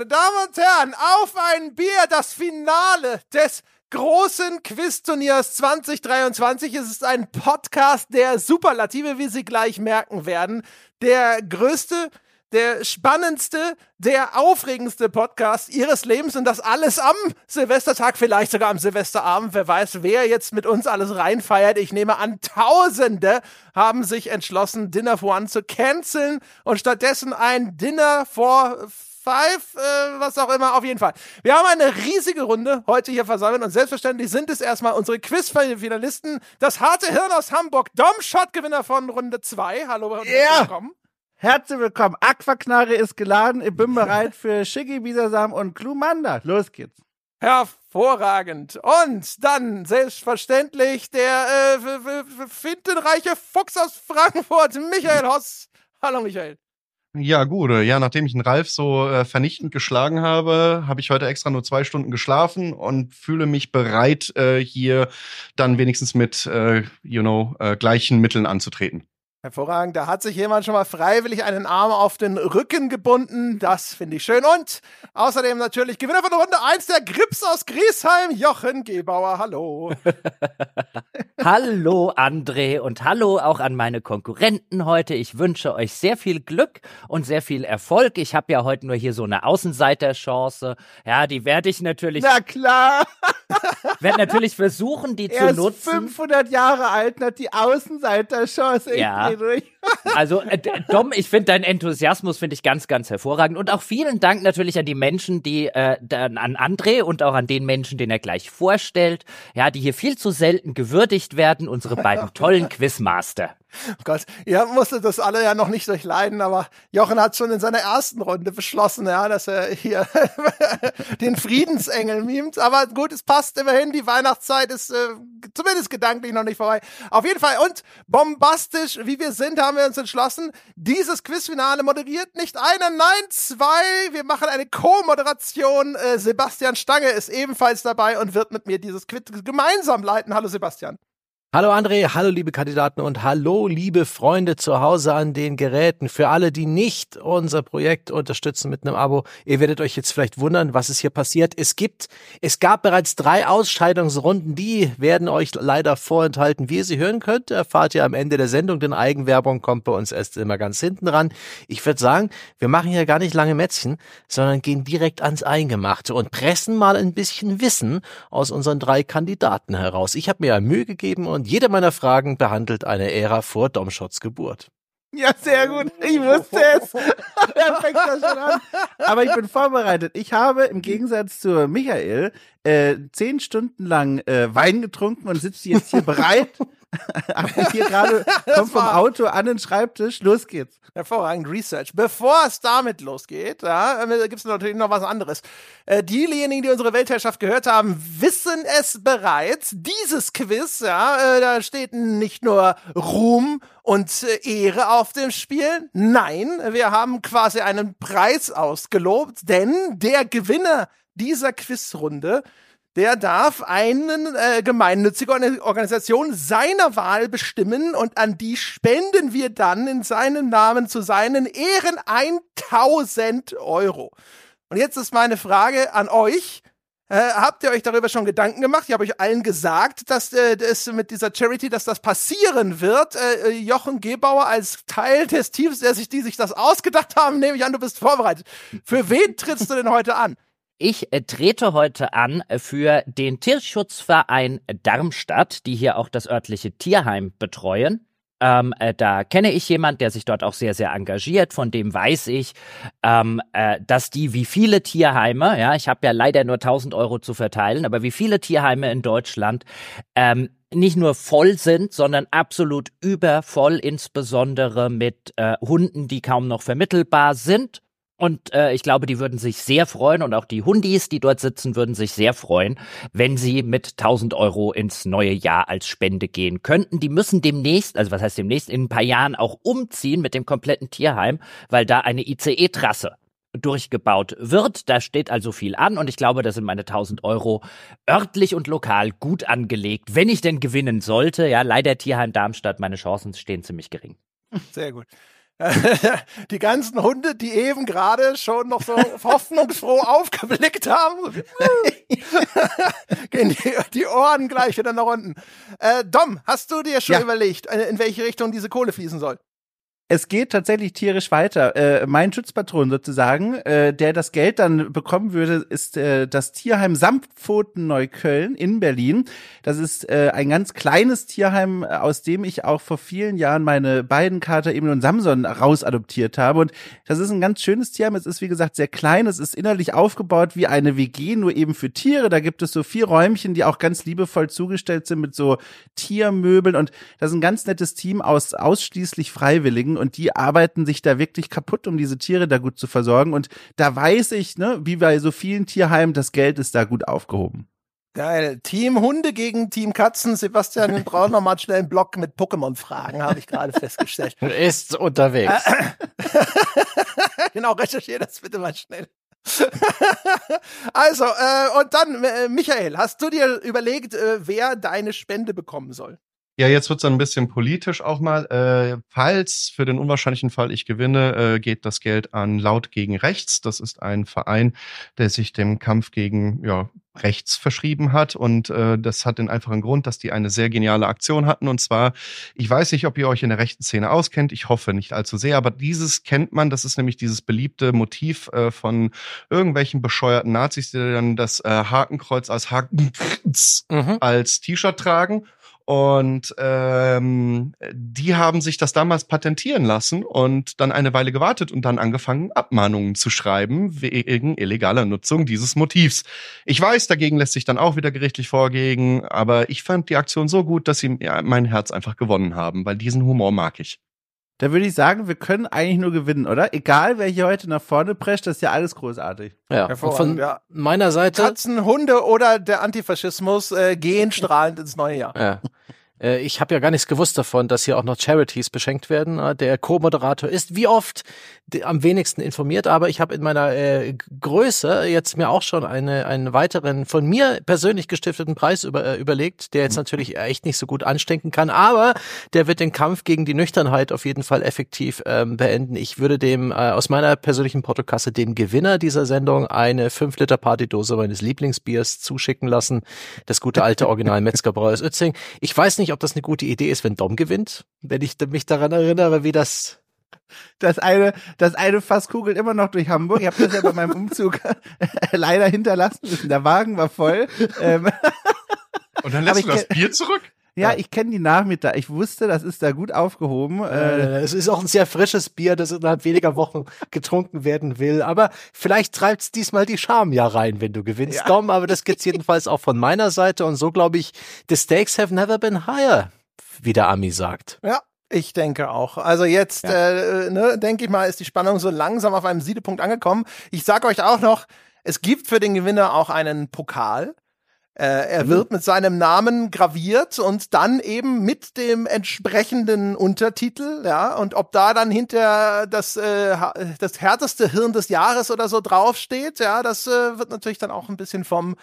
Meine Damen und Herren, auf ein Bier, das Finale des großen Quizturniers 2023. Es ist ein Podcast der Superlative, wie Sie gleich merken werden. Der größte, der spannendste, der aufregendste Podcast Ihres Lebens und das alles am Silvestertag, vielleicht sogar am Silvesterabend. Wer weiß, wer jetzt mit uns alles reinfeiert. Ich nehme an, Tausende haben sich entschlossen, Dinner for One zu canceln und stattdessen ein Dinner for Five, äh, was auch immer, auf jeden Fall. Wir haben eine riesige Runde heute hier versammelt und selbstverständlich sind es erstmal unsere Quiz-Finalisten, das harte Hirn aus Hamburg, Dom Schott-Gewinner von Runde 2. Hallo und yeah. willkommen. Herzlich willkommen. Aquaknarre ist geladen. Ich bin bereit für Shiggy, Bisasam und Klumanda. Los geht's. Hervorragend. Und dann selbstverständlich der äh, findenreiche Fuchs aus Frankfurt, Michael Hoss. Hallo Michael. Ja, gut. Ja, nachdem ich den Ralf so äh, vernichtend geschlagen habe, habe ich heute extra nur zwei Stunden geschlafen und fühle mich bereit, äh, hier dann wenigstens mit, äh, you know, äh, gleichen Mitteln anzutreten. Hervorragend, da hat sich jemand schon mal freiwillig einen Arm auf den Rücken gebunden. Das finde ich schön. Und außerdem natürlich Gewinner von Runde 1 der Grips aus Griesheim, Jochen Gebauer. Hallo. hallo André und hallo auch an meine Konkurrenten heute. Ich wünsche euch sehr viel Glück und sehr viel Erfolg. Ich habe ja heute nur hier so eine Außenseiterchance. Ja, die werde ich natürlich. Na klar. werde natürlich versuchen, die er zu nutzen. 500 Jahre alt und hat die Außenseiterchance. Ja durch. Also, äh, Dom, ich finde deinen Enthusiasmus finde ich ganz, ganz hervorragend. Und auch vielen Dank natürlich an die Menschen, die äh, an André und auch an den Menschen, den er gleich vorstellt, ja, die hier viel zu selten gewürdigt werden, unsere beiden tollen Quizmaster. Oh Gott, ihr musstet das alle ja noch nicht durchleiden, aber Jochen hat schon in seiner ersten Runde beschlossen, ja, dass er hier den Friedensengel mimt. Aber gut, es passt immerhin, die Weihnachtszeit ist äh, zumindest gedanklich noch nicht vorbei. Auf jeden Fall und bombastisch, wie wir sind, haben wir uns entschlossen, dieses Quizfinale moderiert nicht einer, nein, zwei. Wir machen eine Co-Moderation. Äh, Sebastian Stange ist ebenfalls dabei und wird mit mir dieses Quiz gemeinsam leiten. Hallo Sebastian. Hallo André, hallo liebe Kandidaten und hallo liebe Freunde zu Hause an den Geräten. Für alle, die nicht unser Projekt unterstützen mit einem Abo, ihr werdet euch jetzt vielleicht wundern, was ist hier passiert. Es gibt, es gab bereits drei Ausscheidungsrunden, die werden euch leider vorenthalten. Wie ihr sie hören könnt, erfahrt ihr am Ende der Sendung, denn Eigenwerbung kommt bei uns erst immer ganz hinten ran. Ich würde sagen, wir machen hier gar nicht lange Mätzchen, sondern gehen direkt ans Eingemachte und pressen mal ein bisschen Wissen aus unseren drei Kandidaten heraus. Ich habe mir ja Mühe gegeben und und jede meiner Fragen behandelt eine Ära vor Domschots Geburt. Ja, sehr gut. Ich wusste es. er fängt das schon an. Aber ich bin vorbereitet. Ich habe im Gegensatz zu Michael äh, zehn Stunden lang äh, Wein getrunken und sitze jetzt hier bereit. hier gerade kommt vom Auto an den Schreibtisch. Los geht's. Hervorragend Research. Bevor es damit losgeht, ja, äh, gibt es natürlich noch was anderes. Äh, diejenigen, die unsere Weltherrschaft gehört haben, wissen es bereits. Dieses Quiz, ja, äh, da steht nicht nur Ruhm und äh, Ehre auf dem Spiel. Nein, wir haben quasi einen Preis ausgelobt, denn der Gewinner dieser Quizrunde der darf eine äh, gemeinnützige Organisation seiner Wahl bestimmen und an die spenden wir dann in seinem Namen zu seinen Ehren 1000 Euro. Und jetzt ist meine Frage an euch. Äh, habt ihr euch darüber schon Gedanken gemacht? Ich habe euch allen gesagt, dass äh, das mit dieser Charity, dass das passieren wird. Äh, äh, Jochen Gebauer als Teil des Teams, der sich, die sich das ausgedacht haben, nehme ich an, du bist vorbereitet. Für wen trittst du denn heute an? Ich äh, trete heute an für den Tierschutzverein Darmstadt, die hier auch das örtliche Tierheim betreuen. Ähm, äh, da kenne ich jemand, der sich dort auch sehr, sehr engagiert. Von dem weiß ich, ähm, äh, dass die wie viele Tierheime, ja, ich habe ja leider nur 1000 Euro zu verteilen, aber wie viele Tierheime in Deutschland ähm, nicht nur voll sind, sondern absolut übervoll, insbesondere mit äh, Hunden, die kaum noch vermittelbar sind und äh, ich glaube, die würden sich sehr freuen und auch die Hundis, die dort sitzen, würden sich sehr freuen, wenn sie mit 1000 Euro ins neue Jahr als Spende gehen könnten. Die müssen demnächst, also was heißt demnächst, in ein paar Jahren auch umziehen mit dem kompletten Tierheim, weil da eine ICE-Trasse durchgebaut wird. Da steht also viel an und ich glaube, da sind meine 1000 Euro örtlich und lokal gut angelegt, wenn ich denn gewinnen sollte. Ja, leider Tierheim Darmstadt, meine Chancen stehen ziemlich gering. Sehr gut. die ganzen Hunde, die eben gerade schon noch so hoffnungsfroh aufgeblickt haben, gehen die, die, Ohren gleich wieder nach unten. Äh, Dom, hast du dir schon ja. überlegt, äh, in welche Richtung diese Kohle fließen soll? Es geht tatsächlich tierisch weiter. Äh, mein Schutzpatron sozusagen, äh, der das Geld dann bekommen würde, ist äh, das Tierheim Samtpfoten Neukölln in Berlin. Das ist äh, ein ganz kleines Tierheim, aus dem ich auch vor vielen Jahren meine beiden Kater Emil und Samson rausadoptiert habe. Und das ist ein ganz schönes Tierheim. Es ist wie gesagt sehr klein. Es ist innerlich aufgebaut wie eine WG, nur eben für Tiere. Da gibt es so vier Räumchen, die auch ganz liebevoll zugestellt sind mit so Tiermöbeln. Und das ist ein ganz nettes Team aus ausschließlich Freiwilligen und die arbeiten sich da wirklich kaputt, um diese Tiere da gut zu versorgen. Und da weiß ich, ne, wie bei so vielen Tierheimen, das Geld ist da gut aufgehoben. Geil. Team Hunde gegen Team Katzen. Sebastian, wir brauchen noch mal schnell einen Block mit Pokémon-Fragen, habe ich gerade festgestellt. Ist unterwegs. genau, recherchiere das bitte mal schnell. also, äh, und dann, äh, Michael, hast du dir überlegt, äh, wer deine Spende bekommen soll? Ja, jetzt wird's dann ein bisschen politisch auch mal. Äh, falls für den unwahrscheinlichen Fall ich gewinne, äh, geht das Geld an Laut gegen Rechts. Das ist ein Verein, der sich dem Kampf gegen ja, rechts verschrieben hat. Und äh, das hat den einfachen Grund, dass die eine sehr geniale Aktion hatten. Und zwar, ich weiß nicht, ob ihr euch in der rechten Szene auskennt. Ich hoffe nicht allzu sehr, aber dieses kennt man. Das ist nämlich dieses beliebte Motiv äh, von irgendwelchen bescheuerten Nazis, die dann das äh, Hakenkreuz als Haken mhm. als T-Shirt tragen. Und ähm, die haben sich das damals patentieren lassen und dann eine Weile gewartet und dann angefangen, Abmahnungen zu schreiben wegen illegaler Nutzung dieses Motivs. Ich weiß, dagegen lässt sich dann auch wieder gerichtlich vorgehen, aber ich fand die Aktion so gut, dass sie mein Herz einfach gewonnen haben, weil diesen Humor mag ich. Da würde ich sagen, wir können eigentlich nur gewinnen, oder? Egal, wer hier heute nach vorne prescht, das ist ja alles großartig. Ja, von ja. meiner Seite. Katzen, Hunde oder der Antifaschismus äh, gehen strahlend ins neue Jahr. Ja. Äh, ich habe ja gar nichts gewusst davon, dass hier auch noch Charities beschenkt werden. Äh, der Co-Moderator ist wie oft am wenigsten informiert, aber ich habe in meiner äh, Größe jetzt mir auch schon eine, einen weiteren von mir persönlich gestifteten Preis über, äh, überlegt, der jetzt natürlich echt nicht so gut anstecken kann, aber der wird den Kampf gegen die Nüchternheit auf jeden Fall effektiv ähm, beenden. Ich würde dem äh, aus meiner persönlichen Portokasse dem Gewinner dieser Sendung eine 5 Liter Partydose meines Lieblingsbiers zuschicken lassen. Das gute alte Original Metzgerbräu aus Uetzing. Ich weiß nicht, nicht, ob das eine gute Idee ist, wenn Dom gewinnt. Wenn ich mich daran erinnere, wie das das eine, das eine Fass kugelt immer noch durch Hamburg. Ich habe das ja bei meinem Umzug leider hinterlassen müssen. Der Wagen war voll. Ähm, Und dann lässt du das Bier zurück? Ja, ich kenne die Nachmittag. Ich wusste, das ist da gut aufgehoben. Äh, es ist auch ein sehr frisches Bier, das innerhalb weniger Wochen getrunken werden will. Aber vielleicht treibt's diesmal die Scham ja rein, wenn du gewinnst, ja. Dom. Aber das gibt's jedenfalls auch von meiner Seite. Und so glaube ich, the stakes have never been higher, wie der Ami sagt. Ja, ich denke auch. Also jetzt, ja. äh, ne, denke ich mal, ist die Spannung so langsam auf einem Siedepunkt angekommen. Ich sage euch auch noch, es gibt für den Gewinner auch einen Pokal. Äh, er mhm. wird mit seinem Namen graviert und dann eben mit dem entsprechenden Untertitel, ja, und ob da dann hinter das, äh, das härteste Hirn des Jahres oder so draufsteht, ja, das äh, wird natürlich dann auch ein bisschen vom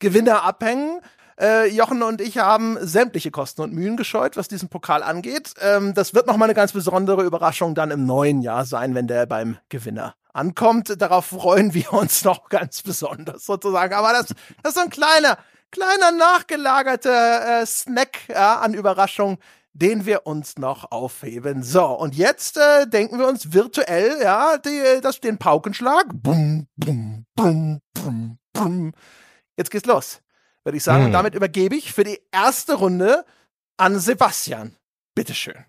Gewinner abhängen. Äh, Jochen und ich haben sämtliche Kosten und Mühen gescheut, was diesen Pokal angeht. Ähm, das wird nochmal eine ganz besondere Überraschung dann im neuen Jahr sein, wenn der beim Gewinner ankommt. Darauf freuen wir uns noch ganz besonders sozusagen. Aber das, das ist so ein kleiner, kleiner nachgelagerter äh, Snack ja, an Überraschung, den wir uns noch aufheben. So, und jetzt äh, denken wir uns virtuell, ja, die, das, den Paukenschlag. Bum, bum, bum, bum, bum. Jetzt geht's los, würde ich sagen. Hm. Und damit übergebe ich für die erste Runde an Sebastian. Bitteschön.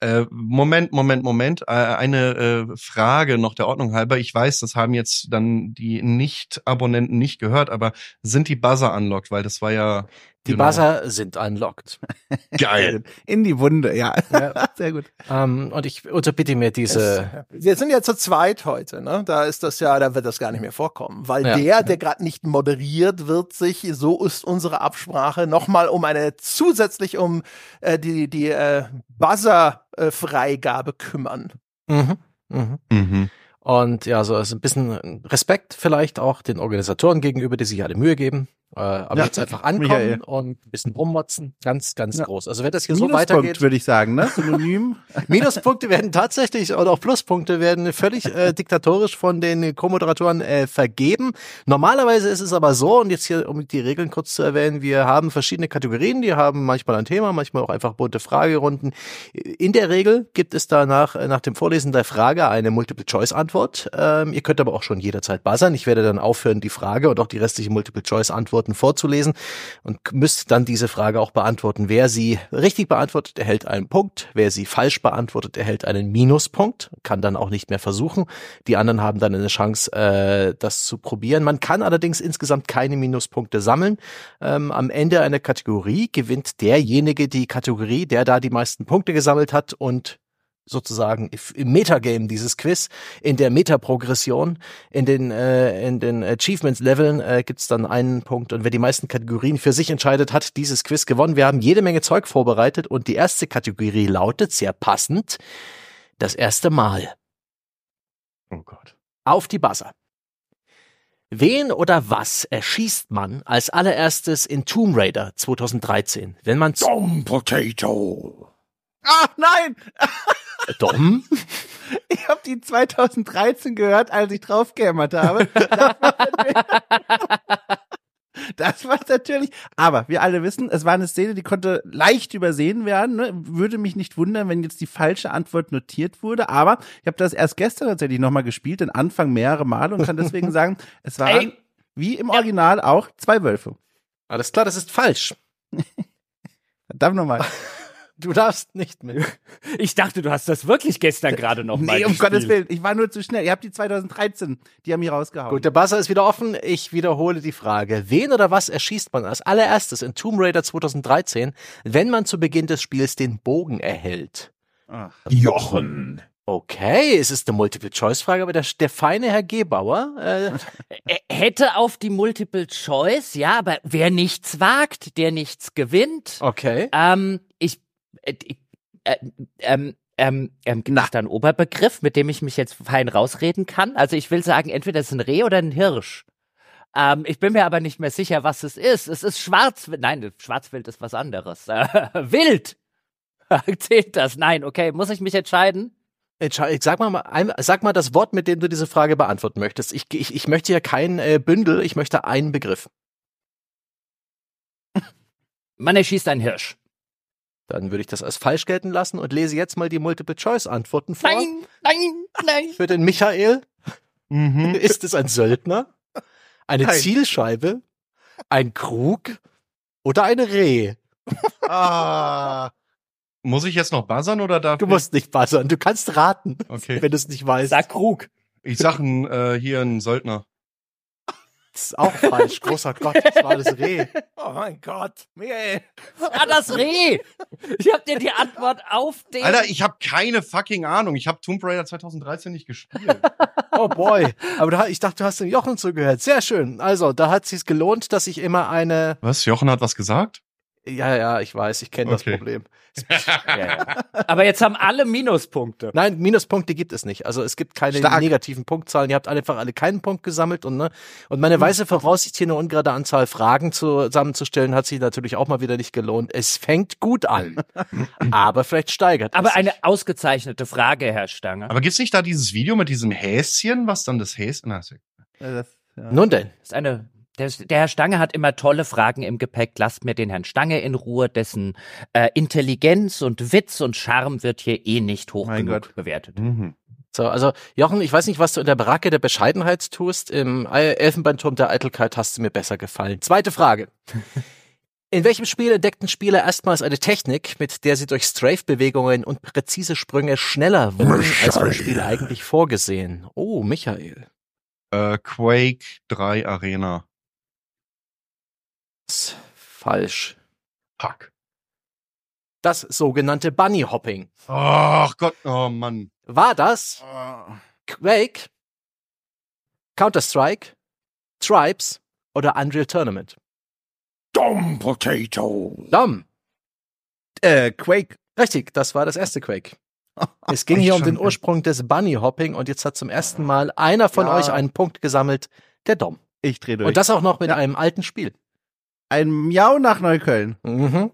Äh, Moment, Moment, Moment. Äh, eine äh, Frage noch der Ordnung halber. Ich weiß, das haben jetzt dann die Nicht-Abonnenten nicht gehört, aber sind die Buzzer unlocked? Weil das war ja die genau. Buzzer sind unlocked. Geil. In die Wunde, ja. ja. Sehr gut. Um, ähm, und ich unterbitte mir diese. Es, wir sind ja zu zweit heute, ne? Da ist das ja, da wird das gar nicht mehr vorkommen. Weil ja. der, der gerade nicht moderiert, wird sich, so ist unsere Absprache, nochmal um eine zusätzlich um äh, die, die äh, Buzzer-Freigabe kümmern. Mhm. Mhm. Mhm. Und ja, so ist ein bisschen Respekt vielleicht auch den Organisatoren gegenüber, die sich alle Mühe geben Äh, aber Ja, jetzt einfach ankommen Michael. und ein bisschen rummotzen, ganz, ganz Ja. groß. Also wenn das hier so Minuspunkt, weitergeht, würde ich sagen, ne? Synonym. Minuspunkte werden tatsächlich oder auch Pluspunkte werden völlig äh, diktatorisch von den Co-Moderatoren äh, vergeben. Normalerweise ist es aber so, und jetzt hier, um die Regeln kurz zu erwähnen, wir haben verschiedene Kategorien, die haben manchmal ein Thema, manchmal auch einfach bunte Fragerunden. In der Regel gibt es danach, äh, nach dem Vorlesen der Frage eine Multiple-Choice-Antwort. Ähm, ihr könnt aber auch schon jederzeit buzzern. Ich werde dann aufhören, die Frage und auch die restlichen Multiple-Choice-Antworten vorzulesen und müsst dann diese Frage auch beantworten. Wer sie richtig beantwortet, erhält einen Punkt. Wer sie falsch beantwortet, erhält einen Minuspunkt, kann dann auch nicht mehr versuchen. Die anderen haben dann eine Chance, äh, das zu probieren. Man kann allerdings insgesamt keine Minuspunkte sammeln. Ähm, am Ende einer Kategorie gewinnt derjenige die Kategorie, der da die meisten Punkte gesammelt hat und sozusagen im Metagame dieses Quiz, in der Metaprogression, in den äh, in den Achievements-Leveln äh, gibt's dann einen Punkt und wer die meisten Kategorien für sich entscheidet, hat dieses Quiz gewonnen. Wir haben jede Menge Zeug vorbereitet und die erste Kategorie lautet sehr passend das erste Mal Oh Gott. auf die Buzzer. Wen oder was erschießt man als allererstes in Tomb Raider 2013, wenn man Dumb potato. Ah, nein! Dom? Ich habe die 2013 gehört, als ich draufgehämmert habe. Das war natürlich, aber wir alle wissen, es war eine Szene, die konnte leicht übersehen werden. Ne? Würde mich nicht wundern, wenn jetzt die falsche Antwort notiert wurde. Aber ich habe das erst gestern tatsächlich nochmal gespielt, den Anfang mehrere Male und kann deswegen sagen, es waren Ey. wie im Original auch zwei Wölfe. Alles klar, das ist falsch. Verdammt nochmal. Du darfst nicht mit. Ich dachte, du hast das wirklich gestern gerade noch mal Nee, um gespielt. Gottes Willen, ich war nur zu schnell. Ihr habt die 2013, die haben mich rausgehauen. Gut, der Buzzer ist wieder offen. Ich wiederhole die Frage. Wen oder was erschießt man als allererstes in Tomb Raider 2013, wenn man zu Beginn des Spiels den Bogen erhält? Ach, Jochen. Okay, es ist eine Multiple-Choice-Frage, aber der, der feine Herr Gebauer, äh, Äh, Hätte auf die Multiple Choice, ja, aber wer nichts wagt, der nichts gewinnt. okay. Ähm, ich, äh, ich- äh, ähm, ähm, ähm, gibt es da einen Oberbegriff, mit dem ich mich jetzt fein rausreden kann? Also ich will sagen, entweder es ist ein Reh oder ein Hirsch. Ähm, ich bin mir aber nicht mehr sicher, was es ist. Es ist Schwarzwild. Nein, Schwarzwild ist was anderes. Äh, Wild. Zählt das? Nein, okay. Muss ich mich entscheiden? Entschei- Sag mal, mal, ein- sag mal das Wort, mit dem du diese Frage beantworten möchtest. Ich, ich, ich möchte ja kein äh, Bündel, ich möchte einen Begriff. Man erschießt einen Hirsch. Dann würde ich das als falsch gelten lassen und lese jetzt mal die Multiple-Choice-Antworten vor. Nein, nein, nein. Für den Michael Mhm. ist es ein Söldner, eine Nein. Zielscheibe, ein Krug oder ein Reh. Ah. Muss ich jetzt noch buzzern oder darf Du musst nicht buzzern, du kannst raten, Okay. wenn du es nicht weißt. Sag Krug. Ich sag ein, äh, hier ein Söldner. Das ist auch falsch. Großer Gott, das war das Reh. Oh mein Gott. Michael. Ah, das Reh. Ich hab dir die Antwort auf den. Alter, ich habe keine fucking Ahnung. Ich habe Tomb Raider 2013 nicht gespielt. Oh boy. Aber da, ich dachte, du hast dem Jochen zugehört. Sehr schön. Also, da hat sich's gelohnt, dass ich immer eine. Was? Jochen hat was gesagt? Ja, ja, ich weiß, ich kenne Okay. das Problem. Ja, ja. Aber jetzt haben alle Minuspunkte. Nein, Minuspunkte gibt es nicht. Also es gibt keine Stark. negativen Punktzahlen. Ihr habt einfach alle keinen Punkt gesammelt und ne und meine weiße Voraussicht hier eine ungerade Anzahl Fragen zusammenzustellen hat sich natürlich auch mal wieder nicht gelohnt. Es fängt gut an, aber vielleicht steigert Aber es eine sich. ausgezeichnete Frage, Herr Stange. Aber gibt's nicht da dieses Video mit diesem Häschen, was dann das Häschen... Na, ist egal. Ja, das, ja. Nun denn, Das ist eine, der, der Herr Stange hat immer tolle Fragen im Gepäck. Lasst mir den Herrn Stange in Ruhe. Dessen äh, Intelligenz und Witz und Charme wird hier eh nicht hoch Mein genug Gott. bewertet. Mhm. so also Jochen, ich weiß nicht, was du in der Baracke der Bescheidenheit tust. Im Elfenbeinturm der Eitelkeit hast du mir besser gefallen. Zweite Frage. In welchem Spiel entdeckten Spieler erstmals eine Technik, mit der sie durch Strafe-Bewegungen und präzise Sprünge schneller wurden, als vom Spiel eigentlich vorgesehen? Oh, Michael. Äh, Quake 3 Arena. Ist Falsch. Fuck. Das sogenannte Bunny Hopping. Ach Gott, oh Mann. War das Ah. Quake, Counter-Strike, Tribes oder Unreal Tournament? Dumb potato. Dom. Äh, Quake. Richtig, das war das erste Quake. Es ging hier um den Ursprung des Bunny Hopping und jetzt hat zum ersten Mal einer von Ja. euch einen Punkt gesammelt, der Dom. Ich dreh durch. Und das auch noch mit einem alten Spiel. Ein Miau nach Neukölln. Mhm.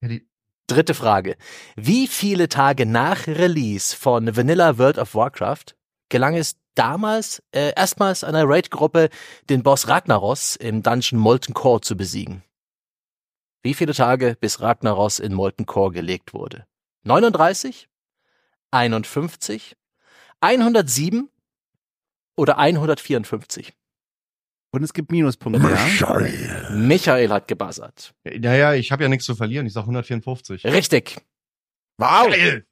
Ja, die- Dritte Frage. Wie viele Tage nach Release von Vanilla World of Warcraft gelang es damals äh, erstmals einer Raid-Gruppe, den Boss Ragnaros im Dungeon Molten Core zu besiegen? Wie viele Tage bis Ragnaros in Molten Core gelegt wurde? 39? 51? 107? Oder 154? Und es gibt Minuspunkte, ja. Michael. Michael hat gebuzzert. Naja, ich habe ja nichts zu verlieren. Ich sag 154. Richtig. Wow. Geil.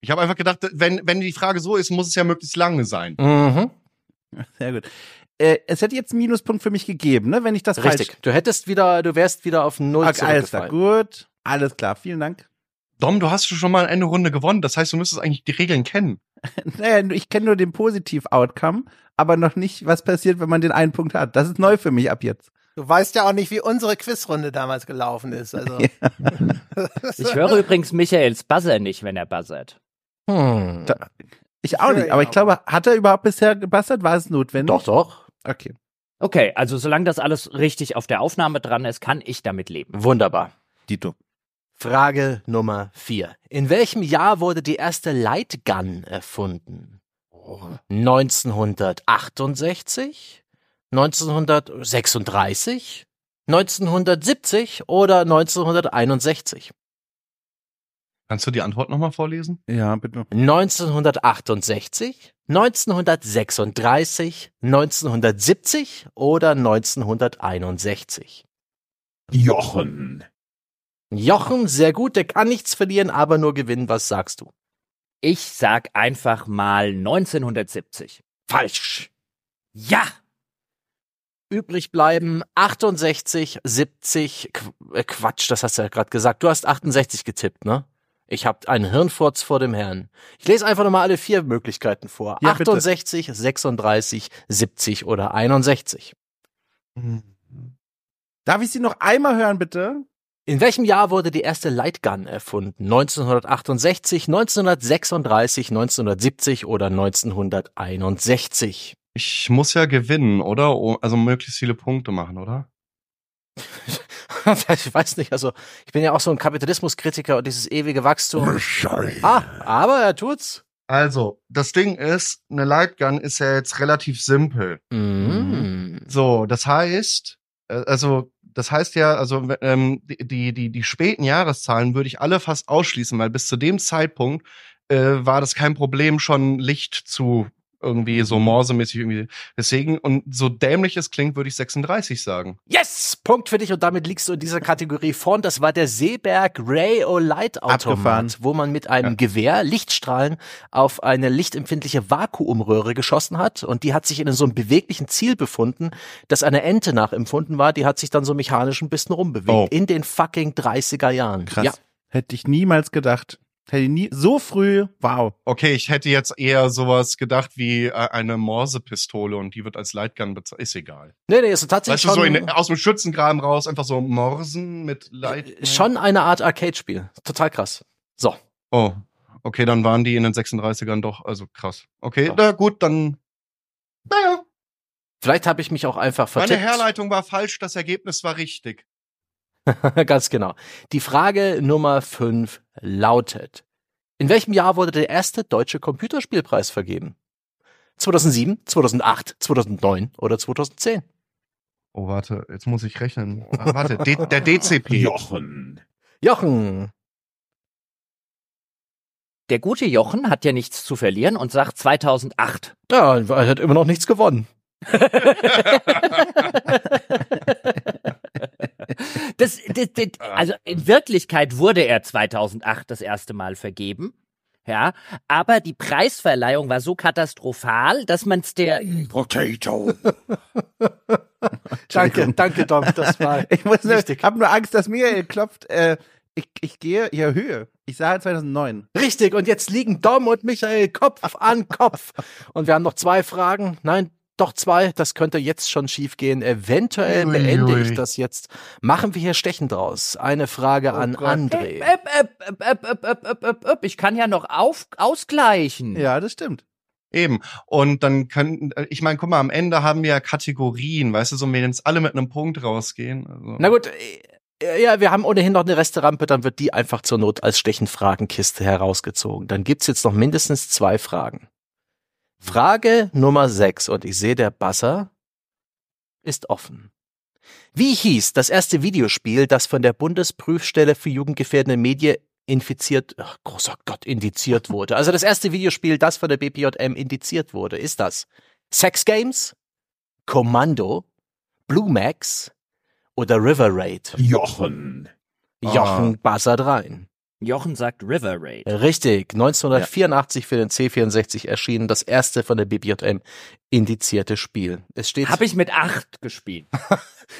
Ich habe einfach gedacht, wenn, wenn die Frage so ist, muss es ja möglichst lange sein. Mhm. Sehr gut. Äh, es hätte jetzt einen Minuspunkt für mich gegeben, ne, wenn ich das Richtig. falsch... Du hättest wieder, du wärst wieder auf Null Okay, alles klar, gut. Alles klar, vielen Dank. Dom, du hast schon mal eine Runde gewonnen. Das heißt, du müsstest eigentlich die Regeln kennen. Naja, ich kenne nur den Positiv-Outcome, aber noch nicht, was passiert, wenn man den einen Punkt hat. Das ist neu für mich ab jetzt. Du weißt ja auch nicht, wie unsere Quizrunde damals gelaufen ist. Also. Ich höre übrigens Michaels Buzzer nicht, wenn er buzzert. Hm. Da- Ich auch Ja, nicht, aber ja, ich glaube, hat er überhaupt bisher gebastelt? War es notwendig? Doch, doch. Okay. Okay, also solange das alles richtig auf der Aufnahme dran ist, kann ich damit leben. Wunderbar. Dito. Frage Nummer vier. In welchem Jahr wurde die erste Lightgun erfunden? 1968? 1936? 1970 oder 1961? Kannst du die Antwort nochmal vorlesen? Ja, bitte. 1968, 1936, 1970 oder 1961? Jochen. Jochen, sehr gut, der kann nichts verlieren, aber nur gewinnen. Was sagst du? Ich sag einfach mal 1970. Falsch. Ja! Übrig bleiben 68, 70, Qu äh, Quatsch, das hast du ja gerade gesagt. Du hast 68 getippt, ne? Ich hab einen Hirnfurz vor dem Herrn. Ich lese einfach nochmal alle vier Möglichkeiten vor. Ja, bitte. 68, 36, 70 oder 61. Darf ich Sie noch einmal hören, bitte? In welchem Jahr wurde die erste Lightgun erfunden? 1968, 1936, 1970 oder 1961? Ich muss ja gewinnen, oder? Oh, Also möglichst viele Punkte machen, oder? ich weiß nicht, also ich bin ja auch so ein Kapitalismuskritiker und dieses ewige Wachstum. Michael. Ah, aber er tut's. Also, das Ding ist, eine Lightgun ist ja jetzt relativ simpel. Mm. So, das heißt, äh, also das heißt ja, also ähm, die, die, die, die späten Jahreszahlen würde ich alle fast ausschließen, weil bis zu dem Zeitpunkt äh, war das kein Problem, schon Licht zu irgendwie so morsemäßig irgendwie. Deswegen, und so dämlich es klingt, würde ich 36 sagen. Yes! Punkt für dich und damit liegst du in dieser Kategorie vorn. Das war der Seeberg Ray O Light Abgefahren. Automat, wo man mit einem Ja. Gewehr Lichtstrahlen auf eine lichtempfindliche Vakuumröhre geschossen hat und die hat sich in so einem beweglichen Ziel befunden, das einer Ente nachempfunden war. Die hat sich dann so mechanisch ein bisschen rumbewegt. Oh. In den fucking 30er Jahren. Krass. Ja. Hätte ich niemals gedacht. Hätte ich nie, so früh, wow. Okay, ich hätte jetzt eher sowas gedacht wie äh, eine Morsepistole und die wird als Lightgun bezeichnet. Ist egal. Nee, nee, ist tatsächlich Weißt du, so schon, in, aus dem Schützengraben raus, einfach so Morsen mit Light. schon eine Art Arcade-Spiel. Total krass. So. Oh, okay, dann waren die in den 36ern doch, also krass. Okay, Ja. na gut, dann. Naja, Vielleicht habe ich mich auch einfach meine vertippt. Herleitung war falsch, das Ergebnis war richtig. Ganz genau. Die Frage Nummer 5 lautet: In welchem Jahr wurde der erste deutsche Computerspielpreis vergeben? 2007, 2008, 2009 oder 2010? Oh, warte, jetzt muss ich rechnen. Ah, warte, D der DCP. Jochen. Jochen. Der gute Jochen hat ja nichts zu verlieren und sagt 2008. Ja, er hat immer noch nichts gewonnen. Das, das, das, also in Wirklichkeit wurde er 2008 das erste Mal vergeben. Ja, aber die Preisverleihung war so katastrophal, dass man es der Potato. Danke, danke, Dom. Das war Ich muss nur, hab nur Angst, dass Michael klopft. Äh, ich, ich gehe, ich erhöhe. Ich sage 2009. richtig. Und jetzt liegen Dom und Michael Kopf an Kopf. Und wir haben noch zwei Fragen. Nein, noch zwei, das könnte jetzt schon schief gehen. Eventuell ui, beende ui. ich das jetzt. Machen wir hier Stechen draus. Eine Frage oh an Gott. André. Ich kann ja noch auf, ausgleichen. Ja, das stimmt. Eben. Und dann können, ich meine, guck mal, am Ende haben wir ja Kategorien, weißt du, so wenn jetzt alle mit einem Punkt rausgehen. Also. Na gut, ja, wir haben ohnehin noch eine Resterampe, dann wird die einfach zur Not als Stechenfragenkiste herausgezogen. Dann gibt es jetzt noch mindestens zwei Fragen. Frage Nummer sechs und ich sehe, der Buzzer ist offen. Wie hieß das erste Videospiel, das von der Bundesprüfstelle für jugendgefährdende Medien infiziert, ach, großer Gott, indiziert wurde? Also das erste Videospiel, das von der BPJM indiziert wurde, ist das Sex Games, Kommando, Blue Max oder River Raid? Jochen. Jochen buzzert rein. Jochen sagt River Raid. Richtig, 1984 für den C64 erschienen, das erste von der BPJM indizierte Spiel. Es steht Habe ich mit acht gespielt.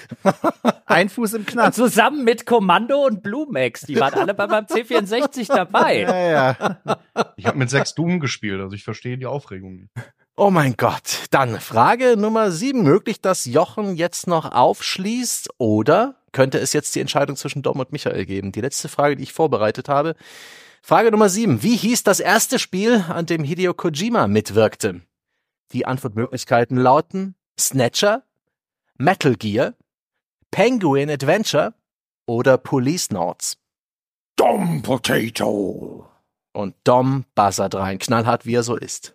Ein Fuß im Knast. Zusammen mit Kommando und Blue Max. Die waren alle bei meinem C64 dabei. Ja, ja. Ich habe mit sechs Doom gespielt, also ich verstehe die Aufregung nicht. Oh mein Gott. Dann Frage Nummer sieben. Möglich, dass Jochen jetzt noch aufschließt oder könnte es jetzt die Entscheidung zwischen Dom und Michael geben? Die letzte Frage, die ich vorbereitet habe. Frage Nummer sieben. Wie hieß das erste Spiel, an dem Hideo Kojima mitwirkte? Die Antwortmöglichkeiten lauten Snatcher, Metal Gear, Penguin Adventure oder Police Notes. Dom Potato. Und Dom buzzert rein, knallhart wie er so ist.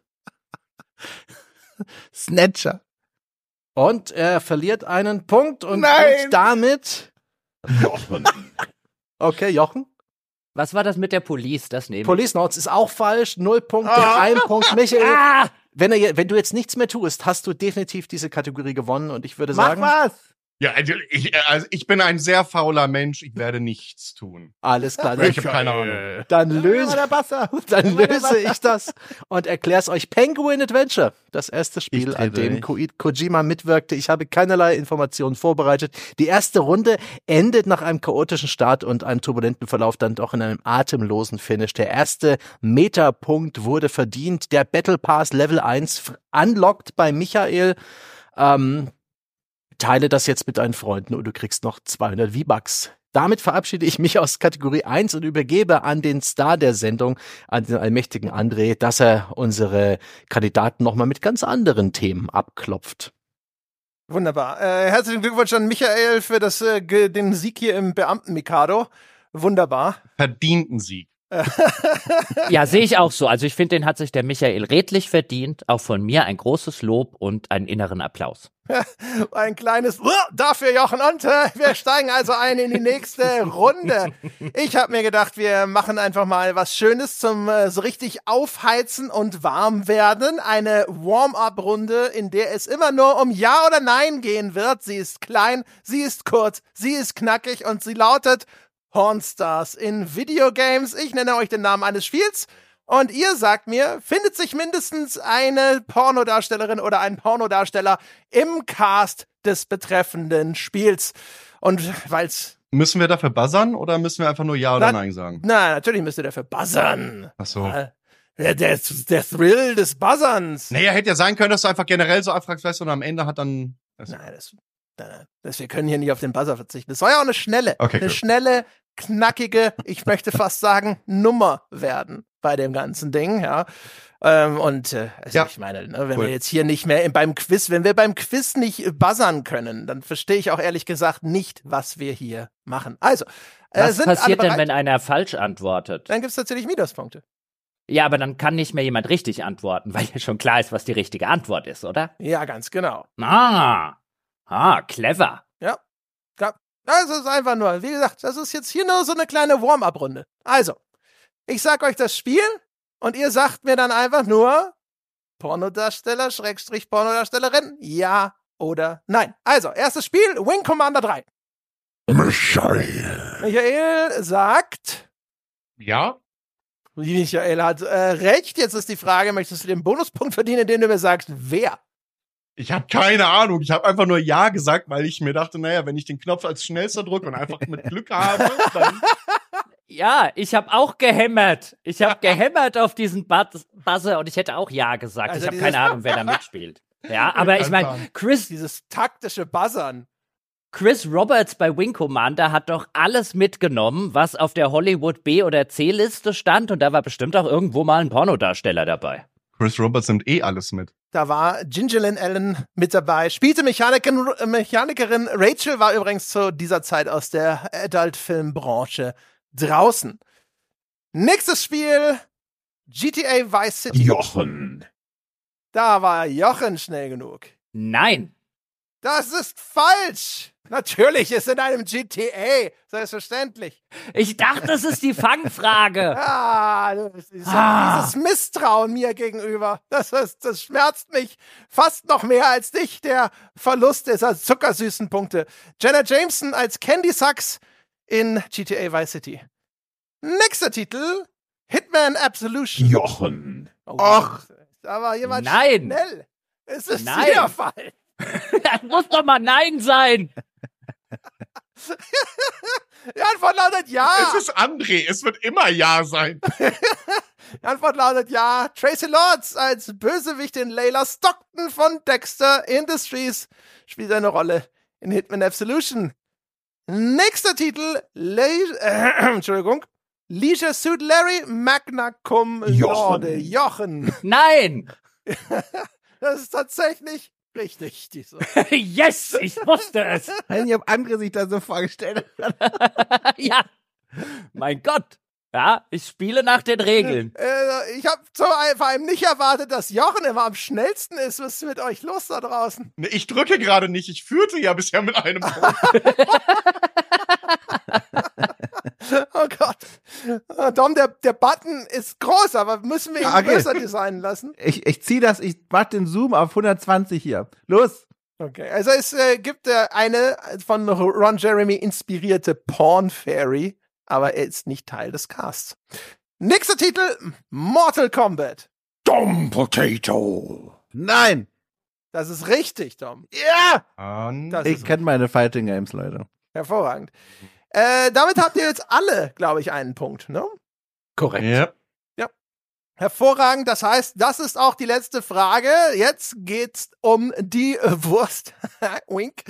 Snatcher. Und er verliert einen Punkt und Nein! damit. Jochen. Okay, Jochen. Was war das mit der Police? Das nehme ich. Police Notes ist auch falsch. Null Punkte, Ah. ein Punkt. Michael, Ah! wenn, er, wenn du jetzt nichts mehr tust, hast du definitiv diese Kategorie gewonnen. Und ich würde Mach sagen, was. Ja, also ich, also ich bin ein sehr fauler Mensch, ich werde nichts tun. alles klar. Ich habe keine Ahnung. Dann Löse. dann löse ich das und erkläre es euch. Penguin Adventure, das erste Spiel, an dem. Ko Kojima mitwirkte. Ich habe keinerlei Informationen vorbereitet. Die erste Runde endet nach einem chaotischen Start und einem turbulenten Verlauf dann doch in einem atemlosen Finish. Der erste Metapunkt wurde verdient. Der Battle Pass Level 1 f- unlocked bei Michael. Ähm, teile das jetzt mit deinen Freunden und du kriegst noch 200 V-Bucks. Damit verabschiede ich mich aus Kategorie 1 und übergebe an den Star der Sendung, an den allmächtigen André, dass er unsere Kandidaten nochmal mit ganz anderen Themen abklopft. Wunderbar. Äh, herzlichen Glückwunsch an Michael für das, äh, den Sieg hier im Beamten-Mikado. Wunderbar. Verdienten Sieg. Ja, sehe ich auch so. Also ich finde, den hat sich der Michael redlich verdient. Auch von mir ein großes Lob und einen inneren Applaus. Ein kleines dafür, Jochen. Und äh, wir steigen also ein in die nächste Runde. Ich habe mir gedacht, wir machen einfach mal was Schönes zum äh, so richtig aufheizen und warm werden. Eine Warm-up-Runde, in der es immer nur um Ja oder Nein gehen wird. Sie ist klein, sie ist kurz, sie ist knackig und sie lautet Pornstars in Videogames. Ich nenne euch den Namen eines Spiels. Und ihr sagt mir, findet sich mindestens eine Pornodarstellerin oder ein Pornodarsteller im Cast des betreffenden Spiels? Und weil's, Müssen wir dafür buzzern oder müssen wir einfach nur Ja oder Na- Nein sagen? na, natürlich müsst ihr dafür buzzern. Ach so. Äh, Der, der, der Thrill des Buzzerns. Naja, hätte ja sein können, dass du einfach generell so abfragst, weißt du, und am Ende hat dann. Das, Nein, das, das, wir können hier nicht auf den Buzzer verzichten. Das soll ja auch eine schnelle, Okay, eine gut. schnelle, knackige, ich möchte fast sagen, Nummer werden bei dem ganzen Ding, ja. Ähm, und äh, also Ja. ich meine, ne, wenn Cool. wir jetzt hier nicht mehr im- beim Quiz, wenn wir beim Quiz nicht buzzern können, dann verstehe ich auch ehrlich gesagt nicht, was wir hier machen. Also, äh, Was passiert denn, wenn einer falsch antwortet? Dann gibt's tatsächlich Minuspunkte. Ja, aber dann kann nicht mehr jemand richtig antworten, weil ja schon klar ist, was die richtige Antwort ist, oder? Ja, ganz genau. Ah, ah, clever. Ja. ja. Das ist einfach nur, wie gesagt, das ist jetzt hier nur so eine kleine Warm-up-Runde. Also, ich sag euch das Spiel und ihr sagt mir dann einfach nur Pornodarsteller, Schrägstrich Pornodarstellerin, ja oder nein. Also, erstes Spiel, Wing Commander 3. Michael. Michael sagt, ja? Michael hat äh, recht. Jetzt ist die Frage, möchtest du den Bonuspunkt verdienen, indem du mir sagst, wer? Ich habe keine Ahnung. Ich habe einfach nur Ja gesagt, weil ich mir dachte, naja, wenn ich den Knopf als schnellster drücke und einfach mit Glück habe, dann. Ja, ich habe auch gehämmert. Ich habe gehämmert auf diesen Buzz- Buzzer und ich hätte auch Ja gesagt. Also ich habe keine Ahnung, wer da mitspielt. Ja, aber ich meine, Chris, Dieses taktische Buzzern. Chris Roberts bei Wing Commander hat doch alles mitgenommen, was auf der Hollywood B- oder C-Liste stand und da war bestimmt auch irgendwo mal ein Pornodarsteller dabei. Chris Roberts nimmt eh alles mit. Da war Gingerlyn Allen mit dabei, spielte Mechanikerin, Mechanikerin. Rachel war übrigens zu dieser Zeit aus der Adult-Filmbranche draußen. Nächstes Spiel, GTA Vice City. Jochen. Da war Jochen schnell genug. Nein. Das ist falsch. Natürlich ist in einem GTA. Selbstverständlich. Ich dachte, das ist die Fangfrage. Ah, das ist Ah. dieses Misstrauen mir gegenüber. Das, ist, das schmerzt mich fast noch mehr als dich, der Verlust dieser zuckersüßen Punkte. Jenna Jameson als Candy Sucks in GTA Vice City. Nächster Titel: Hitman Absolution. Jochen. Oh, Och. Da war jemand Nein. schnell. Es ist Nein. der Fall. Das muss doch mal Nein sein. Die Antwort lautet ja. Es ist André, es wird immer Ja sein. Die Antwort lautet ja. Tracy Lords als Bösewichtin Layla Stockton von Dexter Industries spielt eine Rolle in Hitman Absolution. Nächster Titel, Le äh, Entschuldigung, Leisure Suit Larry Magna Cum Laude. Jochen. Nein. Das ist tatsächlich richtig. Diese. Yes, ich wusste es. Nicht, ob andere sich das so vorgestellt ja. Mein Gott. Ja, ich spiele nach den Regeln. Äh, ich habe vor allem nicht erwartet, dass Jochen immer am schnellsten ist. Was ist mit euch los da draußen? Nee, Ich drücke gerade nicht, ich führte ja bisher mit einem. Oh Gott. Ah, Dom, der, der Button ist groß, aber müssen wir ihn okay. größer designen lassen? Ich, ich zieh das, ich mach den Zoom auf 120 hier. Los! Okay, also es äh, gibt äh, eine von Ron Jeremy inspirierte Porn Fairy, aber er ist nicht Teil des Casts. Nächster Titel, Mortal Kombat. Dumb Potato. Nein! Das ist richtig, Dom. Ja! Das Ich kenne meine Fighting Games, Leute. hervorragend. Äh, damit habt ihr jetzt alle, glaube ich, einen Punkt, ne? Korrekt. ja. Hervorragend, das heißt, das ist auch die letzte Frage. Jetzt geht's um die Wurst. Wink.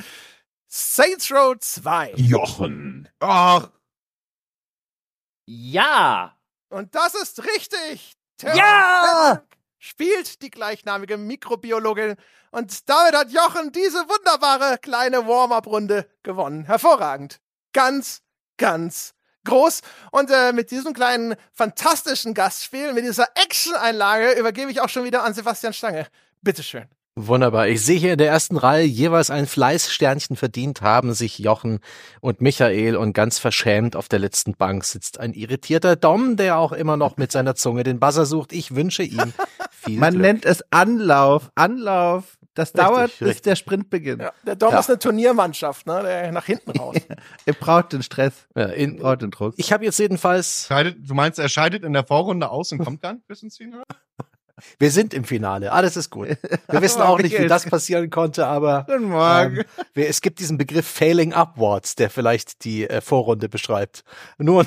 Saints Row 2. Jochen. Och! Ja. Und das ist richtig. Ja! Spielt die gleichnamige Mikrobiologin. Und damit hat Jochen diese wunderbare kleine Warm-up-Runde gewonnen. Hervorragend. Ganz, ganz groß. Und äh, mit diesem kleinen fantastischen Gastspiel, mit dieser Action-Einlage übergebe ich auch schon wieder an Sebastian Stange. Bitteschön. Wunderbar. Ich sehe hier in der ersten Reihe jeweils ein Fleißsternchen verdient haben sich Jochen und Michael und ganz verschämt auf der letzten Bank sitzt ein irritierter Dom, der auch immer noch mit seiner Zunge den Buzzer sucht. Ich wünsche ihm viel Man Glück. nennt es Anlauf. Anlauf. Das dauert, bis richtig. der Sprint beginnt. Ja, der Dom Ja. ist eine Turniermannschaft, ne? Der nach hinten raus. Ihr braucht den Stress. Ja, Ihr in, braucht den Druck. ich habe jetzt jedenfalls, Scheidet, du meinst, er scheidet in der Vorrunde aus und kommt nicht bis ins Finale? wir sind im Finale, alles ist gut. Wir wissen auch nicht, wie das passieren konnte, aber Guten Morgen. Ähm, wir- es gibt diesen Begriff Failing Upwards, der vielleicht die äh, Vorrunde beschreibt. Nun,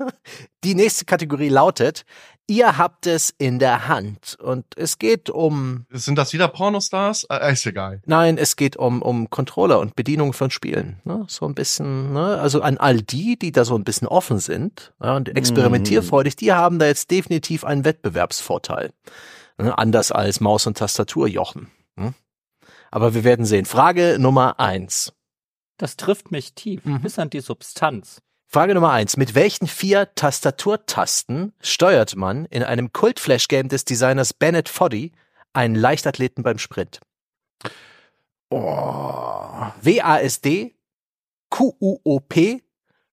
die nächste Kategorie lautet, ihr habt es in der Hand und es geht um, Sind das wieder Pornostars? Äh, ist egal. nein, es geht um, um Controller und Bedienung von Spielen. Ne? So ein bisschen, ne? also an all die, die da so ein bisschen offen sind ja, und experimentierfreudig, die haben da jetzt definitiv einen Wettbewerbsvorteil. Ne? Anders als Maus und Tastatur jochen. Ne? Aber wir werden sehen. Frage Nummer eins. Das trifft mich tief, Mhm. bis an die Substanz. Frage Nummer eins. Mit welchen vier Tastaturtasten steuert man in einem Kult-Flash-Game des Designers Bennett Foddy einen Leichtathleten beim Sprint? Oh. WASD, QUOP,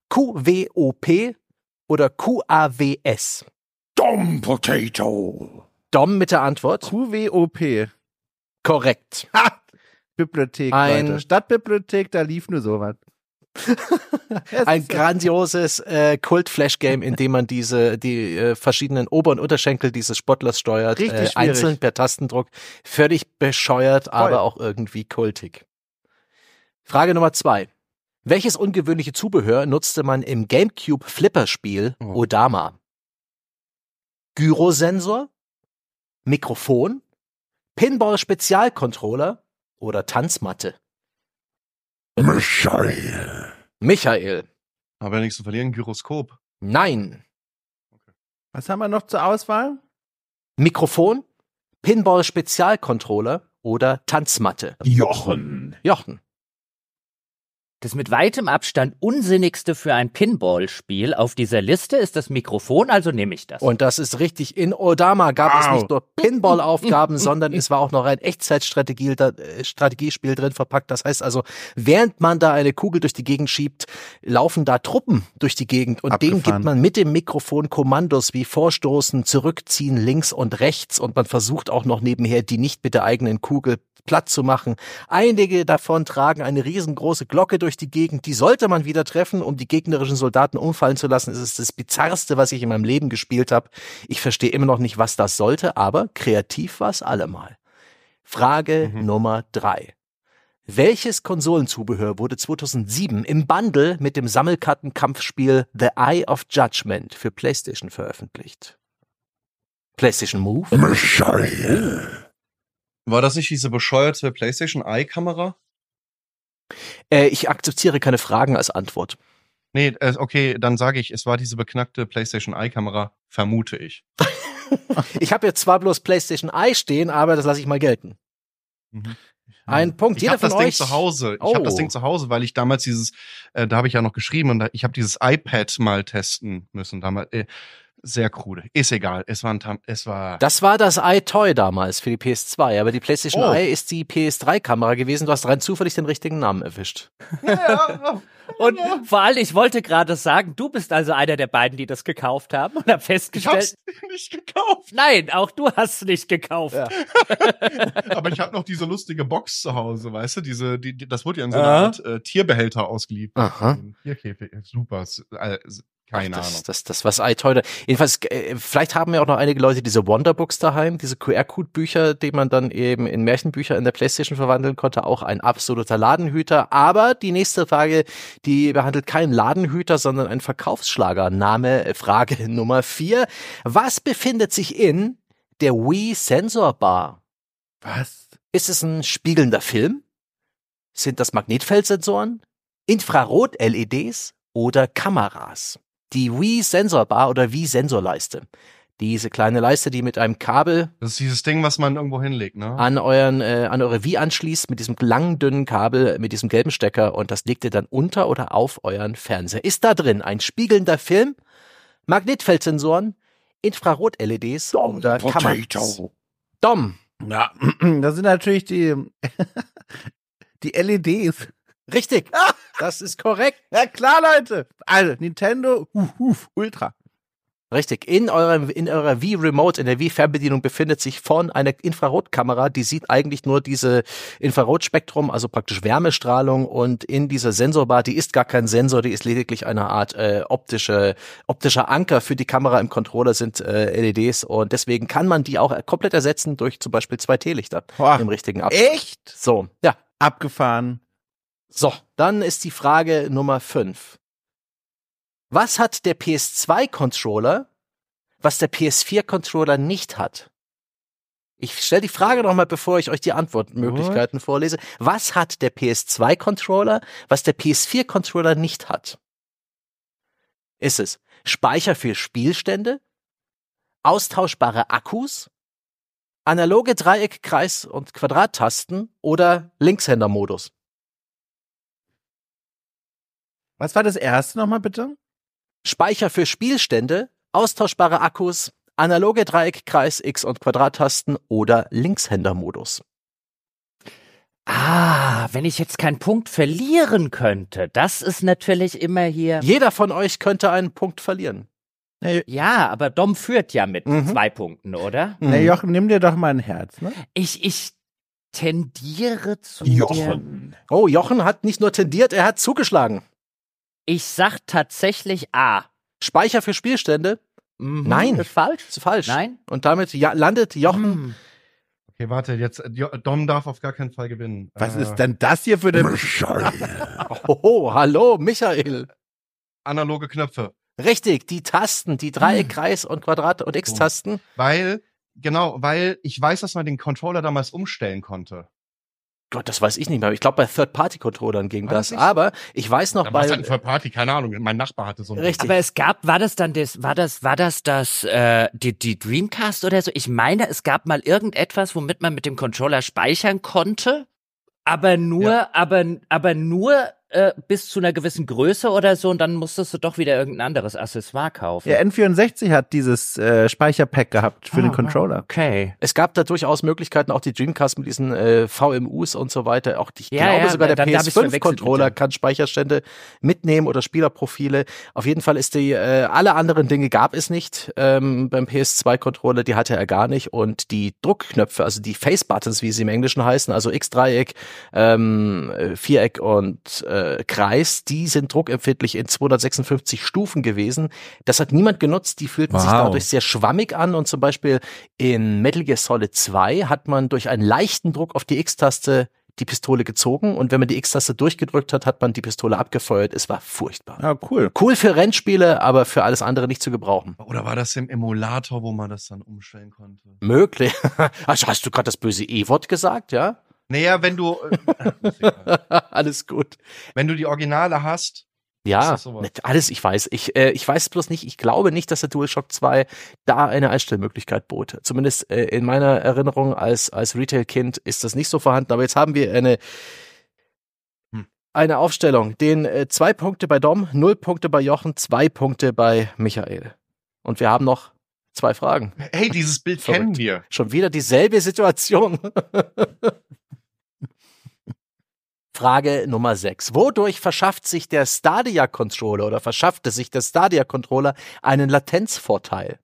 QWOP oder QAWS? Dumb Potato. Dom mit der Antwort. QWOP. Korrekt. Ha! Bibliothek, Ein- Leute. Stadtbibliothek, da lief nur sowas. Ein grandioses äh, Kult-Flash-Game, in dem man diese die äh, verschiedenen Ober- und Unterschenkel dieses Sportlers steuert, äh, einzeln per Tastendruck. Völlig bescheuert, aber auch irgendwie kultig. Frage Nummer zwei. Welches ungewöhnliche Zubehör nutzte man im GameCube Flipperspiel Oh. Odama? Gyrosensor? Mikrofon? Pinball-Spezialcontroller oder Tanzmatte? Michael. Michael. Aber nichts zu verlieren, Gyroskop. Nein. Was haben wir noch zur Auswahl? Mikrofon, Pinball-Spezialcontroller oder Tanzmatte? Jochen. Jochen. Das mit weitem Abstand unsinnigste für ein Pinball-Spiel auf dieser Liste ist das Mikrofon, also nehme ich das. Und das ist richtig. In Odama gab es Wow. nicht nur Pinball-Aufgaben, sondern es war auch noch ein Echtzeitstrategie- äh, Strategiespiel drin verpackt. Das heißt also, während man da eine Kugel durch die Gegend schiebt, laufen da Truppen durch die Gegend und denen Abgefahren. gibt man mit dem Mikrofon Kommandos wie Vorstoßen, Zurückziehen, links und rechts und man versucht auch noch nebenher, die nicht mit der eigenen Kugel platt zu machen. Einige davon tragen eine riesengroße Glocke durch die Gegend, die sollte man wieder treffen, um die gegnerischen Soldaten umfallen zu lassen. Es ist das bizarrste, was ich in meinem Leben gespielt habe. Ich verstehe immer noch nicht, was das sollte, aber kreativ war es allemal. Frage Nummer drei. Welches Konsolenzubehör wurde 2007 im Bundle mit dem Sammelkartenkampfspiel The Eye of Judgment für PlayStation veröffentlicht? PlayStation Move? Michael. War das nicht diese bescheuerte PlayStation Eye-Kamera? Äh, ich akzeptiere keine Fragen als Antwort. Nee, äh, okay, dann sage ich, es war diese beknackte PlayStation Eye-Kamera, vermute ich. Ich habe jetzt zwar bloß PlayStation Eye stehen, aber das lasse ich mal gelten. Ein Punkt. Ich habe das Ding zu Hause. Ich Oh. habe das Ding zu Hause, weil ich damals dieses, äh, da habe ich ja noch geschrieben und da, ich habe dieses iPad mal testen müssen. Damals, äh, sehr krude. Ist egal. Es war ein, Tam- es war. Das war das iToy damals für die PS2, aber die PlayStation Oh. Eye ist die PS3-Kamera gewesen. Du hast rein zufällig den richtigen Namen erwischt. Und vor allem, ich wollte gerade sagen, du bist also einer der beiden, die das gekauft haben und hab ich festgestellt, hab's nicht gekauft. nein, auch du hast es nicht gekauft. Ja. Aber ich habe noch diese lustige Box zu Hause, weißt du? Diese, die, die, das wurde ja in so einer Aha. Art äh, Tierbehälter ausgeliefert. Aha. Tierkäfig. Super. Keine das, Ahnung. Das, das, was iToy da. Jedenfalls, äh, vielleicht haben ja auch noch einige Leute diese Wonderbooks daheim, diese QR-Code-Bücher, die man dann eben in Märchenbücher in der PlayStation verwandeln konnte. Auch ein absoluter Ladenhüter. Aber die nächste Frage, die behandelt keinen Ladenhüter, sondern einen Verkaufsschlager. Name, äh, Frage Nummer vier. Was befindet sich in der Wii Sensor Bar? Was? Ist es ein spiegelnder Film? Sind das Magnetfeldsensoren? Infrarot-LEDs oder Kameras? Die Wii Sensor Bar oder Wii Sensorleiste. Diese kleine Leiste, die mit einem Kabel Das ist dieses Ding, was man irgendwo hinlegt, ne? an euren äh, an eure Wii anschließt mit diesem langen dünnen Kabel mit diesem gelben Stecker und das legt ihr dann unter oder auf euren Fernseher. Ist da drin ein spiegelnder Film, Magnetfeldsensoren, Infrarot-LEDs oder Kameras? Potato. Dom, Ja, das sind natürlich die, die LEDs. Richtig. Das ist korrekt. Ja klar, Leute. Also, Nintendo, huf, huf, Ultra. Richtig. In eurem, in eurer Wii Remote, in der Wii Fernbedienung befindet sich vorn eine Infrarotkamera, die sieht eigentlich nur diese Infrarotspektrum, also praktisch Wärmestrahlung und in dieser Sensorbar, die ist gar kein Sensor, die ist lediglich eine Art äh, optische, optischer Anker für die Kamera im Controller sind äh, LEDs und deswegen kann man die auch komplett ersetzen durch zum Beispiel zwei Teelichter Boah. im richtigen Abstand. Echt? So, ja. Abgefahren. So, dann ist die Frage Nummer 5. Was hat der PS2-Controller, was der PS4-Controller nicht hat? Ich stelle die Frage nochmal, bevor ich euch die Antwortmöglichkeiten vorlese. Was hat der PS2-Controller, was der PS4-Controller nicht hat? Ist es Speicher für Spielstände? Austauschbare Akkus? Analoge Dreieck, Kreis- und Quadrattasten oder Linkshänder-Modus? Was war das erste nochmal bitte? Speicher für Spielstände, austauschbare Akkus, analoge Dreieck, Kreis, X und Quadrattasten oder Linkshänder-Modus. Ah, wenn ich jetzt keinen Punkt verlieren könnte, das ist natürlich immer hier. Jeder von euch könnte einen Punkt verlieren. Ja, aber Dom führt ja mit Mhm. zwei Punkten, oder? Na, Jochen, nimm dir doch mal ein Herz, ne? Ich, ich tendiere zu der. Jochen. Oh, Jochen hat nicht nur tendiert, er hat zugeschlagen. Ich sag tatsächlich A. Speicher für Spielstände? Mhm. Nein. Ist falsch? Ist falsch. Nein. Und damit ja, landet Jochen. Hm. Okay, warte, jetzt, Jo- Dom darf auf gar keinen Fall gewinnen. Was Äh, ist denn das hier für eine... Michael. Oh, hallo, Michael. Analoge Knöpfe. Richtig, die Tasten, die Dreieck, Kreis und Quadrat und X-Tasten. Weil, genau, weil ich weiß, dass man den Controller damals umstellen konnte. Gott, das weiß ich nicht mehr. Ich glaube, bei Third-Party-Controllern ging das. das nicht? Aber ich weiß noch Da war bei. es halt ein Party, keine Ahnung. Mein Nachbar hatte so ein Richtig. Aber es gab, war das dann das, war das, war das das, äh, die, die Dreamcast oder so? Ich meine, es gab mal irgendetwas, womit man mit dem Controller speichern konnte, aber nur, Ja. aber, aber nur äh, bis zu einer gewissen Größe oder so und dann musstest du doch wieder irgendein anderes Accessoire kaufen. Ja, N64 hat dieses äh, Speicherpack gehabt für den Ah, Controller. Okay. Es gab da durchaus Möglichkeiten, auch die Dreamcast mit diesen äh, VMUs und so weiter. Auch die, ich Ja, glaube ja, sogar der dann hab ich's verwechselt PS5-Controller mit dem. kann Speicherstände mitnehmen oder Spielerprofile. Auf jeden Fall ist die, äh, alle anderen Dinge gab es nicht ähm, beim PS2-Controller, die hatte er gar nicht. Und die Druckknöpfe, also die Face-Buttons, wie sie im Englischen heißen, also X-Dreieck, ähm, äh, Viereck und äh, Kreis, die sind druckempfindlich in 256 Stufen gewesen. Das hat niemand genutzt, die fühlten sich Wow. dadurch sehr schwammig an und zum Beispiel in Metal Gear Solid 2 hat man durch einen leichten Druck auf die X-Taste die Pistole gezogen und wenn man die X-Taste durchgedrückt hat, hat man die Pistole abgefeuert. Es war furchtbar. Ja, cool. Cool für Rennspiele, aber für alles andere nicht zu gebrauchen. Oder war das im Emulator, wo man das dann umstellen konnte? Möglich. Also hast du gerade das böse E-Wort gesagt, ja? Naja, wenn du, äh, alles gut. wenn du die Originale hast, Ja, alles, ich weiß. Ich, äh, ich weiß bloß nicht, ich glaube nicht, dass der DualShock 2 da eine Einstellmöglichkeit bot. Zumindest äh, in meiner Erinnerung als, als Retail-Kind ist das nicht so vorhanden. Aber jetzt haben wir eine, Hm. eine Aufstellung. Den äh, zwei Punkte bei Dom, null Punkte bei Jochen, zwei Punkte bei Michael. Und wir haben noch zwei Fragen. hey, dieses Bild kennen wir. Schon wieder dieselbe Situation. Frage Nummer 6. Wodurch verschafft sich der Stadia Controller oder verschaffte sich der Stadia Controller einen Latenzvorteil?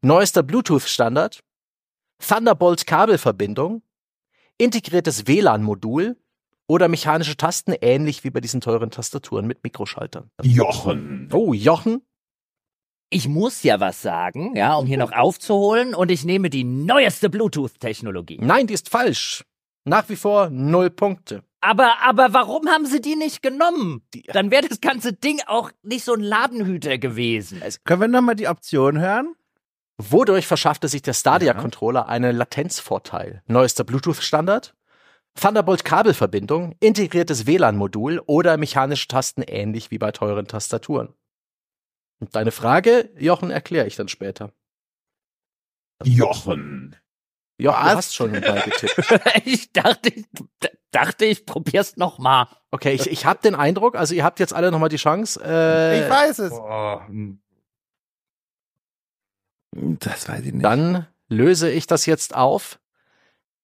Neuester Bluetooth Standard, Thunderbolt Kabelverbindung, integriertes WLAN-Modul oder mechanische Tasten ähnlich wie bei diesen teuren Tastaturen mit Mikroschaltern. Jochen. Oh, Jochen, Ich muss ja was sagen, ja, um hier noch aufzuholen und ich nehme die neueste Bluetooth-Technologie. nein, die ist falsch. Nach wie vor null Punkte. Aber, aber warum haben sie die nicht genommen? Dann wäre das ganze Ding auch nicht so ein Ladenhüter gewesen. Können wir nochmal die Option hören? Wodurch verschaffte sich der Stadia-Controller einen Latenzvorteil? Neuester Bluetooth-Standard? Thunderbolt-Kabelverbindung, integriertes WLAN-Modul oder mechanische Tasten ähnlich wie bei teuren Tastaturen? Und deine Frage, Jochen, erkläre ich dann später. Jochen. Was? du hast schon mal getippt. ich dachte, ich dachte, ich probier's noch mal. Okay, ich, ich habe den Eindruck, also ihr habt jetzt alle nochmal die Chance. Äh, ich weiß es. Boah. Das weiß ich nicht. Dann löse ich das jetzt auf.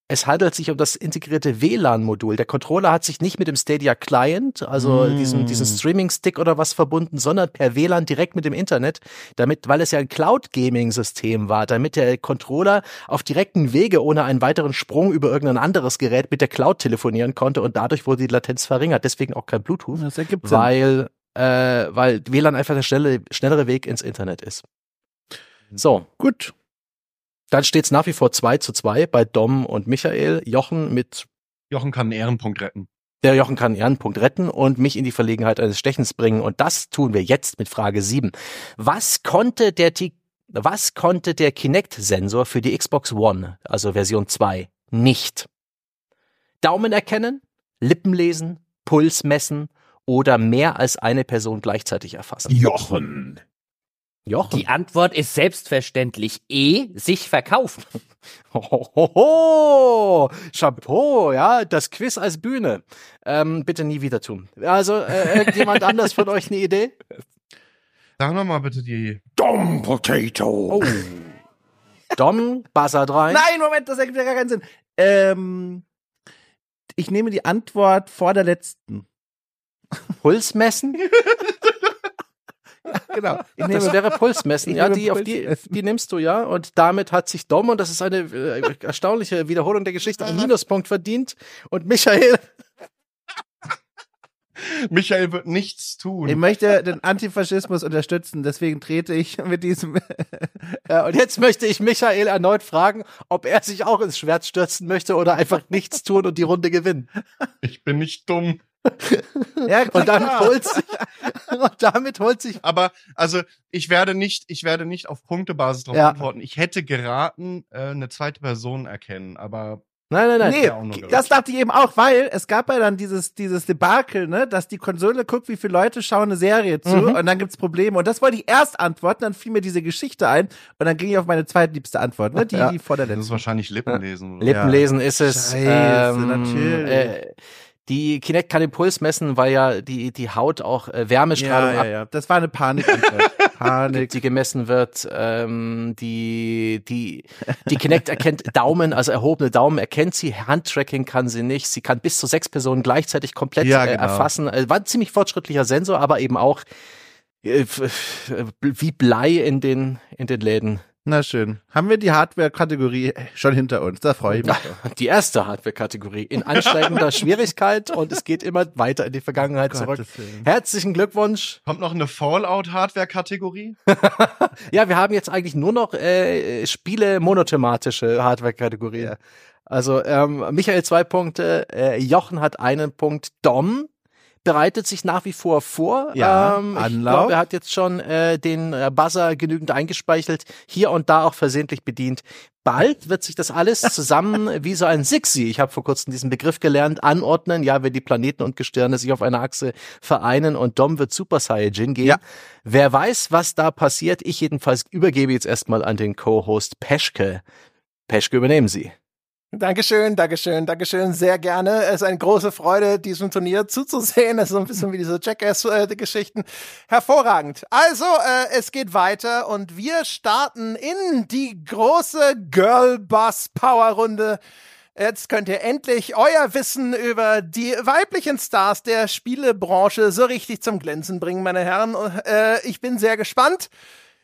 Es handelt sich um das integrierte WLAN-Modul. Der Controller hat sich nicht mit dem Stadia Client, also Mm. diesem, diesen Streaming-Stick oder was verbunden, sondern per WLAN direkt mit dem Internet, damit, weil es ja ein Cloud-Gaming-System war, damit der Controller auf direkten Wege ohne einen weiteren Sprung über irgendein anderes Gerät mit der Cloud telefonieren konnte und dadurch wurde die Latenz verringert. Deswegen auch kein Bluetooth, das ergibt Sinn. weil, äh, weil WLAN einfach der schnelle, schnellere Weg ins Internet ist. So, Gut. Dann steht's nach wie vor 2 zu 2 bei Dom und Michael. Jochen mit, Jochen kann einen Ehrenpunkt retten. der Jochen kann einen Ehrenpunkt retten und mich in die Verlegenheit eines Stechens bringen. Und das tun wir jetzt mit Frage 7. Was konnte der, was konnte der Kinect-Sensor für die Xbox One, also Version 2, nicht? Daumen erkennen, Lippen lesen, Puls messen oder mehr als eine Person gleichzeitig erfassen? Jochen. Jochen. Die Antwort ist selbstverständlich E, sich verkaufen. Hohoho, Chapeau, ja, das Quiz als Bühne. Ähm, bitte nie wieder tun. Also, äh, irgendjemand anders von euch eine Idee? Sag noch mal bitte die. Dom Potato. Oh. Dom, buzzert rein. Nein, Moment, das ergibt ja gar keinen Sinn. Ähm, ich nehme die Antwort vor der letzten. Puls messen? Genau. Ich Das nehme, wäre Puls messen. ich Ja, die, auf die, messen. die nimmst du, ja. Und damit hat sich Dom, und das ist eine äh, erstaunliche Wiederholung der Geschichte, einen Minuspunkt verdient. Und Michael, Michael wird nichts tun. ich möchte den Antifaschismus unterstützen, deswegen trete ich mit diesem. ja, und jetzt möchte ich Michael erneut fragen, ob er sich auch ins Schwert stürzen möchte oder einfach nichts tun und die Runde gewinnen. Ich bin nicht dumm. ja, Und damit holt sich, und damit holt sich, Aber also ich werde nicht, ich werde nicht auf Punktebasis darauf Ja. antworten. Ich hätte geraten, äh, eine zweite Person erkennen, aber Nein, nein, nein. Nee, das dachte ich eben auch, weil es gab ja dann dieses, dieses Debakel, ne, dass die Konsole guckt, wie viele Leute schauen eine Serie zu Mhm. und dann gibt's Probleme. Und das wollte ich erst antworten, dann fiel mir diese Geschichte ein und dann ging ich auf meine zweitliebste Antwort, ne, die, Ja. die vor der Das ist letzten. wahrscheinlich Lippenlesen. oder? Lippenlesen ist es. Scheiße, ähm, natürlich. Äh, die Kinect kann den Puls messen, weil ja die, die Haut auch äh, Wärmestrahlung Ja, ja, ja. Das war eine abgibt, Panik. die gemessen wird. Ähm, die, die, die Kinect erkennt Daumen, also erhobene Daumen erkennt sie. Handtracking kann sie nicht. Sie kann bis zu sechs Personen gleichzeitig komplett Ja, äh, genau. erfassen. Äh, war ein ziemlich fortschrittlicher Sensor, aber eben auch äh, wie Blei in den, in den Läden. Na schön. Haben wir die Hardware-Kategorie schon hinter uns? Da freue ich mich. Die erste Hardware-Kategorie in ansteigender Schwierigkeit und es geht immer weiter in die Vergangenheit zurück. Gottes Willen. Herzlichen Glückwunsch. Kommt noch eine Fallout-Hardware-Kategorie? Ja, wir haben jetzt eigentlich nur noch äh, Spiele monothematische Hardware-Kategorien. Ja. Also ähm, Michael zwei Punkte, äh, Jochen hat einen Punkt, Dom bereitet sich nach wie vor vor. Ja, ähm, ich Anlauf. glaube, er hat jetzt schon äh, den äh, Buzzer genügend eingespeichert, hier und da auch versehentlich bedient. Bald wird sich das alles zusammen wie so ein Sixi, ich habe vor kurzem diesen Begriff gelernt, anordnen. Ja, wenn die Planeten und Gestirne sich auf einer Achse vereinen und Dom wird Super Saiyajin gehen. Ja. Wer weiß, was da passiert. Ich jedenfalls übergebe jetzt erstmal an den Co-Host Peschke. Peschke, übernehmen Sie. Dankeschön, Dankeschön, Dankeschön, sehr gerne. Es ist eine große Freude, diesem Turnier zuzusehen. Es ist so ein bisschen wie diese Jackass-Geschichten. Hervorragend. Also, äh, es geht weiter und wir starten in die große Girl Boss Power Runde. Jetzt könnt ihr endlich euer Wissen über die weiblichen Stars der Spielebranche so richtig zum Glänzen bringen, meine Herren. Äh, ich bin sehr gespannt.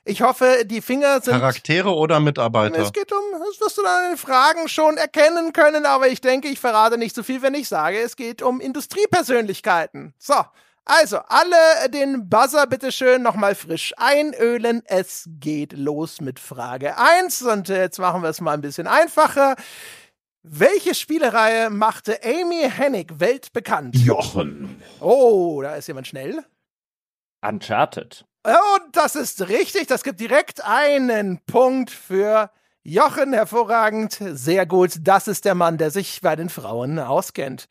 Ich hoffe, die Finger sind Charaktere oder Mitarbeiter? es geht um, das wirst du dann in den Fragen schon erkennen können, aber ich denke, ich verrate nicht so viel, wenn ich sage, es geht um Industriepersönlichkeiten. So, also, alle den Buzzer bitte schön nochmal frisch einölen. Es geht los mit Frage 1 und jetzt machen wir es mal ein bisschen einfacher. Welche Spielereihe machte Amy Hennig weltbekannt? Jochen. Oh, da ist jemand schnell. Uncharted. Und das ist richtig. Das gibt direkt einen Punkt für Jochen. Hervorragend. Sehr gut. Das ist der Mann, der sich bei den Frauen auskennt.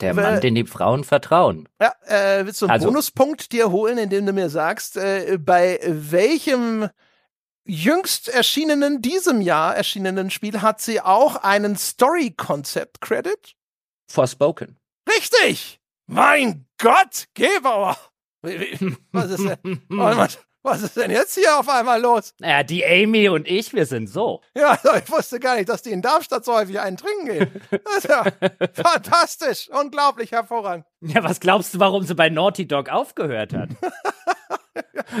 Der Mann, den die Frauen vertrauen. Ja, äh, willst du einen Also- Bonuspunkt dir holen, indem du mir sagst, äh, bei welchem jüngst erschienenen, diesem Jahr erschienenen Spiel hat sie auch einen Story-Concept-Credit? Forspoken. Richtig! Mein Gott, Gebauer! Was ist denn, was, ist denn jetzt hier auf einmal los? Ja, die Amy und ich, wir sind so. Ja, also ich wusste gar nicht, dass die in Darmstadt so häufig einen trinken gehen. Das ist ja fantastisch, unglaublich hervorragend. Ja, was glaubst du, warum sie bei Naughty Dog aufgehört hat?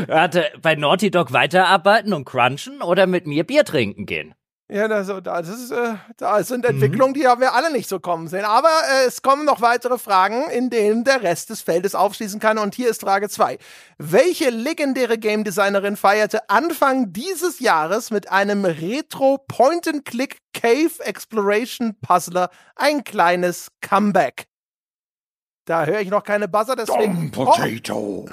hatte bei Naughty Dog weiterarbeiten und crunchen oder mit mir Bier trinken gehen. Ja, also, das ist, äh, da sind Entwicklungen, die haben wir alle nicht so kommen sehen. Aber äh, es kommen noch weitere Fragen, in denen der Rest des Feldes aufschließen kann. Und hier ist Frage 2. Welche legendäre Game Designerin feierte Anfang dieses Jahres mit einem Retro Point-and-Click Cave Exploration Puzzler ein kleines Comeback? Da höre ich noch keine Buzzer, deswegen. Dumb Oh, Potato.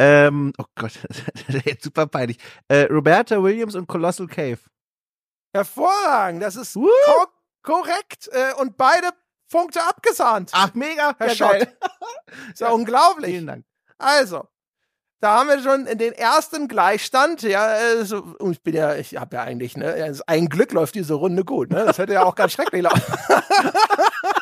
ähm, oh Gott, das ist jetzt super peinlich. Äh, Roberta Williams und Colossal Cave. Hervorragend, das ist Woo! ko korrekt. Äh, und beide Punkte abgesahnt. Ach, mega, Herr ja, Schott. Ist ja unglaublich. Vielen Dank. Also, da haben wir schon den ersten Gleichstand. Ja, so, und ich bin ja, ich habe ja eigentlich, ne, also ein Glück läuft diese Runde gut. Ne? Das hätte ja auch ganz schrecklich laufen.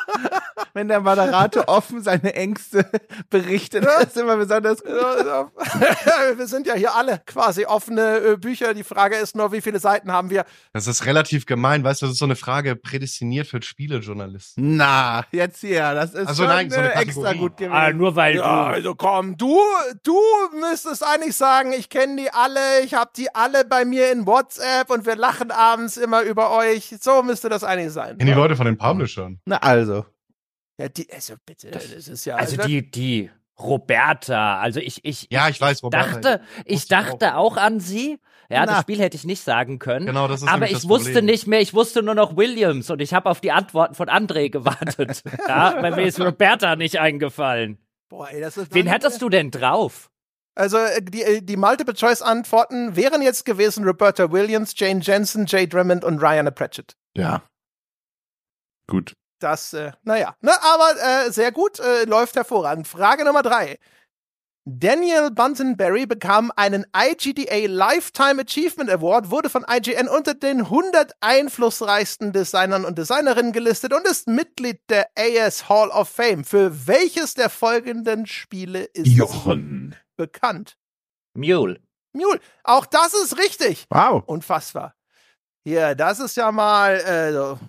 Wenn der Moderator offen seine Ängste berichtet, das ist immer besonders gut. wir sind ja hier alle quasi offene äh, Bücher. Die Frage ist nur, wie viele Seiten haben wir? Das ist relativ gemein, weißt du, das ist so eine Frage prädestiniert für Spielejournalisten. Na, jetzt hier, das ist Also schon nein, so eine äh, extra gut gewesen. Ah, nur weil Ja, du. also komm, du, du müsstest eigentlich sagen, ich kenne die alle, ich habe die alle bei mir in WhatsApp und wir lachen abends immer über euch. So müsste das eigentlich sein. Kennen die Leute von den Publishern. Na also. Ja, die, also bitte, das ist ja. Also die, die Roberta, also ich, ich, Ja, ich weiß, Roberta. dachte, ich dachte auch an sie. Ja, Na. das Spiel hätte ich nicht sagen können. Genau, das ist aber ich das wusste nicht mehr, ich wusste nur noch Williams und ich habe auf die Antworten von André gewartet. ja, weil mir ist Roberta nicht eingefallen. Boah, ey, das ist Wen hättest du denn drauf? Also äh, die, äh, die Multiple-Choice-Antworten wären jetzt gewesen Roberta Williams, Jane Jensen, Jay Drummond und Ryan Pratchett. Ja. Gut. Das, äh, naja, ne, aber äh, sehr gut, äh, läuft hervorragend. Frage Nummer drei. Daniel Buntonberry bekam einen IGDA Lifetime Achievement Award, wurde von IGN unter den 100 einflussreichsten Designern und Designerinnen gelistet und ist Mitglied der AS Hall of Fame. Für welches der folgenden Spiele ist Jochen. bekannt? Mule. Mule. Auch das ist richtig. Wow. Unfassbar. Hier, das ist ja mal, äh, so.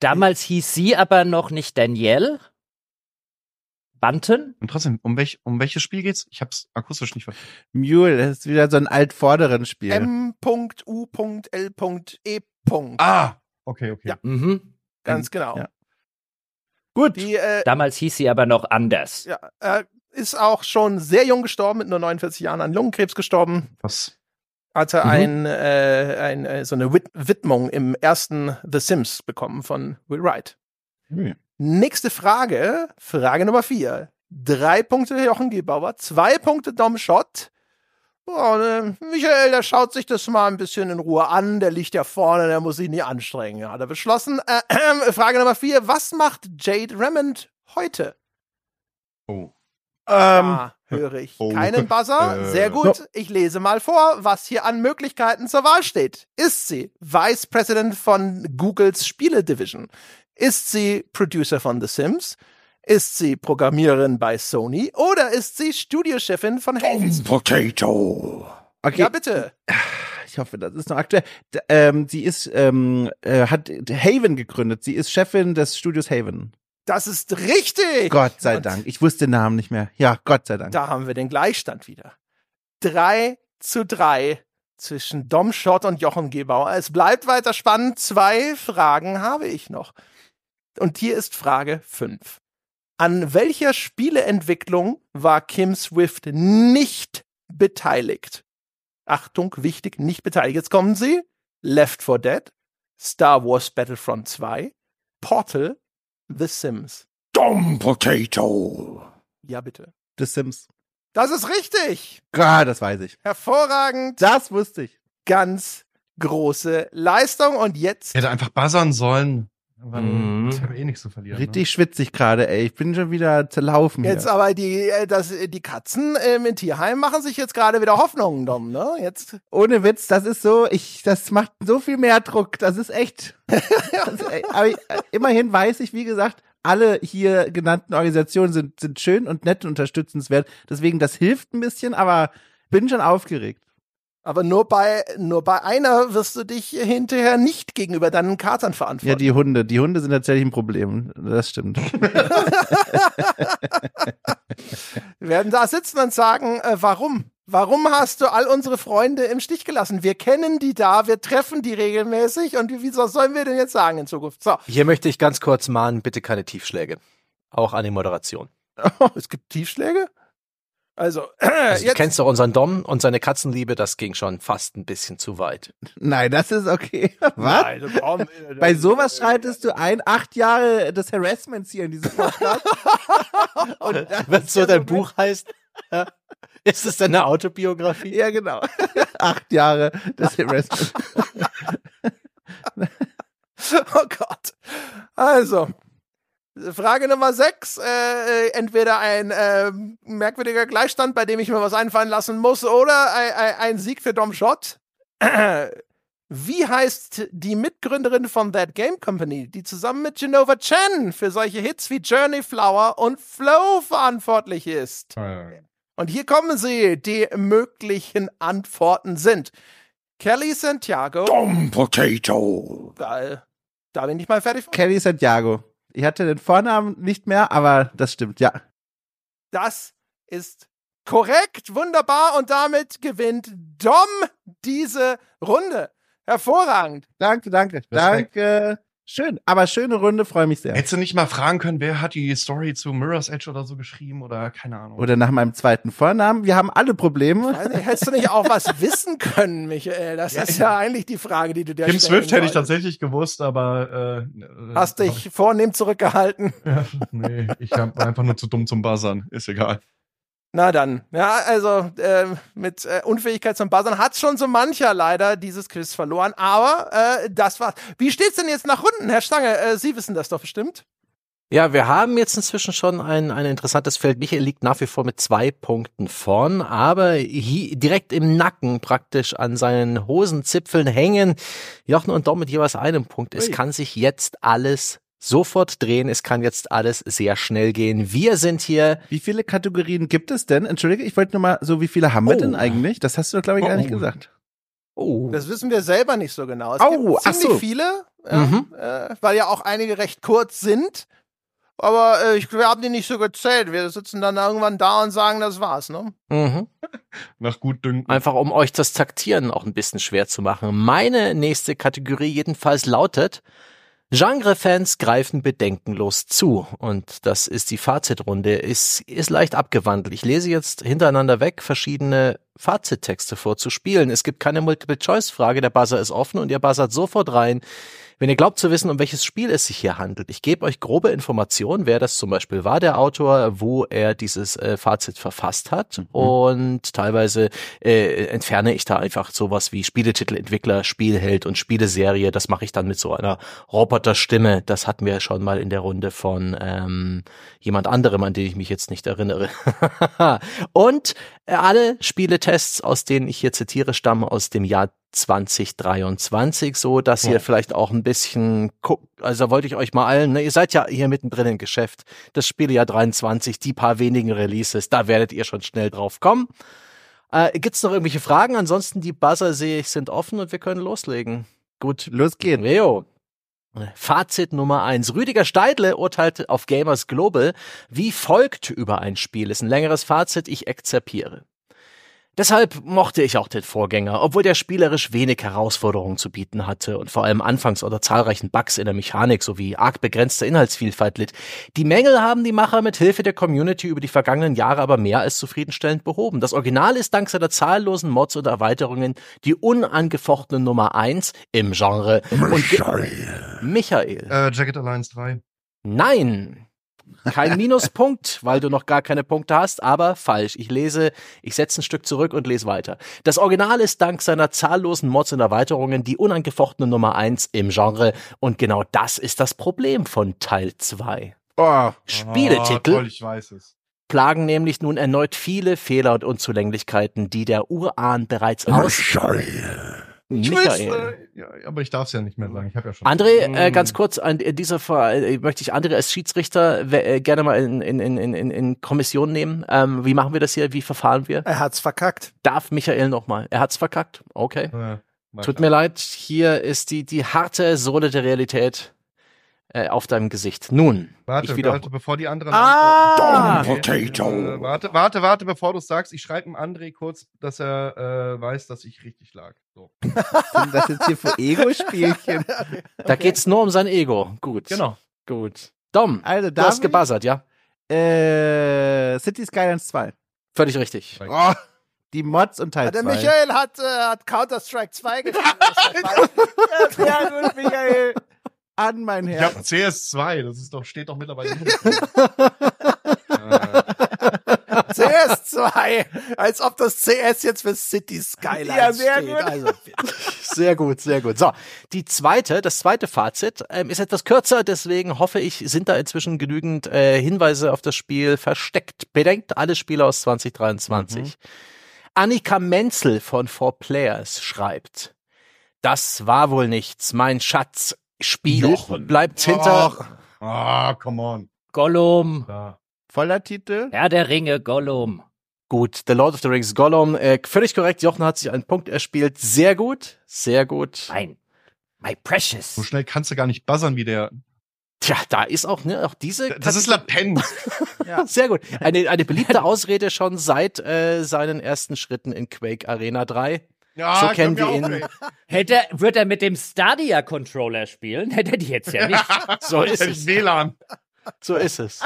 Damals hieß sie aber noch nicht Danielle. Bunton? Und trotzdem, um, welch, um welches Spiel geht's? Ich hab's akustisch nicht verstanden. Mule, das ist wieder so ein altvorderen Spiel. M.U.L.E. Ah, okay, okay. Ja. Mhm. Ganz genau. Ja. Gut. Die äh, Damals hieß sie aber noch anders. ja, äh, ist auch schon sehr jung gestorben, mit nur 49 Jahren an Lungenkrebs gestorben. Was? Hatte Mhm. ein, äh, ein, äh, so eine Wid Widmung im ersten The Sims bekommen von Will Wright. Hm. Nächste Frage, Frage Nummer vier. Drei Punkte Jochen Gebauer, zwei Punkte Dom Schott. Oh, ne, Michael, der schaut sich das mal ein bisschen in Ruhe an. Der liegt ja vorne, der muss sich nie anstrengen. Hat er beschlossen. Äh, äh, Frage Nummer vier. Was macht Jade Raymond heute? Oh. Ähm, Ah, höre ich Oh. keinen Buzzer. Äh. Sehr gut. Ich lese mal vor, was hier an Möglichkeiten zur Wahl steht. Ist sie Vice President von Googles Spiele Division? Ist sie Producer von The Sims? Ist sie Programmiererin bei Sony? Oder ist sie Studiochefin von Havens? Potato. okay. Ja, bitte. Ich hoffe, das ist noch aktuell. D ähm, sie ist, ähm, äh, hat Haven gegründet. Sie ist Chefin des Studios Haven. Das ist richtig. Gott sei Und Dank. Ich wusste den Namen nicht mehr. Ja, Gott sei Dank. Da haben wir den Gleichstand wieder. Drei zu drei zwischen Dom Schott und Jochen Gebauer. Es bleibt weiter spannend. Zwei Fragen habe ich noch. Und hier ist Frage fünf. An welcher Spieleentwicklung war Kim Swift nicht beteiligt? Achtung, wichtig, nicht beteiligt. Jetzt kommen sie. Left 4 Dead, Star Wars Battlefront 2, Portal, The Sims. Dumb Potato. Ja, bitte. The Sims. Das ist richtig. Ah, das weiß ich. Hervorragend. Das wusste ich. ganz große Leistung. Und jetzt, Ich hätte einfach buzzern sollen. Aber Mhm. Ich habe eh nichts zu verlieren. Richtig schwitzig gerade, ey. Ich bin schon wieder zerlaufen hier. jetzt aber die, äh, das, die Katzen ähm, im Tierheim machen sich jetzt gerade wieder Hoffnungen, Dom, ne? Jetzt, Ohne Witz, das ist so, ich, das macht so viel mehr Druck. Das ist echt. das aber ich, äh, immerhin weiß ich, wie gesagt, alle hier genannten Organisationen sind, sind schön und nett und unterstützenswert. Deswegen, das hilft ein bisschen, aber bin schon aufgeregt. Aber nur bei, nur bei einer wirst du dich hinterher nicht gegenüber deinen Katern Ja, verantworten. die Hunde. Die Hunde sind tatsächlich ein Problem. Das stimmt. Wir werden da sitzen und sagen, äh, warum? Warum hast du all unsere Freunde im Stich gelassen? Wir kennen die da, wir treffen die regelmäßig und wieso sollen wir denn jetzt sagen in Zukunft? So, Hier möchte ich ganz kurz mahnen, bitte keine Tiefschläge. Auch an die Moderation. es gibt Tiefschläge? Also, Also, du jetzt, kennst doch unseren Dom und seine Katzenliebe, das ging schon fast ein bisschen zu weit. Nein, das ist okay. Was? Nein, komm, äh, Bei sowas schreitest du ein, acht Jahre des Harassments hier in diesem Podcast. Und Wenn so dein Buch heißt, äh, ist es deine Autobiografie? Ja, genau. acht Jahre des Harassments. Oh Gott. Also, Frage Nummer sechs. Äh, entweder ein äh, merkwürdiger Gleichstand, bei dem ich mir was einfallen lassen muss, oder ein, ein, Sieg für Dom Schott. Wie heißt die Mitgründerin von That Game Company, die zusammen mit Genova Chen für solche Hits wie Journey Flower und Flow verantwortlich ist? Und hier kommen sie. Die möglichen Antworten sind Kelly Santiago. Dumb Potato. Da, da bin ich mal fertig. Kelly Santiago. Ich hatte den Vornamen nicht mehr, aber das stimmt, ja. Das ist korrekt, wunderbar und damit gewinnt Dom diese Runde. Hervorragend. Danke, danke, danke. Schön, aber schöne Runde, freue mich sehr. Hättest du nicht mal fragen können, wer hat die Story zu Mirror's Edge oder so geschrieben oder keine Ahnung. Oder nach meinem zweiten Vornamen. Wir haben alle Probleme. Nicht, hättest du nicht auch was wissen können, Michael? Das ist ja eigentlich die Frage, die du dir Kim Swift hätte ich tatsächlich gewusst, aber äh, äh, Hast dich vornehm zurückgehalten. Ja, nee, ich war einfach nur zu dumm zum Buzzern. Ist egal. Na dann, ja, also äh, mit äh, Unfähigkeit zum Buzzern hat schon so mancher leider dieses Quiz verloren, aber äh, das war's. Wie steht's denn jetzt nach Runden, Herr Stange? Äh, Sie wissen das doch bestimmt. Ja, wir haben jetzt inzwischen schon ein, ein interessantes Feld. Michael liegt nach wie vor mit zwei Punkten vorn, aber hier direkt im Nacken praktisch an seinen Hosenzipfeln hängen Jochen und Dom mit jeweils einem Punkt. Es Ui. kann sich jetzt alles sofort drehen. Es kann jetzt alles sehr schnell gehen. Wir sind hier. Wie viele Kategorien gibt es denn? Entschuldige, ich wollte nur mal so, wie viele haben wir Oh. denn eigentlich? Das hast du, glaube ich, gar Oh. nicht gesagt. Oh, Das wissen wir selber nicht so genau. Es Au, gibt ach ziemlich so. viele, ja, Mhm. äh, weil ja auch einige recht kurz sind. Aber äh, ich, wir haben die nicht so gezählt. Wir sitzen dann irgendwann da und sagen, das war's, ne? mhm. Nach Gutdünken. Einfach um euch das Taktieren auch ein bisschen schwer zu machen. Meine nächste Kategorie jedenfalls lautet Genre-Fans greifen bedenkenlos zu. Und das ist die Fazitrunde. Ist, ist leicht abgewandelt. Ich lese jetzt hintereinander weg verschiedene Fazittexte vorzuspielen. Es gibt keine Multiple-Choice-Frage. Der Buzzer ist offen und ihr buzzert sofort rein. Wenn ihr glaubt zu wissen, um welches Spiel es sich hier handelt, ich gebe euch grobe Informationen, wer das zum Beispiel war, der Autor, wo er dieses äh, Fazit verfasst hat und teilweise äh, entferne ich da einfach sowas wie Spieletitel, Entwickler, Spielheld und Spieleserie. Das mache ich dann mit so einer Roboterstimme. Das hatten wir schon mal in der Runde von ähm, jemand anderem, an den ich mich jetzt nicht erinnere. und äh, alle Spieletests, aus denen ich hier zitiere, stammen aus dem Jahr 2023, so dass ihr vielleicht auch ein bisschen guckt. Also wollte ich euch mal allen, ne, ihr seid ja hier mittendrin im Geschäft. Das Spielejahr 23, die paar wenigen Releases, da werdet ihr schon schnell drauf kommen. Äh, gibt's noch irgendwelche Fragen? Ansonsten die Buzzer sehe ich sind offen und wir können loslegen. Gut, Los geht's. Leo. Fazit Nummer eins. Rüdiger Steidle urteilte auf Gamers Global wie folgt über ein Spiel. Ist ein längeres Fazit, ich exzerpiere. Deshalb mochte ich auch den Vorgänger, obwohl der spielerisch wenig Herausforderungen zu bieten hatte und vor allem anfangs unter zahlreichen Bugs in der Mechanik sowie arg begrenzter Inhaltsvielfalt litt. Die Mängel haben die Macher mit Hilfe der Community über die vergangenen Jahre aber mehr als zufriedenstellend behoben. Das Original ist dank seiner zahllosen Mods und Erweiterungen die unangefochtene Nummer eins im Genre. Und ge- Michael. Äh, Jacket Alliance 3. Nein. Kein Minuspunkt, weil du noch gar keine Punkte hast, aber falsch. Ich lese, ich setze ein Stück zurück und lese weiter. Das Original ist dank seiner zahllosen Mods und Erweiterungen die unangefochtene Nummer eins im Genre und genau das ist das Problem von Teil 2. Oh, Spieletitel Oh, toll, ich weiß es. plagen nämlich nun erneut viele Fehler und Unzulänglichkeiten, die der Urahn bereits aus... Michael. Ja, aber ich darf es ja nicht mehr sagen. Ich habe ja schon. André, äh, ganz kurz, an dieser Fall äh, möchte ich André als Schiedsrichter äh, gerne mal in, in, in, in, in Kommission nehmen. Ähm, wie machen wir das hier? Wie verfahren wir? Er hat's verkackt. Darf Michael nochmal? Er hat's verkackt. Okay. Äh, na Tut klar. mir leid, hier ist die, die harte Sohle der Realität äh, auf deinem Gesicht. Nun, Warte, warte, bevor die anderen. Ah! Antworten. potato. Äh, warte, warte, warte, bevor du sagst. Ich schreibe dem André kurz, dass er äh, weiß, dass ich richtig lag. So. sind das jetzt hier für Ego-Spielchen? Da geht's nur um sein Ego. Gut. Genau. Gut. Dom, Also, du hast gebuzzert, ja? äh, City Skylines 2. Völlig richtig. Oh, die Mods und Teil Der 2. Michael hat, äh, hat Counter-Strike 2 gespielt. Ja, gut, Michael. An mein Ich Herz. habe CS2, das ist doch, steht doch mittlerweile. äh, CS2. Als ob das CS jetzt für City Skylines Ja, sehr steht. gut. Also, Sehr gut, sehr gut. So, die zweite, das zweite Fazit ähm, ist etwas kürzer, deswegen hoffe ich, sind da inzwischen genügend äh, Hinweise auf das Spiel versteckt. Bedenkt alle Spiele aus 2023. Annika Menzel von Four Players schreibt, das war wohl nichts, mein Schatz. Spiel Jochen. bleibt hinter. Ah, come on. Gollum. Da. Voller Titel. Herr der Ringe, Gollum. Gut, The Lord of the Rings Gollum, äh, völlig korrekt. Jochen hat sich einen Punkt erspielt. Sehr gut, sehr gut. Mein, my precious. So schnell kannst du gar nicht buzzern wie der. Tja, da ist auch, ne, auch diese. Das ist latent. Sehr gut. Eine, eine beliebte Ausrede schon seit äh, seinen ersten Schritten in Quake Arena 3. Ja, So kennen wir ihn. Hätte, er- wird er mit dem Stadia-Controller spielen? Hätte er die jetzt ja nicht. So ist es. WLAN. So ist es.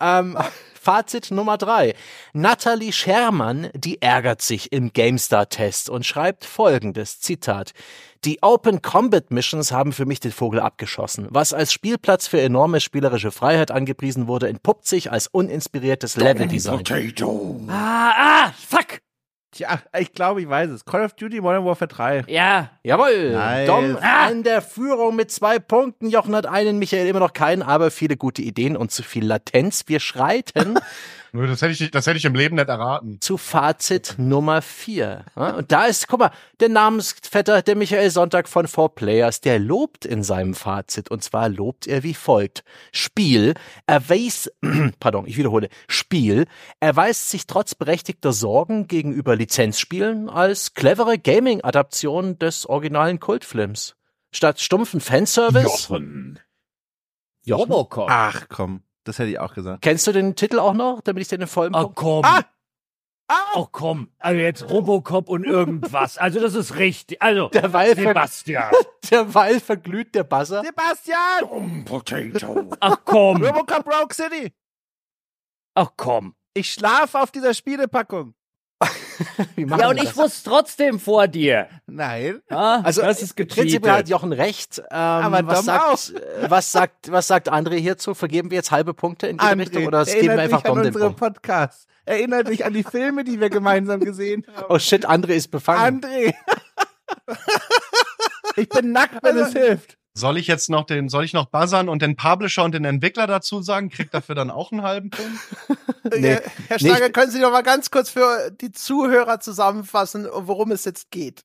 Ähm, Fazit Nummer drei. Natalie Schermann, die ärgert sich im GameStar-Test und schreibt folgendes, Zitat. Die Open Combat Missions haben für mich den Vogel abgeschossen. Was als Spielplatz für enorme spielerische Freiheit angepriesen wurde, entpuppt sich als uninspiriertes Leveldesign. Ah, ah, fuck. Tja, ich glaube, ich weiß es. Call of Duty Modern Warfare 3. Ja. Jawohl. Nice. Dom Ah. an der Führung mit zwei Punkten. Jochen hat einen, Michael immer noch keinen, aber viele gute Ideen und zu viel Latenz. Wir schreiten Das hätte ich, das hätte ich im Leben nicht erraten. zu Fazit Nummer vier. Ja, Und da ist, guck mal, der Namensvetter, der Michael Sonntag von Four Players, der lobt in seinem Fazit. Und zwar lobt er wie folgt. Spiel erweist, pardon, ich wiederhole, Spiel erweist sich trotz berechtigter Sorgen gegenüber Lizenzspielen als clevere Gaming-Adaption des originalen Kultfilms. Statt stumpfen Fanservice. Jochen. Jochen. Robocop. Ach komm, das hätte ich auch gesagt. Kennst du den Titel auch noch, damit ich den in vollen Oh Punkt- komm. Ah! Oh komm. Also jetzt Robocop und irgendwas. Also das ist richtig. Also Derweil, Sebastian. derweil verglüht der Buzzer. Sebastian! Dumb potato. Ach komm. Robocop Rogue City! Ach komm. Ich schlafe auf dieser Spielepackung. Ja, und ich wusste trotzdem vor dir. Nein. Ah, Also das ist Prinzipiell hat gecheatet. Jochen recht. Ähm, Aber was, Dom sagt, äh, was sagt was sagt André hierzu? Vergeben wir jetzt halbe Punkte in diese Richtung oder geben wir erinnert einfach mich an Dom den unsere Punkt? Podcasts. Erinnert mich an die Filme, die wir gemeinsam gesehen haben. Oh shit, André ist befangen. André! ich bin nackt, wenn es hilft. Soll ich jetzt noch den, soll ich noch buzzern und den Publisher und den Entwickler dazu sagen? Kriegt dafür dann auch einen halben Punkt? Nee. Herr Nee, Schlager, ich- können Sie noch mal ganz kurz für die Zuhörer zusammenfassen, worum es jetzt geht?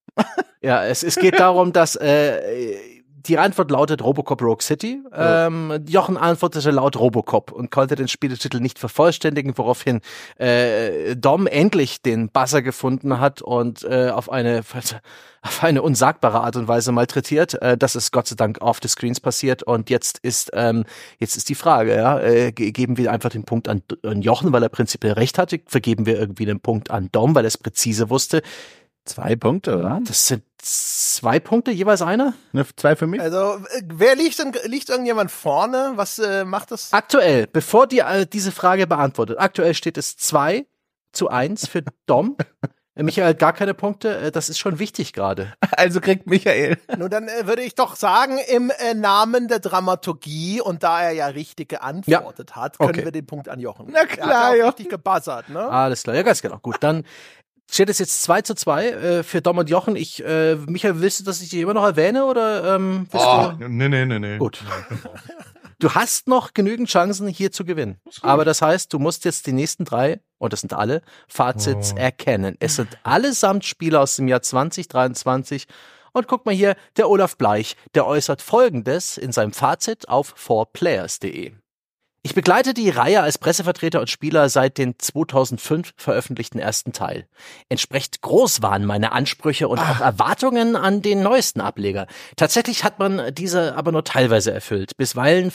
Ja, es, es geht darum, dass äh, die Antwort lautet Robocop Rogue City. Ähm, Jochen antwortete laut Robocop und konnte den Spieletitel nicht vervollständigen, woraufhin äh, Dom endlich den Buzzer gefunden hat und äh, auf eine auf eine unsagbare Art und Weise malträtiert. Äh, das ist Gott sei Dank off the screens passiert und jetzt ist ähm, jetzt ist die Frage, ja, äh, ge- geben wir einfach den Punkt an, an Jochen, weil er prinzipiell recht hatte, vergeben wir irgendwie den Punkt an Dom, weil er es präzise wusste. Zwei Punkte, oder? Das sind zwei Punkte, jeweils einer. Ne, zwei für mich? Also, äh, wer liegt denn, liegt irgendjemand vorne? Was äh, macht das? Aktuell, bevor die äh, diese Frage beantwortet, aktuell steht es 2 zu 1 für Dom. Äh, Michael hat gar keine Punkte, äh, das ist schon wichtig gerade. Also kriegt Michael. Nun, dann äh, würde ich doch sagen, im äh, Namen der Dramaturgie und da er ja richtig geantwortet hat, können Okay. wir den Punkt an Jochen. Na klar, er hat ja richtig gebuzzert, ne? Alles klar, ja ganz genau. Gut, dann steht es jetzt 2 zu 2 äh, für Dom und Jochen. Ich, äh, Michael, willst du, dass ich dich immer noch erwähne oder ähm, willst Oh, du? nee, nee, nee, nee. Gut. Du hast noch genügend Chancen, hier zu gewinnen. Aber das heißt, du musst jetzt die nächsten drei, und das sind alle, Fazits Oh. erkennen. Es sind allesamt Spiele aus dem Jahr 2023. Und guck mal hier, der Olaf Bleich, der äußert Folgendes in seinem Fazit auf 4players.de. Ich begleite die Reihe als Pressevertreter und Spieler seit dem 2005 veröffentlichten ersten Teil. Entsprechend groß waren meine Ansprüche und auch Erwartungen an den neuesten Ableger. Tatsächlich hat man diese aber nur teilweise erfüllt. Bisweilen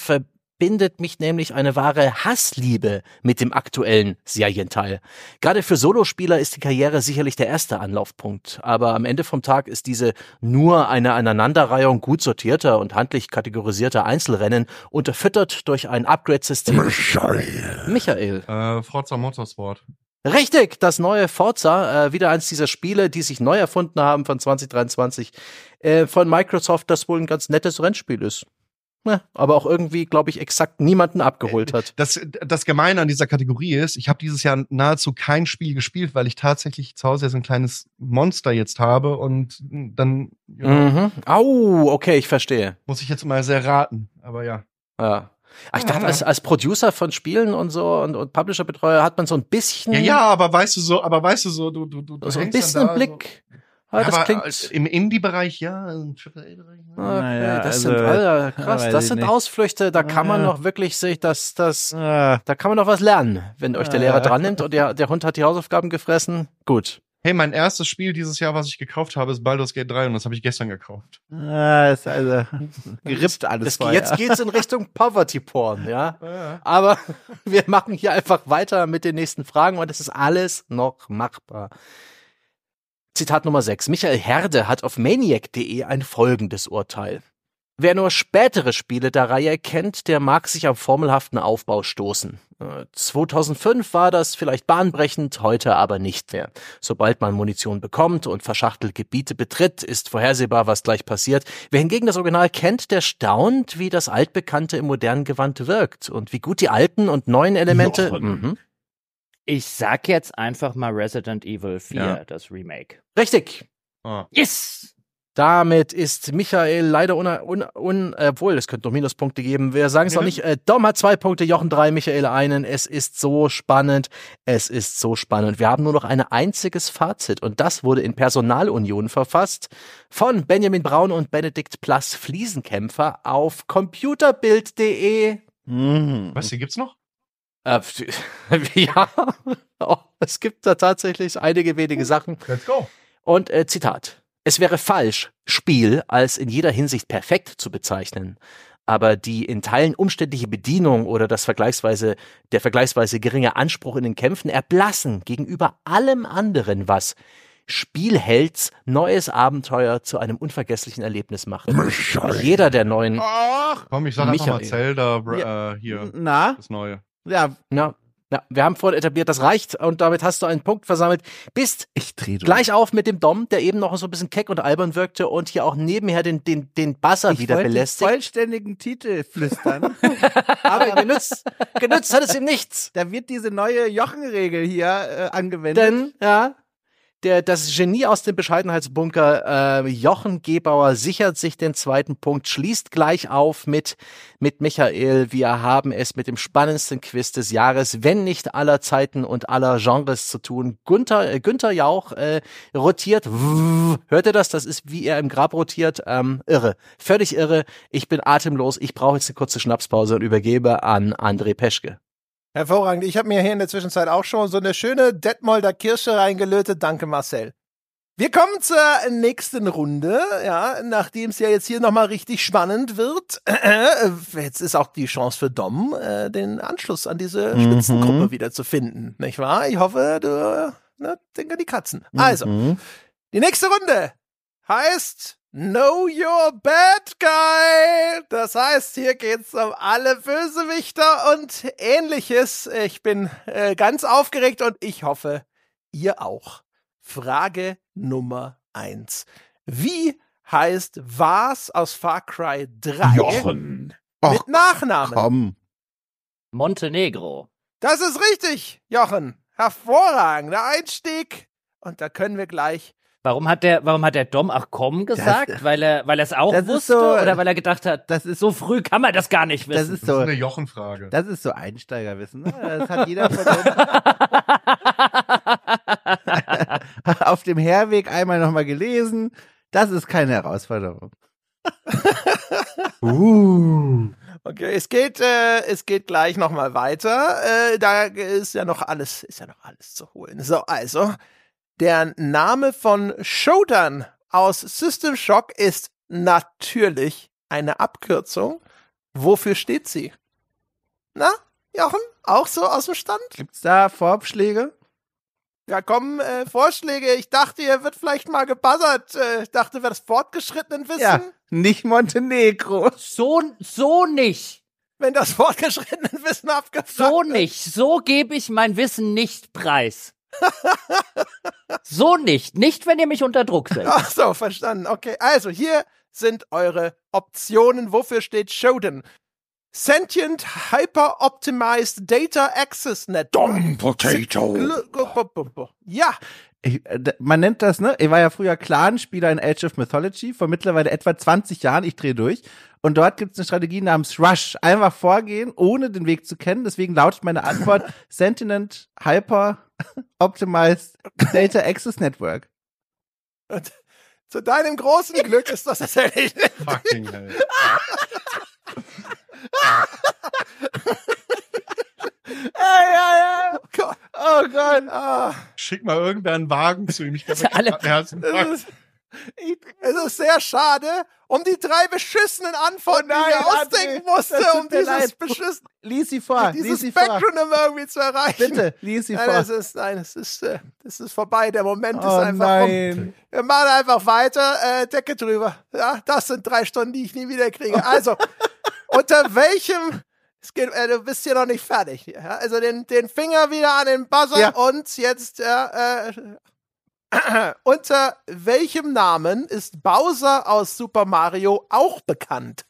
verbindet mich nämlich eine wahre Hassliebe mit dem aktuellen Serienteil. Gerade für Solospieler ist die Karriere sicherlich der erste Anlaufpunkt. Aber am Ende vom Tag ist diese nur eine Aneinanderreihung gut sortierter und handlich kategorisierter Einzelrennen, unterfüttert durch ein Upgrade-System. Michael. Michael. Äh, Forza Motorsport. Richtig, das neue Forza, äh, wieder eins dieser Spiele, die sich neu erfunden haben von 2023, äh, von Microsoft, das wohl ein ganz nettes Rennspiel ist. Ja, aber auch irgendwie, glaube ich, exakt niemanden abgeholt hat. Das, das Gemeine an dieser Kategorie ist, ich habe dieses Jahr nahezu kein Spiel gespielt, weil ich tatsächlich zu Hause jetzt ein kleines Monster jetzt habe und dann know, Mhm. Au, okay, ich verstehe. muss ich jetzt mal sehr raten. Aber ja. Ja. Ach, ich dachte, als, als Producer von Spielen und so und, und Publisher-Betreuer hat man so ein bisschen, Ja, ja, aber weißt du so, aber weißt du so, du, du, du, so ein bisschen da Blick. So. Ja, das aber klingt. im Indie-Bereich ja, im AAA-Bereich. Ja. Okay, Naja, das also, sind Alter, krass, das sind nicht. Ausflüchte, da kann man Ja. noch wirklich sich das, das, Ah, da kann man noch was lernen, wenn euch der Ja. Lehrer dran nimmt und der, der Hund hat die Hausaufgaben gefressen. Gut. Hey, mein erstes Spiel dieses Jahr, was ich gekauft habe, ist Baldur's Gate 3 und das habe ich gestern gekauft. ah, ist also gerippt alles Das, vorher. jetzt geht's in Richtung Poverty Porn, ja. Aber wir machen hier einfach weiter mit den nächsten Fragen und es ist alles noch machbar. Zitat Nummer 6. Michael Herde hat auf maniac.de ein folgendes Urteil. Wer nur spätere Spiele der Reihe kennt, der mag sich am formelhaften Aufbau stoßen. Äh, 2005 war das vielleicht bahnbrechend, heute aber nicht mehr. Sobald man Munition bekommt und verschachtelt Gebiete betritt, ist vorhersehbar, was gleich passiert. Wer hingegen das Original kennt, der staunt, wie das Altbekannte im modernen Gewand wirkt und wie gut die alten und neuen Elemente. Mhm. Ich sag jetzt einfach mal Resident Evil 4, Ja. das Remake. Richtig. Ah. Yes! Damit ist Michael leider un, un, un obwohl, es könnte noch Minuspunkte geben. Wir sagen es noch Ja. nicht. Äh, Dom hat zwei Punkte, Jochen drei, Michael einen. Es ist so spannend. Es ist so spannend. Wir haben nur noch ein einziges Fazit und das wurde in Personalunion verfasst von Benjamin Braun und Benedikt Plus Fliesenkämpfer auf computerbild.de. Mhm. Was, die gibt's noch? Äh, ja, oh, es gibt da tatsächlich einige wenige Sachen. Let's go. Und äh, Zitat. Es wäre falsch, Spiel als in jeder Hinsicht perfekt zu bezeichnen. Aber die in Teilen umständliche Bedienung oder das vergleichsweise, der vergleichsweise geringe Anspruch in den Kämpfen erblassen gegenüber allem anderen, was Spielhelds neues Abenteuer zu einem unvergesslichen Erlebnis macht. Michael. Jeder der neuen, Ach, Komm, ich sag einfach mal Michael. Zelda, äh, hier, na, das Neue. Ja, ja, ja, wir haben vorhin etabliert, das reicht und damit hast du einen Punkt versammelt. Bist. Gleich auf mit dem Dom, der eben noch so ein bisschen keck und albern wirkte und hier auch nebenher den, den, den Buzzer ich wieder belästigt. vollständigen Titel flüstern. Aber genützt, genützt hat es ihm nichts. da wird diese neue Jochenregel hier äh, angewendet. Denn, ja, der, das Genie aus dem Bescheidenheitsbunker, äh, Jochen Gebauer, sichert sich den zweiten Punkt, schließt gleich auf mit, mit Michael. Wir haben es mit dem spannendsten Quiz des Jahres, wenn nicht aller Zeiten und aller Genres zu tun. Günther, äh, Günther Jauch äh, rotiert. Hört ihr das? Das ist, wie er im Grab rotiert. Ähm, irre. Völlig irre. Ich bin atemlos. Ich brauche jetzt eine kurze Schnapspause und übergebe an André Peschke. Hervorragend. Ich habe mir hier in der Zwischenzeit auch schon so eine schöne Detmolder Kirsche reingelötet. Danke, Marcel. Wir kommen zur nächsten Runde, ja, nachdem es ja jetzt hier nochmal richtig spannend wird. Jetzt ist auch die Chance für Dom, äh, den Anschluss an diese Mhm. Spitzengruppe wieder zu finden, nicht wahr? Ich hoffe, du, ne, denke die Katzen. Also, Mhm. die nächste Runde heißt Know Your Bad Guy. Das heißt, hier geht's um alle Bösewichter und ähnliches. Ich bin äh, ganz aufgeregt und ich hoffe, ihr auch. Frage Nummer eins. Wie heißt was aus Far Cry 3 Jochen. mit Nachnamen? Komm. Montenegro. Das ist richtig, Jochen. Hervorragender Einstieg. Und da können wir gleich Warum hat der, warum hat der Dom ach komm gesagt? weil er, weil er es auch das ist wusste so- oder weil er gedacht hat, Das ist so früh kann man das gar nicht Das wissen. ist Das ist so, eine Jochenfrage. das ist so Einsteigerwissen. Ne? Das hat jeder von uns auf dem Herweg einmal nochmal gelesen. Das ist keine Herausforderung. uh. Okay, es geht, äh, es geht gleich noch mal weiter. Äh, da ist ja noch alles, ist ja noch alles zu holen. So, also der Name von Shodan aus System Shock ist natürlich eine Abkürzung. Wofür steht sie? Na, Jochen, auch so aus dem Stand? Gibt's da Vorschläge? Ja, kommen äh, Vorschläge. Ich dachte, hier wird vielleicht mal gebuzzert. Äh, ich dachte, wir das fortgeschrittenen Wissen. Ja, nicht Montenegro. so, so nicht. Wenn das fortgeschrittenen Wissen abgefragt So nicht. So gebe ich mein Wissen nicht preis. So nicht. Nicht, wenn ihr mich unter Druck setzt. Ach so, verstanden. Okay, also hier sind eure Optionen. Wofür steht Shodan? Sentient Hyper Optimized Data Access Net. Dom Potato. Ja, Ich, äh, man nennt das, ne? Ich war ja früher Clanspieler in Age of Mythology, vor mittlerweile etwa 20 Jahren, ich drehe durch. Und dort gibt es eine Strategie namens Rush. Einfach vorgehen, ohne den Weg zu kennen. Deswegen lautet meine Antwort Sentient Hyper Optimized Data Access Network. und zu deinem großen Glück ist das tatsächlich. Fucking hell. Oh Gott. Oh Gott. Ah, Schick mal irgendwer einen Wagen zu ihm. Ich glaube, Alle- ist, Es ist sehr schade um die drei beschissenen Antworten, Oh nein, die ich mir ausdenken musste, um dieses beschissen, Lies sie vor, lies dieses vor. Backronym irgendwie zu erreichen. Bitte, lies sie Nein, vor. das ist, nein, es ist, äh, das ist vorbei. Der Moment ist Oh einfach rum. nein. Wir machen einfach weiter. Äh, Decke drüber. Ja, das sind drei Stunden, die ich nie wieder kriege. Also, unter welchem, es geht, äh, du bist hier noch nicht fertig. Ja? Also den, den Finger wieder an den Buzzer Ja. und jetzt, ja, äh, unter welchem Namen ist Bowser aus Super Mario auch bekannt?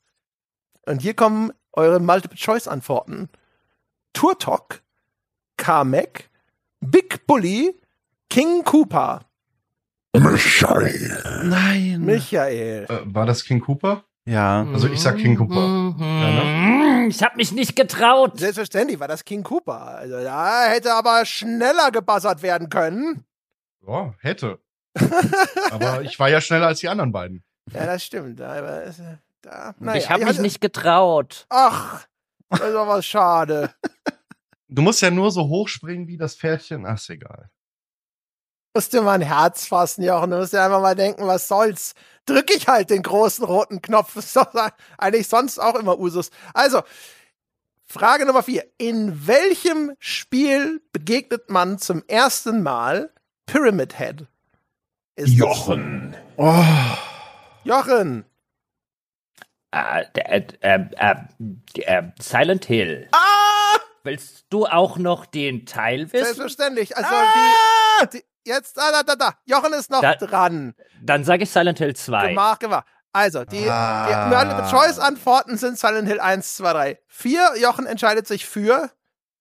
Und hier kommen eure Multiple-Choice-Antworten. Turtok, Kamek, Big Bully, King Koopa. Michael. Nein. Michael. Äh, war das King Cooper? Ja. Also ich sag King Cooper. Mhm. Ich hab mich nicht getraut. Selbstverständlich war das King Cooper. Also da hätte aber schneller gebuzzert werden können. Ja, hätte. Aber ich war ja schneller als die anderen beiden. Ja, das stimmt. Aber, äh, da, naja, ich habe mich hattet- nicht getraut. Ach, das ist aber schade. Du musst ja nur so hochspringen wie das Pferdchen. Ach, ist egal. Musst dir mal ein Herz fassen, Jochen. Du musst dir einfach mal denken, was soll's. Drück ich halt den großen roten Knopf. Das ist doch eigentlich sonst auch immer Usus. Also, Frage Nummer vier. In welchem Spiel begegnet man zum ersten Mal Pyramid Head? Ist Jochen. Oh. Jochen. Äh, äh, äh, Silent Hill. Ah! Willst du auch noch den Teil wissen? Selbstverständlich. Also Ah! die, die, jetzt, da, da, da, da. Jochen ist noch Da- dran. Dann sage ich Silent Hill 2. Gemacht, gemacht. Also, die, Ah. die Multiple Choice Antworten sind Silent Hill 1, 2, 3, 4. Jochen entscheidet sich für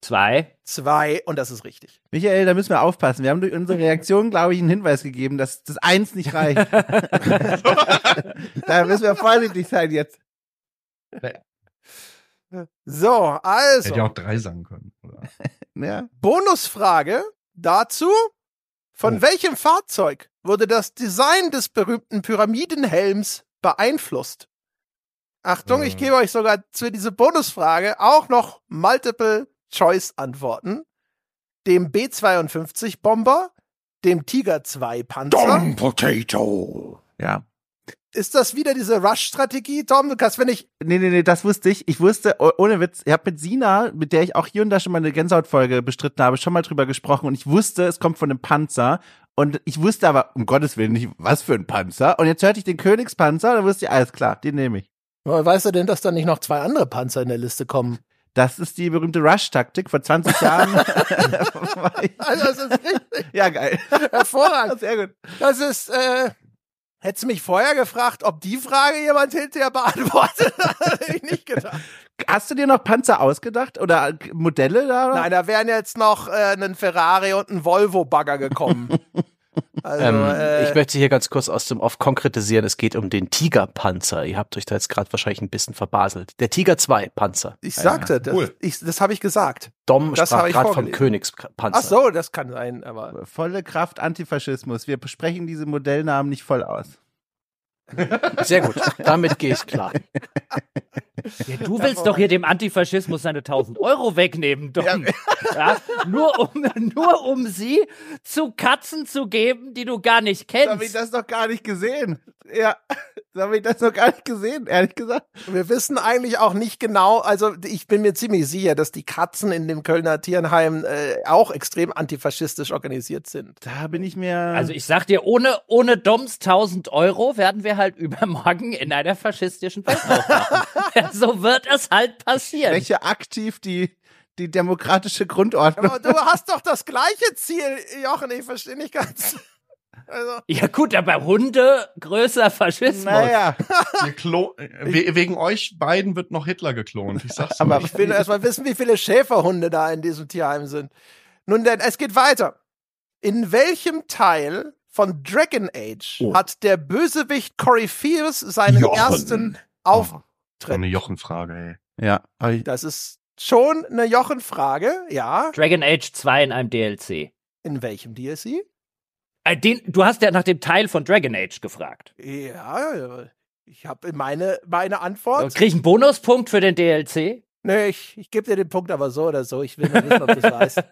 2. 2 und das ist richtig. Michael, da müssen wir aufpassen. Wir haben durch unsere Reaktion, glaube ich, einen Hinweis gegeben, dass das Eins nicht reicht. da müssen wir vorsichtig sein jetzt. So, also, Hätte ja auch drei sagen können. Oder? Ja. Bonusfrage dazu. Von Oh. welchem Fahrzeug wurde das Design des berühmten Pyramidenhelms beeinflusst? Achtung, ich Äh. gebe euch sogar zu dieser Bonusfrage auch noch Multiple Choice Antworten. Dem B-52 Bomber, dem Tiger 2 Panzer. Dom Potato. Ja. Ist das wieder diese Rush-Strategie, Tom? Du kannst, wenn ich, Nee, nee, nee, das wusste ich. Ich wusste, oh- ohne Witz, ich habe mit Sina, mit der ich auch hier und da schon mal eine Gänsehautfolge bestritten habe, schon mal drüber gesprochen und ich wusste, es kommt von einem Panzer. Und ich wusste aber, um Gottes Willen, nicht, was für ein Panzer. Und jetzt hörte ich den Königspanzer und dann wusste ich, alles klar, den nehme ich. weißt du denn, dass da nicht noch zwei andere Panzer in der Liste kommen? Das ist die berühmte Rush-Taktik. Vor 20 Jahren Also, das ist richtig Ja, geil. hervorragend. Sehr gut. Das ist, äh, hättest du mich vorher gefragt, ob die Frage jemand hinterher beantwortet, hätte ich nicht gedacht. Hast du dir noch Panzer ausgedacht oder Modelle da? Nein, da wären jetzt noch äh, ein Ferrari und ein Volvo-Bagger gekommen. Also, Ähm, äh, ich möchte hier ganz kurz aus dem Off konkretisieren. Es geht um den Tiger-Panzer. Ihr habt euch da jetzt gerade wahrscheinlich ein bisschen verbaselt. Der Tiger 2 Panzer. ich sagte, das, cool. ich, das habe ich gesagt. Dom Das sprach gerade vom. Königspanzer. Ach so, das kann sein, aber Volle Kraft Antifaschismus. Wir besprechen diese Modellnamen nicht voll aus. Sehr gut. Damit gehe ich klar. Ja, du willst doch hier dem Antifaschismus seine 1000 Euro wegnehmen, Dom. Ja, nur, um, nur um sie zu Katzen zu geben, die du gar nicht So habe ich kennst. das noch gar nicht gesehen. Ja, so habe ich das noch gar nicht gesehen, ehrlich gesagt. wir wissen eigentlich auch nicht genau, also ich bin mir ziemlich sicher, dass die Katzen in dem Kölner Tierenheim äh, auch extrem antifaschistisch organisiert sind. Da bin ich mir. Also ich sag dir, ohne, ohne Doms 1000 Euro werden wir halt übermorgen in einer faschistischen Welt aufwachen. so wird es halt passieren. welche aktiv die, die demokratische Grundordnung. Aber du hast doch das gleiche Ziel, Jochen, ich verstehe nicht ganz. Also, Ja gut, aber Hunde größer Faschismus. naja, we wegen euch beiden wird noch Hitler geklont. Ich sag's aber ich will erst mal wissen, wie viele Schäferhunde da in diesem Tierheim sind. Nun denn, es geht weiter. In welchem Teil von Dragon Age Oh. hat der Bösewicht Corypheus seinen Jochen. ersten So Auftritt? eine Jochenfrage, ey. ja, Das ist schon eine Jochen-Frage, ja. Dragon Age 2 in einem DLC. In welchem DLC? Äh, den, du hast ja nach dem Teil von Dragon Age gefragt. Ja, ich habe meine, meine Antwort. Krieg ich einen Bonuspunkt für den DLC? Nee, ich, ich gebe dir den Punkt aber so oder so. Ich will nur wissen, ob du es weißt.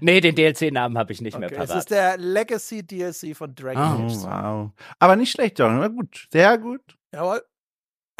Nee, den DLC-Namen habe ich nicht mehr Okay, es parat. ist der Legacy DLC von Dragon Ah. Age. Oh, wow. Aber nicht schlecht, Jochen. Na gut. Sehr gut. Jawohl.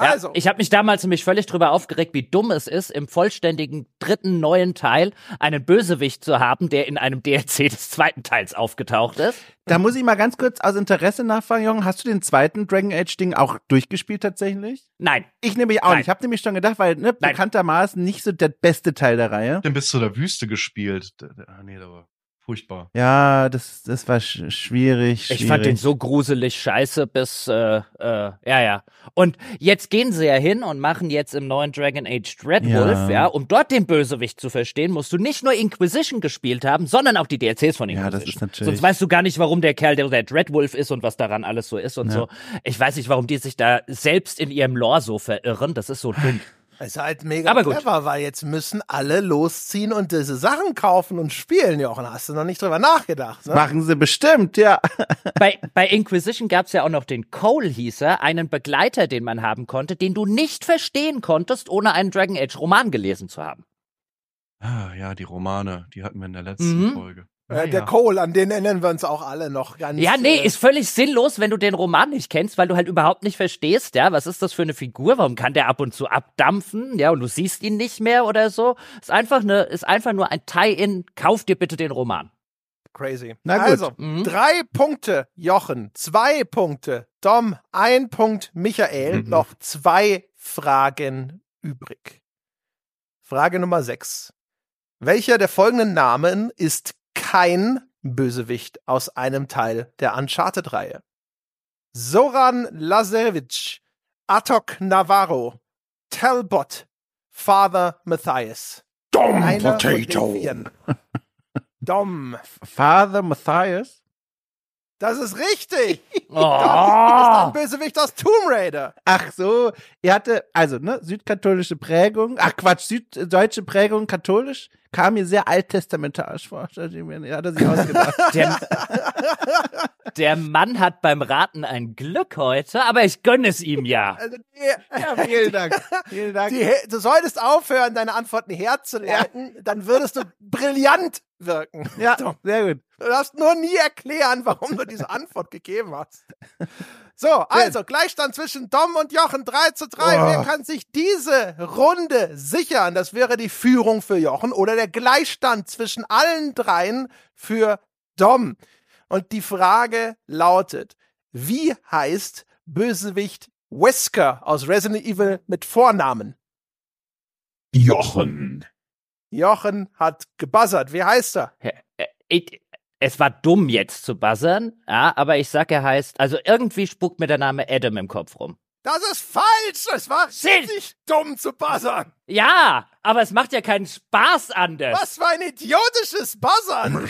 Ja, Also, ich habe mich damals nämlich völlig drüber aufgeregt, wie dumm es ist, im vollständigen dritten neuen Teil einen Bösewicht zu haben, der in einem DLC des zweiten Teils aufgetaucht ist. Da muss ich mal ganz kurz aus Interesse nachfragen, Jochen. Hast du den zweiten Dragon Age Ding auch durchgespielt tatsächlich? Nein, Ich nämlich auch Nein. nicht. Ich habe nämlich schon gedacht, weil ne, bekanntermaßen nicht so der beste Teil der Reihe. Denn bis zu der Wüste gespielt. Ah, nee, da war furchtbar. Ja, das, das war sch schwierig, schwierig. ich fand den so gruselig scheiße bis, äh, äh, ja, ja. Und jetzt gehen sie ja hin und machen jetzt im neuen Dragon Age Dreadwolf, Ja. ja. um dort den Bösewicht zu verstehen, musst du nicht nur Inquisition gespielt haben, sondern auch die DLCs von Ja, Inquisition. das ist natürlich- Sonst weißt du gar nicht, warum der Kerl der, der Dreadwolf ist und was daran alles so ist und Ja. so. Ich weiß nicht, warum die sich da selbst in ihrem Lore so verirren. Das ist so dumm. ist halt mega Aber gut. clever, weil jetzt müssen alle losziehen und diese Sachen kaufen und spielen, Jochen. Hast du noch nicht drüber nachgedacht, ne? Machen sie bestimmt, ja. bei, bei Inquisition gab es ja auch noch den Cole hieß er, einen Begleiter, den man haben konnte, den du nicht verstehen konntest, ohne einen Dragon Age Roman gelesen zu haben. Ah, ja, die Romane, die hatten wir in der letzten Mhm. Folge. Äh, der Naja. Cole, an den erinnern wir uns auch alle noch ganz. Ja, nee, äh, ist völlig sinnlos, wenn du den Roman nicht kennst, weil du halt überhaupt nicht verstehst, ja, was ist das für eine Figur, warum kann der ab und zu abdampfen, ja, und du siehst ihn nicht mehr oder so. Ist einfach ne, ist einfach nur ein Tie-in, kauf dir bitte den Roman. crazy. Na gut. Also, Mhm. drei Punkte, Jochen, zwei Punkte, Dom, ein Punkt, Michael, Mhm. noch zwei Fragen übrig. Frage Nummer sechs. Welcher der folgenden Namen ist kein Bösewicht aus einem Teil der Uncharted-Reihe? Soran Lazarevich, Atok Navarro, Talbot, Father Matthias. Dumb Einer potato. Dom. Father Matthias. Das ist richtig. Oh. Das ist ein Bösewicht aus Tomb Raider. Ach so, er hatte, also, ne, südkatholische Prägung, ach Quatsch, süddeutsche Prägung, katholisch, kam mir sehr alttestamentarisch vor. Er hat er sich ausgedacht. Der, der Mann hat beim Raten ein Glück heute, aber ich gönne es ihm ja. Also die, ja, vielen Dank. Vielen Dank. die, du solltest aufhören, deine Antworten herzuleiten, dann würdest du brillant wirken. Ja, sehr gut. Du darfst nur nie erklären, warum du diese Antwort gegeben hast. So, also Gleichstand zwischen Dom und Jochen 3 zu 3. Oh. Wer kann sich diese Runde sichern? Das wäre die Führung für Jochen oder der Gleichstand zwischen allen dreien für Dom. Und die Frage lautet, wie heißt Bösewicht Wesker aus Resident Evil mit Vornamen? Jochen. Jochen hat gebuzzert. Wie heißt er? Es war dumm jetzt zu buzzern, ja, aber ich sag, er heißt, also irgendwie spuckt mir der Name Adam im Kopf rum. Das ist falsch. Es war Shit. richtig dumm zu buzzern. Ja, aber es macht ja keinen Spaß anders. Was für ein idiotisches Buzzern.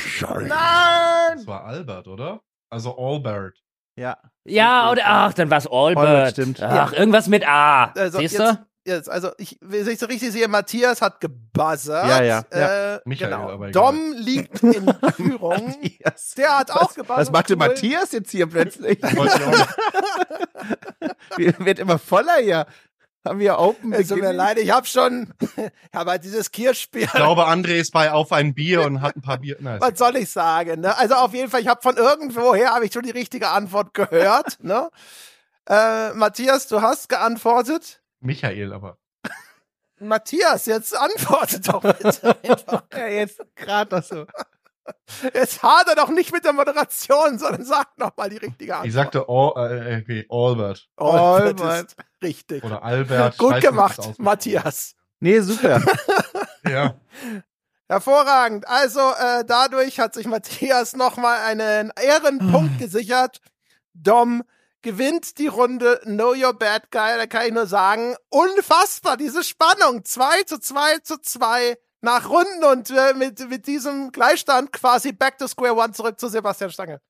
Nein. Das war Albert, oder? Also Albert. Ja. Ja, oder ach, dann war's Albert. Albert, stimmt. Ach, irgendwas mit A. Also Siehst jetzt, du? Jetzt, also ich, wenn ich so richtig sehe, Matthias hat gebuzzert. Ja, ja, ja. Äh, Michael, genau. aber. Dom liegt in Führung. Der hat auch Was, gebuzzert. was machte Cool. Matthias jetzt hier plötzlich? Wollte ich auch nicht. Wird immer voller hier. Haben wir Open Es tut mir leid, ich habe schon, ich habe halt dieses Kirchspiel. Ich glaube, André ist bei auf ein Bier und hat ein paar Bier. Nein, Was soll ich sagen? Ne? Also auf jeden Fall, ich habe von irgendwoher habe ich schon die richtige Antwort gehört. ne? äh, Matthias, du hast geantwortet. Michael, aber. Matthias, jetzt antwortet doch bitte einfach. Ja, jetzt gerade so. Jetzt hader doch nicht mit der Moderation, sondern sag noch mal die richtige Antwort. Ich sagte Al, äh, irgendwie Albert Albert Albert. ist richtig. oder Albert. Gut nicht, gemacht. Matthias. Nee, super. Ja. Hervorragend. Also äh, dadurch hat sich Matthias nochmal einen Ehrenpunkt gesichert. Dom gewinnt die Runde Know Your Bad Guy. Da kann ich nur sagen, unfassbar, diese Spannung. 2 zu 2 zu 2 nach Runden und äh, mit, mit diesem Gleichstand quasi back to square one zurück zu Sebastian Stange.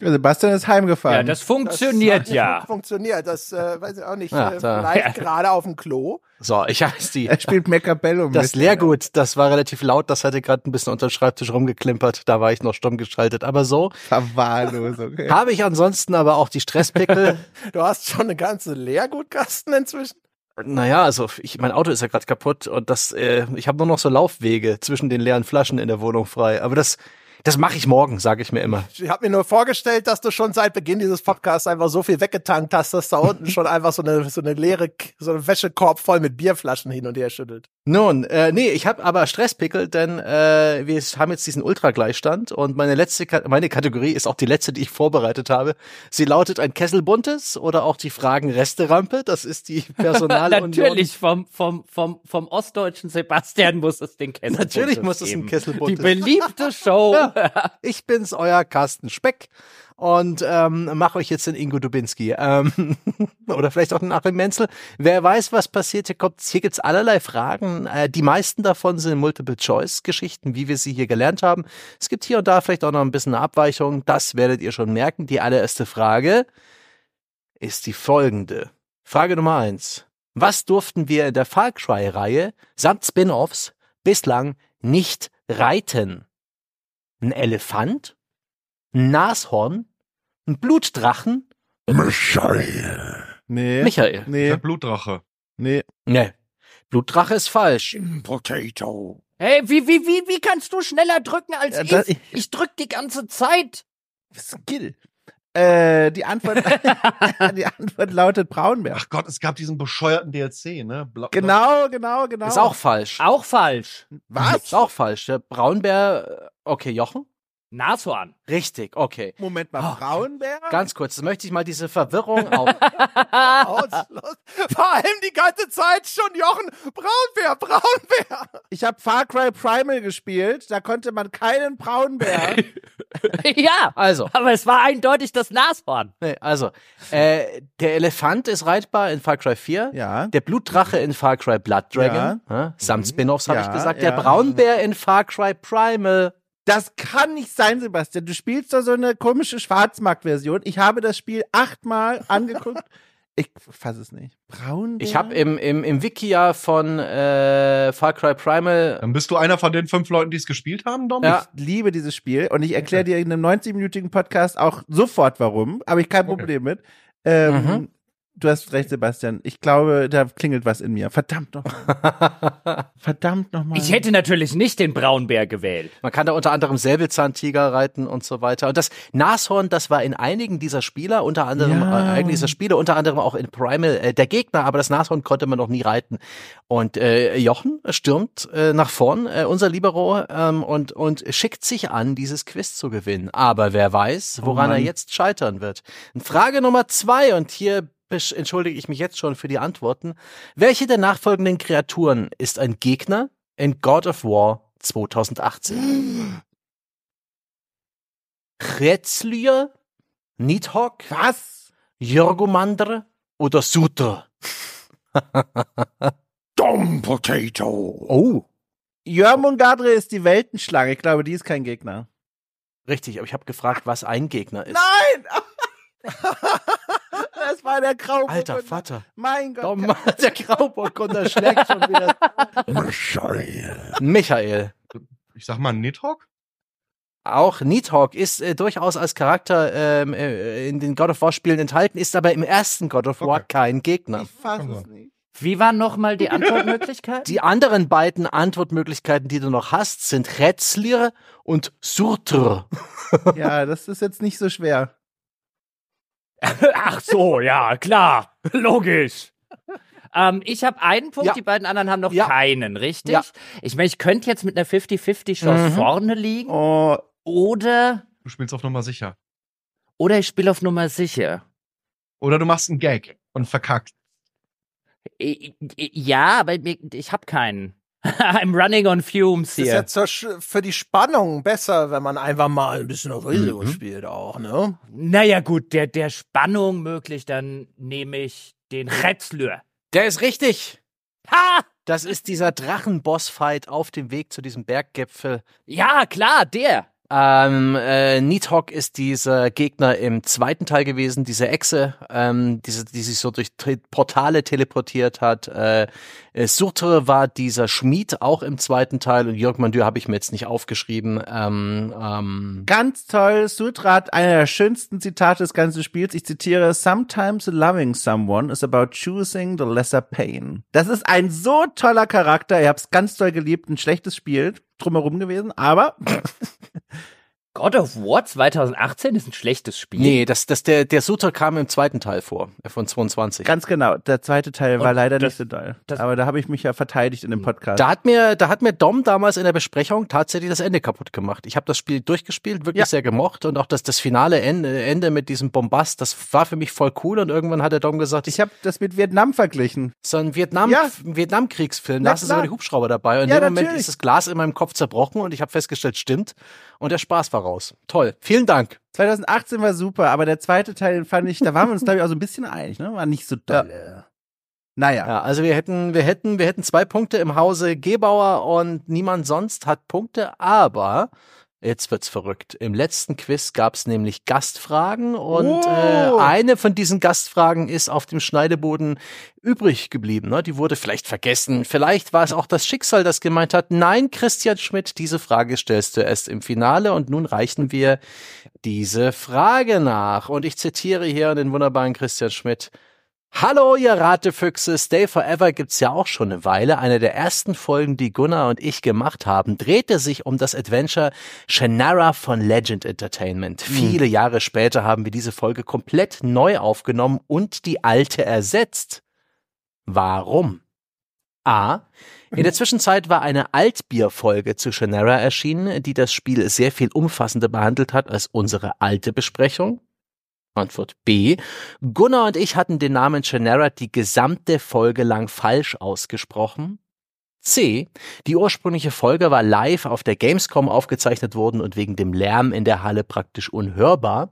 Sebastian ist Ja, heimgefahren. das funktioniert das, ja. Funktioniert, das äh, weiß ich auch nicht. Ja, äh, vielleicht gerade auf dem Klo. So, ich heiße die. er spielt Mechabellum. Das mit. Leergut, das war relativ laut, das hatte gerade ein bisschen unter dem Schreibtisch rumgeklimpert, da war ich noch stumm geschaltet. Aber so Verwahrlosung. Okay. habe ich ansonsten aber auch die Stresspickel. Du hast schon eine ganze Leergutkasten inzwischen. Naja, also ich, mein Auto ist ja gerade kaputt und das, äh, ich habe nur noch so Laufwege zwischen den leeren Flaschen in der Wohnung frei. Aber das, das mache ich morgen, sage ich mir immer. Ich habe mir nur vorgestellt, dass du schon seit Beginn dieses Podcasts einfach so viel weggetankt hast, dass da unten schon einfach so eine, so eine leere, so ein Wäschekorb voll mit Bierflaschen hin und her schüttelt. Nun, äh, nee, ich habe aber Stresspickel, denn äh, wir haben jetzt diesen Ultragleichstand und meine letzte, Ka meine Kategorie ist auch die letzte, die ich vorbereitet habe. Sie lautet ein Kessel buntes oder auch die Fragen Resterampe. Das ist die Personalunion. Natürlich, vom, vom, vom, vom ostdeutschen Sebastian muss es den Kessel Natürlich muss es geben. ein Kessel Die beliebte Show. Ich bin's, euer Carsten Speck. Und ähm, mache euch jetzt den Ingo Dubinski. Ähm, oder vielleicht auch den Achim Menzel. Wer weiß, was passiert, hier, kommt, hier gibt's allerlei Fragen. Äh, die meisten davon sind Multiple-Choice-Geschichten, wie wir sie hier gelernt haben. Es gibt hier und da vielleicht auch noch ein bisschen eine Abweichung. Das werdet ihr schon merken. Die allererste Frage ist die folgende. Frage Nummer eins. Was durften wir in der Far Cry-Reihe samt Spin-Offs bislang nicht reiten? Ein Elefant? Ein Nashorn? Ein Blutdrachen? Michael. Nee. Michael. Der Nee. Blutdrache. Nee. Nee. Blutdrache ist falsch. Potato. Hey, wie, wie, wie, wie kannst du schneller drücken als Ja, ich? Ich drück die ganze Zeit. Skill. Äh, die Antwort, die Antwort lautet Braunbär. Ach Gott, es gab diesen bescheuerten DLC, ne? Blau Genau, genau, genau. Ist auch falsch. Auch falsch. Was? Ist auch falsch. Der Braunbär, äh, okay, Jochen? Nashorn. Richtig, okay. Moment mal, Braunbär? Ganz kurz, das möchte ich mal diese Verwirrung auf. Vor allem die ganze Zeit schon, Jochen. Braunbär, Braunbär. Ich habe Far Cry Primal gespielt, da konnte man keinen Braunbär. ja, Also, aber es war eindeutig das Nashorn. nee, also, äh, der Elefant ist reitbar in Far Cry 4. ja. Der Blutdrache in Far Cry Blood Dragon, ja. samt Spin-offs habe Ja, ich gesagt. ja. Der Braunbär in Far Cry Primal. Das kann nicht sein, Sebastian. Du spielst doch so eine komische Schwarzmarkt-Version. Ich habe das Spiel achtmal angeguckt. Ich fasse es nicht. Braunbär? Ich habe im, im, im Wikia von äh, Far Cry Primal. Dann bist du einer von den fünf Leuten, die es gespielt haben, Dom? Ja. Ich liebe dieses Spiel und ich erkläre dir in einem 90-minütigen Podcast auch sofort warum. Habe ich kein Okay. Problem mit. Ähm, Mhm. Du hast recht, Sebastian. Ich glaube, da klingelt was in mir. Verdammt nochmal. Verdammt nochmal. Ich hätte natürlich nicht den Braunbär gewählt. Man kann da unter anderem Säbelzahntiger reiten und so weiter. Und das Nashorn, das war in einigen dieser Spieler, unter anderem, Ja. äh, einigen dieser Spiele, unter anderem auch in Primal, äh, der Gegner, aber das Nashorn konnte man noch nie reiten. Und äh, Jochen stürmt äh, nach vorn, äh, unser Libero, ähm, und, und schickt sich an, dieses Quiz zu gewinnen. Aber wer weiß, woran er Mann. jetzt scheitern wird. Frage Nummer zwei, und hier entschuldige ich mich jetzt schon für die Antworten. Welche der nachfolgenden Kreaturen ist ein Gegner in God of War 2018? Kretzlier, Nidhogg, Was? Jorgomandr oder Sutra? Dumb potato. Oh. Jörmungandre ist die Weltenschlange. Ich glaube, die ist kein Gegner. Richtig, aber ich habe gefragt, was ein Gegner ist. Nein! das war der Grauburgunder. Alter Vater. Mein Gott. Mann, der Grauburgunder schlägt schon wieder. Michael. Michael. Ich sag mal Nidhogg? Auch Nidhogg ist äh, durchaus als Charakter ähm, äh, in den God of War Spielen enthalten, ist aber im ersten God of War Okay. kein Gegner. Ich fasse es nicht. Wie waren nochmal die Antwortmöglichkeiten? Die anderen beiden Antwortmöglichkeiten, die du noch hast, sind Retzlir und Surtr. Ja, das ist jetzt nicht so schwer. Ach so, ja, klar. Logisch. Ähm, ich habe einen Punkt, Ja. die beiden anderen haben noch Ja. keinen, richtig? Ja. Ich meine, ich könnte jetzt mit einer 50-50-Chance Mhm. vorne liegen Oh, oder, Du spielst auf Nummer sicher. oder ich spiele auf Nummer sicher. Oder du machst einen Gag und I- Ja, aber ich habe keinen. I'm running on fumes Das ist hier. ja zur, für die Spannung besser, wenn man einfach mal ein bisschen auf Risiko Mhm. spielt auch, ne? Naja, gut, der, der Spannung möglich, dann nehme ich den Retzlür. Der ist richtig. Ha! Das ist dieser Drachenboss-Fight auf dem Weg zu diesem Berggipfel. Ja, klar, der. Ähm, äh, Nidhogg ist dieser Gegner im zweiten Teil gewesen, diese Echse, ähm, diese, die sich so durch Tre Portale teleportiert hat. Äh, äh, Surtre war dieser Schmied auch im zweiten Teil und Jörg Mandur habe ich mir jetzt nicht aufgeschrieben. Ähm, ähm, Ganz toll. Sutra hat einer der schönsten Zitate des ganzen Spiels. Ich zitiere, Sometimes loving someone is about choosing the lesser pain. Das ist ein so toller Charakter. Ich hab's ganz toll geliebt. Ein schlechtes Spiel drumherum gewesen, aber God of War 2018 ist ein schlechtes Spiel. nee, das, das, der, der Sutra kam im zweiten Teil vor, äh, von 22. ganz genau. Der zweite Teil war Und leider das- nicht so doll. aber da habe ich mich ja verteidigt in dem Podcast. Da hat mir, da hat mir Dom damals in der Besprechung tatsächlich das Ende kaputt gemacht. Ich habe das Spiel durchgespielt, wirklich Ja. sehr gemocht und auch das, das finale Ende, Ende mit diesem Bombast, das war für mich voll cool und irgendwann hat der Dom gesagt, ich habe das mit Vietnam verglichen. so ein Vietnam, Ja. Vietnamkriegsfilm, Na da hast du sogar die Hubschrauber dabei und in Ja, dem Moment natürlich. ist das Glas in meinem Kopf zerbrochen und ich habe festgestellt, stimmt und der Spaß war raus. Toll, vielen Dank. 2018 war super, aber der zweite Teil den fand ich, da waren wir uns glaube ich auch so ein bisschen einig, ne? War nicht so doll. Naja. Ja, also wir hätten, wir hätten, wir hätten zwei Punkte im Hause Gebauer und niemand sonst hat Punkte, aber jetzt wird's verrückt. Im letzten Quiz gab's nämlich Gastfragen und Oh. äh, eine von diesen Gastfragen ist auf dem Schneideboden übrig geblieben. Ne? Die wurde vielleicht vergessen. Vielleicht war es auch das Schicksal, das gemeint hat, nein, Christian Schmidt, diese Frage stellst du erst im Finale und nun reichen wir diese Frage nach. Und ich zitiere hier den wunderbaren Christian Schmidt. Hallo, ihr Ratefüchse. Stay Forever gibt's ja auch schon eine Weile. Eine der ersten Folgen, die Gunnar und ich gemacht haben, drehte sich um das Adventure Shannara von Legend Entertainment. Viele Jahre später haben wir diese Folge komplett neu aufgenommen und die alte ersetzt. Warum? A. In der Zwischenzeit war eine Altbier-Folge zu Shannara erschienen, die das Spiel sehr viel umfassender behandelt hat als unsere alte Besprechung. Antwort B. Gunnar und ich hatten den Namen Shannara die gesamte Folge lang falsch ausgesprochen. C. Die ursprüngliche Folge war live auf der Gamescom aufgezeichnet worden und wegen dem Lärm in der Halle praktisch unhörbar.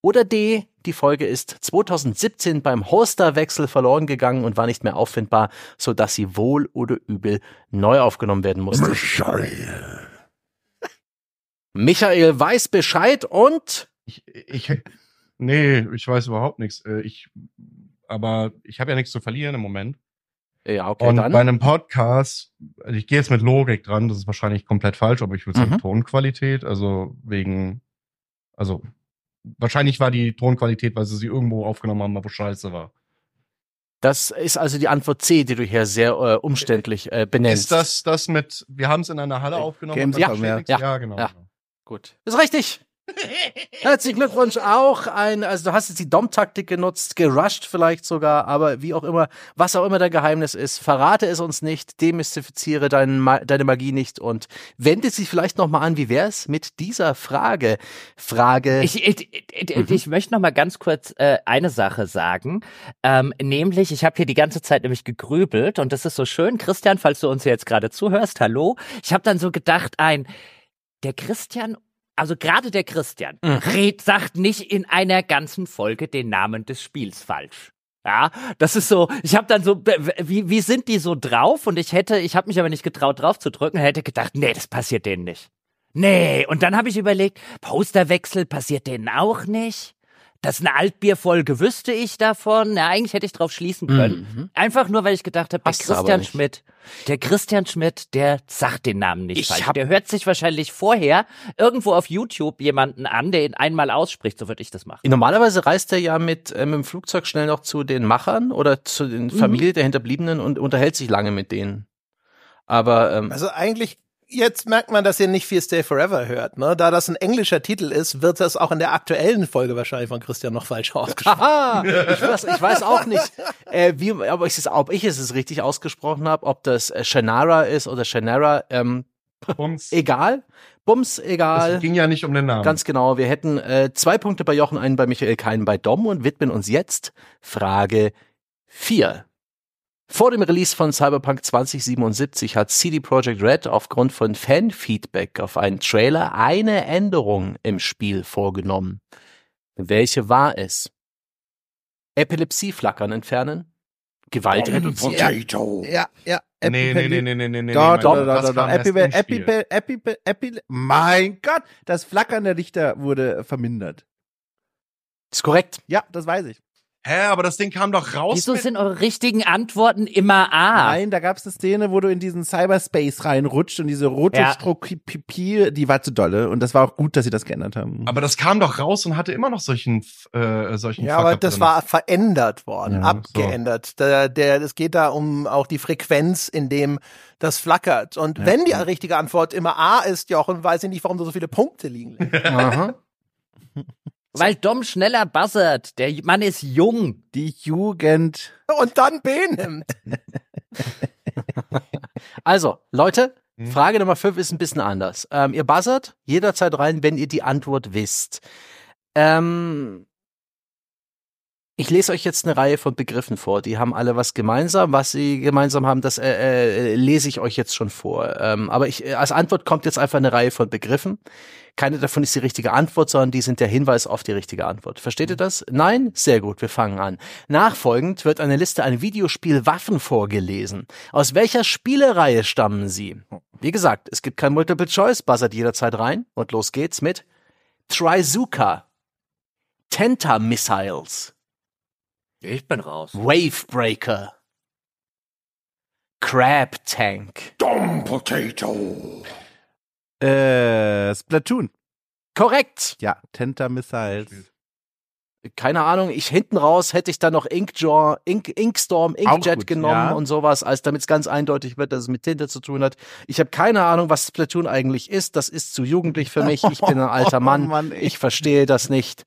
Oder D. Die Folge ist 2017 beim Hosterwechsel verloren gegangen und war nicht mehr auffindbar, so dass sie wohl oder übel neu aufgenommen werden musste. Michael. Michael weiß Bescheid und Ich, ich, nee, ich weiß überhaupt nichts. Äh, Ich, aber ich habe ja nichts zu verlieren im Moment. ja, okay, Und dann. bei einem Podcast, also ich gehe jetzt mit Logik dran, das ist wahrscheinlich komplett falsch, aber ich würde sagen Mhm. Tonqualität, also wegen, also wahrscheinlich war die Tonqualität, weil sie sie irgendwo aufgenommen haben, wo scheiße war. Das ist also die Antwort C, die du hier sehr äh, umständlich äh, benennst. Ist das das mit, wir haben es in einer Halle aufgenommen? und Gamescom, dann ja. nichts? Ja, ja, genau. ja. Gut. Ist richtig. Herzlichen Glückwunsch auch. Ein, also du hast jetzt die Dom-Taktik genutzt, gerusht vielleicht sogar, aber wie auch immer, was auch immer dein Geheimnis ist, verrate es uns nicht, demystifiziere dein, deine Magie nicht und wende sie vielleicht nochmal an, wie wär's mit dieser Frage? Frage. Ich, ich, ich, ich möchte noch mal ganz kurz äh, eine Sache sagen, ähm, nämlich ich habe hier die ganze Zeit nämlich gegrübelt und das ist so schön, Christian, falls du uns jetzt gerade zuhörst, hallo. Ich habe dann so gedacht, ein der Christian, also gerade der Christian, red, sagt nicht in einer ganzen Folge den Namen des Spiels falsch. Ja, das ist so, ich habe dann so, wie, wie sind die so drauf? Und ich hätte, ich habe mich aber nicht getraut drauf zu drücken, hätte gedacht, nee, das passiert denen nicht. Nee, und dann habe ich überlegt, Posterwechsel passiert denen auch nicht. Das ist eine Altbierfolge, wüsste ich davon. Na, eigentlich hätte ich drauf schließen können. Mhm. Einfach nur, weil ich gedacht habe, der Hast Christian. Schmidt, der Christian Schmidt, der sagt den Namen nicht Ich falsch. hab- Der hört sich wahrscheinlich vorher irgendwo auf YouTube jemanden an, der ihn einmal ausspricht, so würde ich das machen. Normalerweise reist er ja mit, äh, mit dem Flugzeug schnell noch zu den Machern oder zu den Familie der Hinterbliebenen und unterhält sich lange mit denen. Aber ähm, Also eigentlich, jetzt merkt man, dass ihr nicht viel Stay Forever hört. Ne? Da das ein englischer Titel ist, wird das auch in der aktuellen Folge wahrscheinlich von Christian noch falsch ausgesprochen. Haha, ich weiß, ich weiß auch nicht, äh, wie, ob, ich es, ob ich es richtig ausgesprochen habe, ob das äh, Shannara ist oder Shannara, ähm, Bums. egal. Bums, egal. Es ging ja nicht um den Namen. Ganz genau. Wir hätten äh, zwei Punkte bei Jochen, einen bei Michael, keinen bei Dom und widmen uns jetzt Frage 4. Vor dem Release von Cyberpunk 2077 hat CD Projekt Red aufgrund von Fanfeedback auf einen Trailer eine Änderung im Spiel vorgenommen. Welche war es? Epilepsieflackern entfernen, Gewalt. Potato. Ja, ja. Nee, nee, nee, nee, nee, nee, nee. Doch, doch, doch, doch, kam erst Epi, im Epi, Spiel. Epi, Epi, Epi, mein Gott, das Flackern der Lichter wurde vermindert. Ist korrekt. Ja, das weiß ich. Hä, aber das Ding kam doch raus. Wieso sind eure richtigen Antworten immer A? Nein, da gab es eine Szene, wo du in diesen Cyberspace reinrutscht und diese rote Ja. Stropie, die war zu dolle. Und das war auch gut, dass sie das geändert haben. aber das kam doch raus und hatte immer noch solchen, äh, solchen Ja, aber Fuck-up das drin. war verändert worden, Ja, abgeändert. Der, der, es geht da um auch die Frequenz, in dem das flackert. Und wenn die richtige Antwort immer A ist, Jochen, weiß ich nicht, warum da so viele Punkte liegen. Aha. Weil Dom schneller buzzert. Der Mann ist jung. Die Jugend. Und dann B nimmt. Also, Leute, Hm. Frage Nummer 5 ist ein bisschen anders. Ähm, ihr buzzert jederzeit rein, wenn ihr die Antwort wisst. Ähm, ich lese euch jetzt eine Reihe von Begriffen vor. Die haben alle was gemeinsam. Was sie gemeinsam haben, das äh, äh, lese ich euch jetzt schon vor. Ähm, aber ich, äh, als Antwort kommt jetzt einfach eine Reihe von Begriffen. Keine davon ist die richtige Antwort, sondern die sind der Hinweis auf die richtige Antwort. Versteht ihr das? Nein? Sehr gut, wir fangen an. Nachfolgend wird eine Liste an Videospielwaffen vorgelesen. Aus welcher Spielereihe stammen sie? Wie gesagt, es gibt kein Multiple Choice, buzzert jederzeit rein und los geht's mit Trizuka, Tenta Missiles, Ich bin raus. Wavebreaker, Crab Tank. Dumb potato. Äh, Splatoon. Korrekt. Ja, Tenta Missiles. Keine Ahnung, ich hinten raus hätte ich dann noch Inkjaw, Ink, Inkstorm, Inkjet gut, genommen ja. und sowas, als damit es ganz eindeutig wird, dass es mit Tinte zu tun hat. Ich habe keine Ahnung, was Splatoon eigentlich ist. Das ist zu jugendlich für mich. Ich bin ein alter Mann. Oh Mann, ich verstehe das nicht.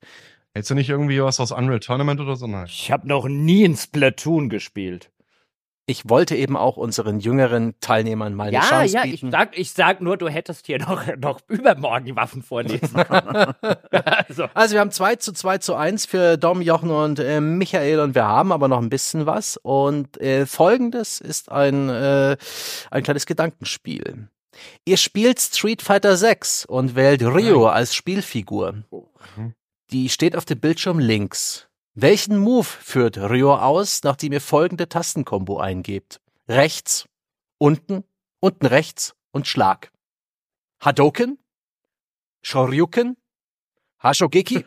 Hättest du nicht irgendwie was aus Unreal Tournament oder so? Nein. Ich habe noch nie in Splatoon gespielt. Ich wollte eben auch unseren jüngeren Teilnehmern mal eine Ja, Chance ja, ich bieten. sag, ich sag nur, du hättest hier noch, noch übermorgen die Waffen vorlesen können. also, Also wir haben 2 zu 2 zu 1 für Dom, Jochen und äh, Michael und wir haben aber noch ein bisschen was. Und äh, folgendes ist ein, äh, ein kleines Gedankenspiel. Ihr spielt Street Fighter 6 und wählt Rio als Spielfigur. Mhm. Die steht auf dem Bildschirm links. Welchen Move führt Rio aus, nachdem ihr folgende Tastenkombo eingebt? Rechts, unten, unten rechts und Schlag. Hadoken, Shoryuken, Hashogeki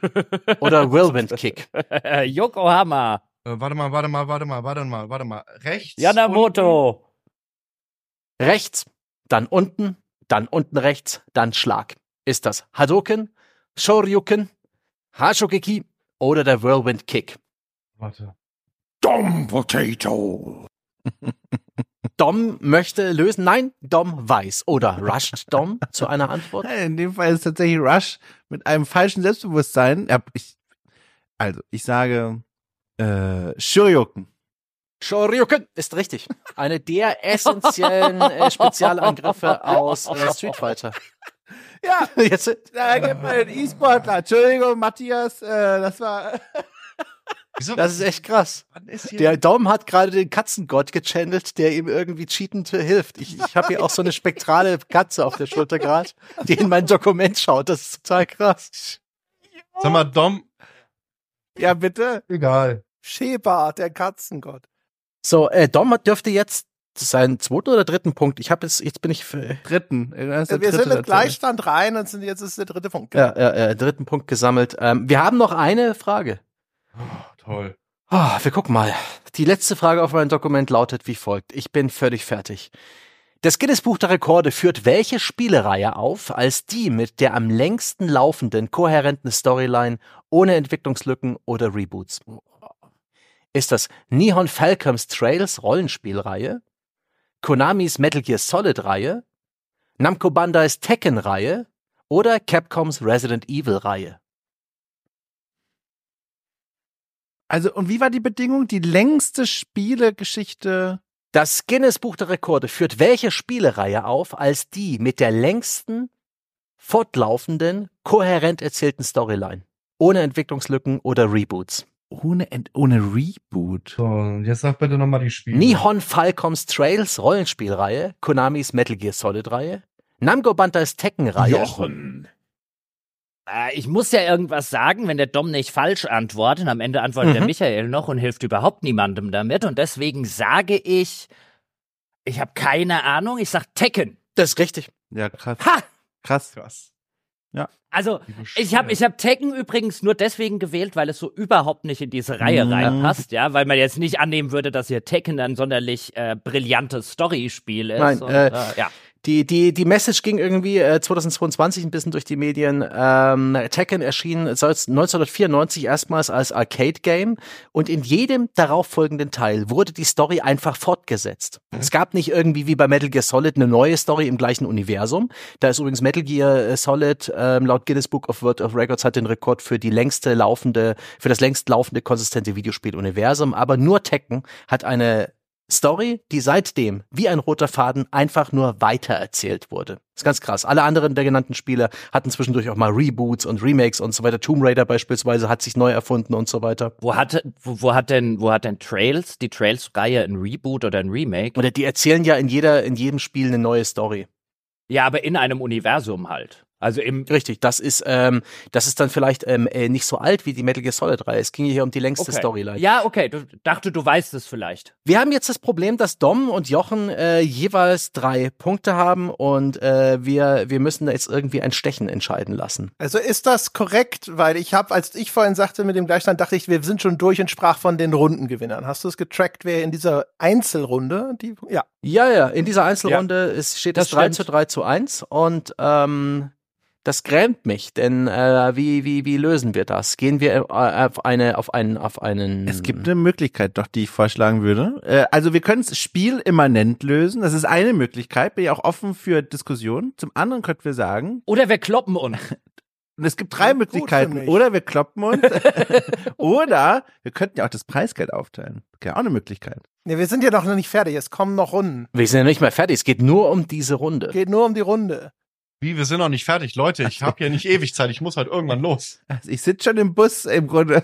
oder Whirlwind Kick? Yokohama, Äh, warte mal, warte mal, warte mal, warte mal, warte mal. Rechts. Yanamoto, Rechts, dann unten, dann unten rechts, dann Schlag. Ist das Hadoken, Shoryuken, Hashogeki oder der Whirlwind Kick? Warte. Dumb potato. Dom möchte lösen. Nein, Dom weiß. Oder rusht Dom zu einer Antwort? In dem Fall ist es tatsächlich Rush mit einem falschen Selbstbewusstsein. Ja, ich, also, ich sage äh, Shoryuken. Shoryuken ist richtig. Eine der essentiellen äh, Spezialangriffe aus äh, Street Fighter. Ja, Jetzt, da gibt man den E-Sportler. Entschuldigung, Matthias, äh, das war. Wieso? das ist echt krass. Der Dom hat gerade den Katzengott gechannelt, der ihm irgendwie cheatend hilft. Ich, ich habe hier auch so eine spektrale Katze auf der Schulter gerade, die in mein Dokument schaut. Das ist total krass. Sag mal, Dom. Ja, bitte. Egal. Sheba, der Katzengott. So, äh, Dom dürfte jetzt seinen zweiten oder dritten Punkt. Ich habe jetzt, jetzt bin ich für, Dritten. Der Wir dritte sind mit dazu. Gleichstand rein und sind jetzt ist der dritte Punkt. ja, ja, äh, dritten Punkt gesammelt. Ähm, wir haben noch eine Frage. Toll. Ah, wir gucken mal. Die letzte Frage auf meinem Dokument lautet wie folgt. Ich bin völlig fertig. Das Guinness-Buch der Rekorde führt welche Spielereihe auf als die mit der am längsten laufenden, kohärenten Storyline ohne Entwicklungslücken oder Reboots? Ist das Nihon Falcoms Trails Rollenspielreihe? Konamis Metal Gear Solid Reihe? Namco Bandais Tekken Reihe? Oder Capcoms Resident Evil Reihe? Also, und wie war die Bedingung? Die längste Spielegeschichte. Das Guinness Buch der Rekorde führt welche Spielereihe auf als die mit der längsten, fortlaufenden, kohärent erzählten Storyline? Ohne Entwicklungslücken oder Reboots. Ohne, Ent ohne Reboot. So, jetzt sag bitte nochmal die Spiele. Nihon Falcoms Trails Rollenspielreihe, Konamis Metal Gear Solid Reihe, Namco Bandais Tekken Reihe, Jochen. Äh, ich muss ja irgendwas sagen, wenn der Dom nicht falsch antwortet. Und am Ende antwortet der Mhm. Michael noch und hilft überhaupt niemandem damit. Und deswegen sage ich, ich habe keine Ahnung. Ich sag Tekken. Das ist richtig. Ja, krass. Ha! Krass. Krass. Also, ich habe ich hab Tekken übrigens nur deswegen gewählt, weil es so überhaupt nicht in diese Reihe Mhm. reinpasst, ja, weil man jetzt nicht annehmen würde, dass hier Tekken ein sonderlich äh, brillantes Story-Spiel ist. Nein, und, äh, ja. Die, die, die Message ging irgendwie äh, 2022 ein bisschen durch die Medien. Ähm, Tekken erschien 1994 erstmals als Arcade-Game und in jedem darauffolgenden Teil wurde die Story einfach fortgesetzt. Es gab nicht irgendwie wie bei Metal Gear Solid eine neue Story im gleichen Universum. Da ist übrigens Metal Gear äh, Solid ähm, laut Guinness Book of World of Records hat den Rekord für die längste laufende, für das längst laufende konsistente Videospiel-Universum. Aber nur Tekken hat eine Story, die seitdem wie ein roter Faden einfach nur weitererzählt wurde. ist ganz krass. Alle anderen der genannten Spiele hatten zwischendurch auch mal Reboots und Remakes und so weiter. Tomb Raider beispielsweise hat sich neu erfunden und so weiter. Wo hat, wo, wo hat denn, wo hat denn Trails, die Trails-Reihe ein Reboot oder ein Remake? Oder die erzählen ja in jeder, in jedem Spiel eine neue Story. Ja, aber in einem Universum halt. Also im, Richtig, das ist, ähm, das ist dann vielleicht ähm, äh, nicht so alt wie die Metal Gear Solid Reihe. Es ging hier um die längste okay. Storyline. Ja, okay, du dachte, du weißt es vielleicht. Wir haben jetzt das Problem, dass Dom und Jochen äh, jeweils drei Punkte haben und äh, wir, wir müssen da jetzt irgendwie ein Stechen entscheiden lassen. Also ist das korrekt? Weil ich habe, als ich vorhin sagte mit dem Gleichstand, dachte ich, wir sind schon durch und sprach von den Rundengewinnern. Hast du es getrackt, wer in dieser Einzelrunde die? Ja. Ja, ja, in dieser Einzelrunde ist, steht es Das 3 stimmt. zu 3 zu 1 und ähm, das grämt mich, denn äh, wie, wie, wie lösen wir das? Gehen wir äh, auf eine, auf einen, auf einen. Es gibt eine Möglichkeit doch, die ich vorschlagen würde. Äh, also wir können es spielimmanent lösen. Das ist eine Möglichkeit. Bin ich auch offen für Diskussionen. Zum anderen könnten wir sagen, Oder wir kloppen uns. und es gibt drei für Möglichkeiten. Oder wir kloppen uns. oder wir könnten ja auch das Preisgeld aufteilen. Okay, auch eine Möglichkeit. Nee, wir sind ja noch nicht fertig. Es kommen noch Runden. Wir sind ja nicht mehr fertig. Es geht nur um diese Runde. Geht nur um die Runde. Wie, wir sind noch nicht fertig. Leute, ich habe hier nicht ewig Zeit. Ich muss halt irgendwann los. Also ich sitze schon im Bus im Grunde.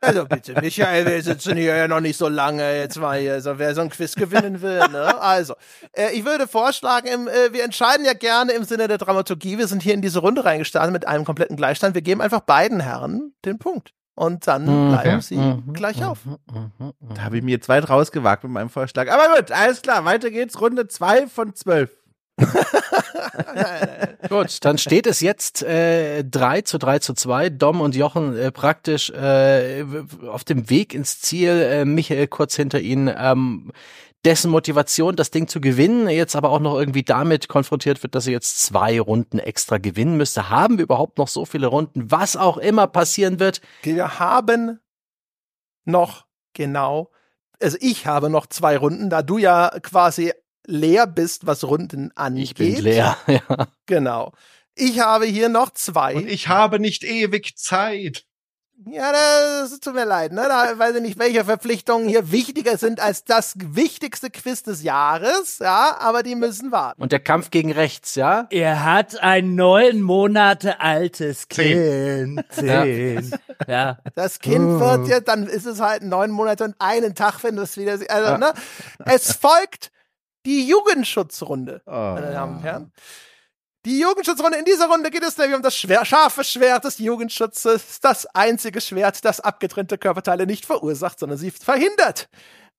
Also bitte, Michael, wir sitzen hier ja noch nicht so lange jetzt mal hier, so wer so ein Quiz gewinnen will, ne? Also, äh, ich würde vorschlagen, im, äh, wir entscheiden ja gerne im Sinne der Dramaturgie. Wir sind hier in diese Runde reingestartet mit einem kompletten Gleichstand. Wir geben einfach beiden Herren den Punkt. Und dann Mhm. bleiben Ja. sie Mhm. gleich auf. Da habe ich mir jetzt weit rausgewagt mit meinem Vorschlag. Aber gut, alles klar. Weiter geht's. Runde zwei von zwölf. Gut, dann steht es jetzt äh, 3 zu 3 zu 2. Dom und Jochen äh, praktisch äh, auf dem Weg ins Ziel. Äh, Michael kurz hinter ihnen. Ähm, dessen Motivation, das Ding zu gewinnen, jetzt aber auch noch irgendwie damit konfrontiert wird, dass er jetzt zwei Runden extra gewinnen müsste. Haben wir überhaupt noch so viele Runden? Was auch immer passieren wird. Wir haben noch genau, also ich habe noch zwei Runden, da du ja quasi leer bist, was Runden angeht. Ich bin leer. Ja. Genau. Ich habe hier noch zwei. Und ich habe nicht ewig Zeit. Ja, das tut mir leid, ne? Da weiß ich nicht, welche Verpflichtungen hier wichtiger sind als das wichtigste Quiz des Jahres, ja, aber die müssen warten. Und der Kampf gegen rechts, ja? Er hat ein neun Monate altes Kind. Zehn. Ja. Das Kind Oh. wird jetzt, dann ist es halt neun Monate und einen Tag, wenn du es wieder siehst. Also, ne? Es folgt die Jugendschutzrunde, meine Damen und Herren. Die Jugendschutzrunde, in dieser Runde geht es nämlich um das schwer, scharfe Schwert des Jugendschutzes, das einzige Schwert, das abgetrennte Körperteile nicht verursacht, sondern sie verhindert.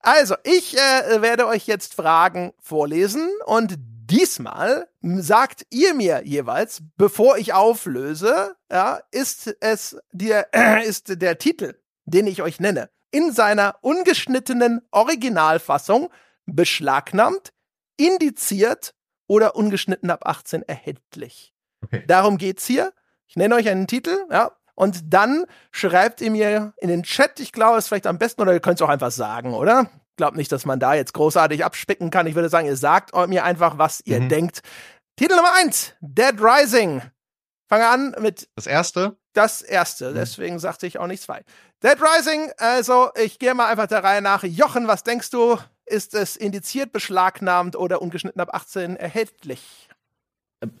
Also, ich äh, werde euch jetzt Fragen vorlesen und diesmal sagt ihr mir jeweils, bevor ich auflöse, ja, ist es der, äh, ist der Titel, den ich euch nenne, in seiner ungeschnittenen Originalfassung beschlagnahmt, indiziert oder ungeschnitten ab 18 erhältlich. Okay. Darum geht's hier. Ich nenne euch einen Titel, ja, und dann schreibt ihr mir in den Chat, ich glaube, es ist vielleicht am besten, oder ihr könnt es auch einfach sagen, oder? Ich glaube nicht, dass man da jetzt großartig abspicken kann. Ich würde sagen, ihr sagt mir einfach, was ihr Mhm. denkt. Titel Nummer eins, Dead Rising. Fange an mit Das erste. das erste, deswegen sagte ich auch nicht zwei. Dead Rising, also ich gehe mal einfach der Reihe nach. Jochen, was denkst du? Ist es indiziert, beschlagnahmt oder ungeschnitten ab 18 erhältlich?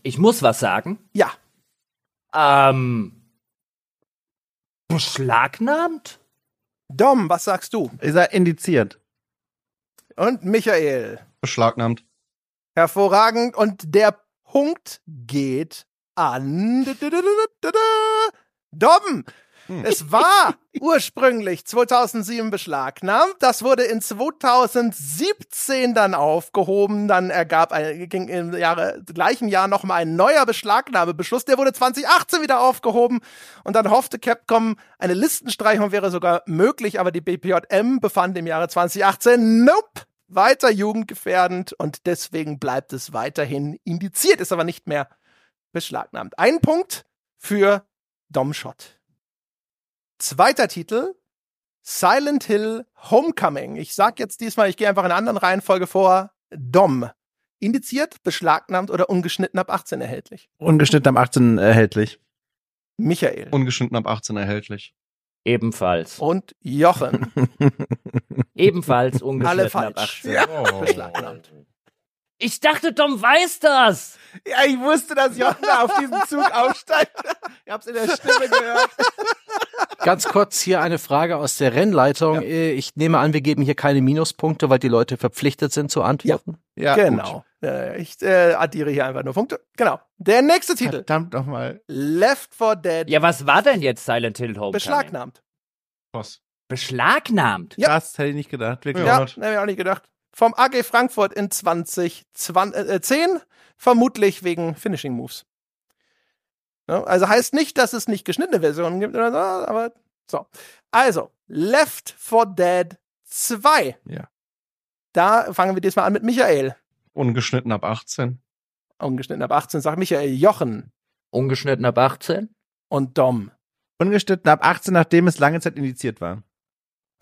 Ich muss was sagen. Ja. Ähm. Beschlagnahmt? Dom, was sagst du? Ist er indiziert? Und Michael. Beschlagnahmt. Hervorragend. Und der Punkt geht an Dom. Es war ursprünglich 2007 beschlagnahmt. Das wurde in 2017 dann aufgehoben. Dann ergab ein, ging im Jahre, gleichen Jahr nochmal ein neuer Beschlagnahmebeschluss. Der wurde 2018 wieder aufgehoben. Und dann hoffte Capcom, eine Listenstreichung wäre sogar möglich. Aber die BPJM befand im Jahre 2018, nope, weiter jugendgefährdend. Und deswegen bleibt es weiterhin indiziert, ist aber nicht mehr beschlagnahmt. Ein Punkt für Domshot. Zweiter Titel, Silent Hill Homecoming. Ich sag jetzt diesmal, ich gehe einfach in einer anderen Reihenfolge vor. Dom. Indiziert, beschlagnahmt oder ungeschnitten ab 18 erhältlich. Ungeschnitten am 18 erhältlich. Michael. Ungeschnitten ab 18 erhältlich. Ebenfalls. Und Jochen. Ebenfalls ungeschnitten Alle ab falsch. 18. Oh. Beschlagnahmt. Ich dachte, Tom weiß das. Ja, ich wusste, dass Jochen da auf diesen Zug aufsteigt. Ich hab's in der Stimme gehört. Ganz kurz hier eine Frage aus der Rennleitung. Äh, Ich nehme an, wir geben hier keine Minuspunkte, weil die Leute verpflichtet sind zu antworten. Ja, genau. Äh, ich äh, addiere hier einfach nur Punkte. Genau. Der nächste Gut. Titel. Verdammt nochmal. Left 4 Dead. Ja, was war denn jetzt Silent Hill Homecoming? beschlagnahmt. Was? Beschlagnahmt? Ja. Das hätte ich nicht gedacht. Wirklich. Ja, Ja. hätte ich auch nicht gedacht. Vom AG Frankfurt in 2010, vermutlich wegen Finishing Moves. Ja, also heißt nicht, dass es nicht geschnittene Versionen gibt oder so, aber so. Also, Left 4 Dead 2. Ja. Da fangen wir diesmal an mit Michael. Ungeschnitten ab 18. Ungeschnitten ab 18 sagt Michael Jochen Ungeschnitten ab 18? und Dom. Ungeschnitten ab 18, nachdem es lange Zeit indiziert war.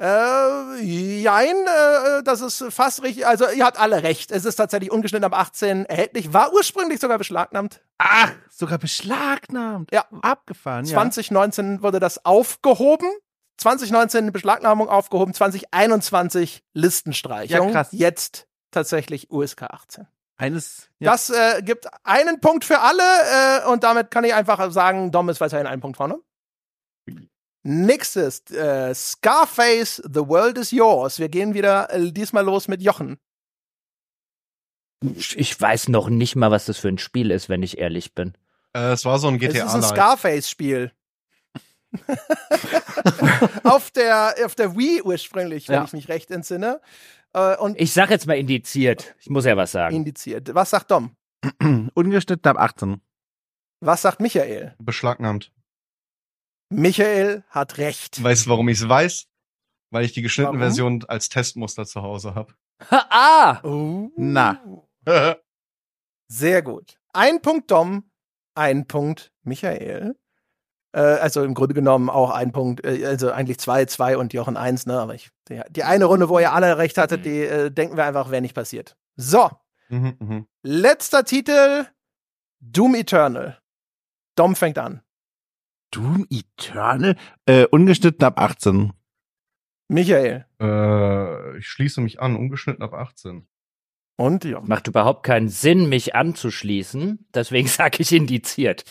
Äh, jein, äh, das ist fast richtig. Also, ihr habt alle recht. Es ist tatsächlich ungeschnitten ab 18 erhältlich. War ursprünglich sogar beschlagnahmt. Ach, sogar beschlagnahmt. Ja. Abgefahren, ja. 2019 wurde das aufgehoben. 2019 Beschlagnahmung aufgehoben, 2021 Listenstreichung. Ja, krass. Jetzt tatsächlich USK 18. Eines. Ja. Das äh, gibt einen Punkt für alle äh, und damit kann ich einfach sagen, Dom ist weiterhin einen Punkt vorne. Nächstes, äh, Scarface, The World is Yours. Wir gehen wieder äh, diesmal los mit Jochen. Ich weiß noch nicht mal, was das für ein Spiel ist, wenn ich ehrlich bin. Äh, es war so ein Es ist GTA ein. Scarface-Spiel. auf, der, auf der Wii ursprünglich, wenn Ja. ich mich recht entsinne. Äh, und Ich sag jetzt mal indiziert. Ich muss ja was sagen. indiziert. Was sagt Dom? Ungeschnitten ab 18. Was sagt Michael? Beschlagnahmt. Michael hat recht. Weißt du, warum ich es weiß? Weil ich die geschnittene Warum? Version als Testmuster zu Hause habe. ah! Oh. Na. Sehr gut. Ein Punkt Dom, ein Punkt Michael. Äh, also im Grunde genommen auch ein Punkt, äh, also eigentlich zwei, zwei und Jochen eins, ne? Aber ich, die, die eine Runde, wo ihr alle recht hattet, die äh, denken wir einfach, wäre nicht passiert. So, mhm, mhm. letzter Titel: Doom Eternal. Dom fängt an. Doom Eternal? Äh, ungeschnitten ab 18. Michael Äh, ich schließe mich an, ungeschnitten ab 18. und Jochen. Macht überhaupt keinen Sinn, mich anzuschließen. Deswegen sage ich indiziert.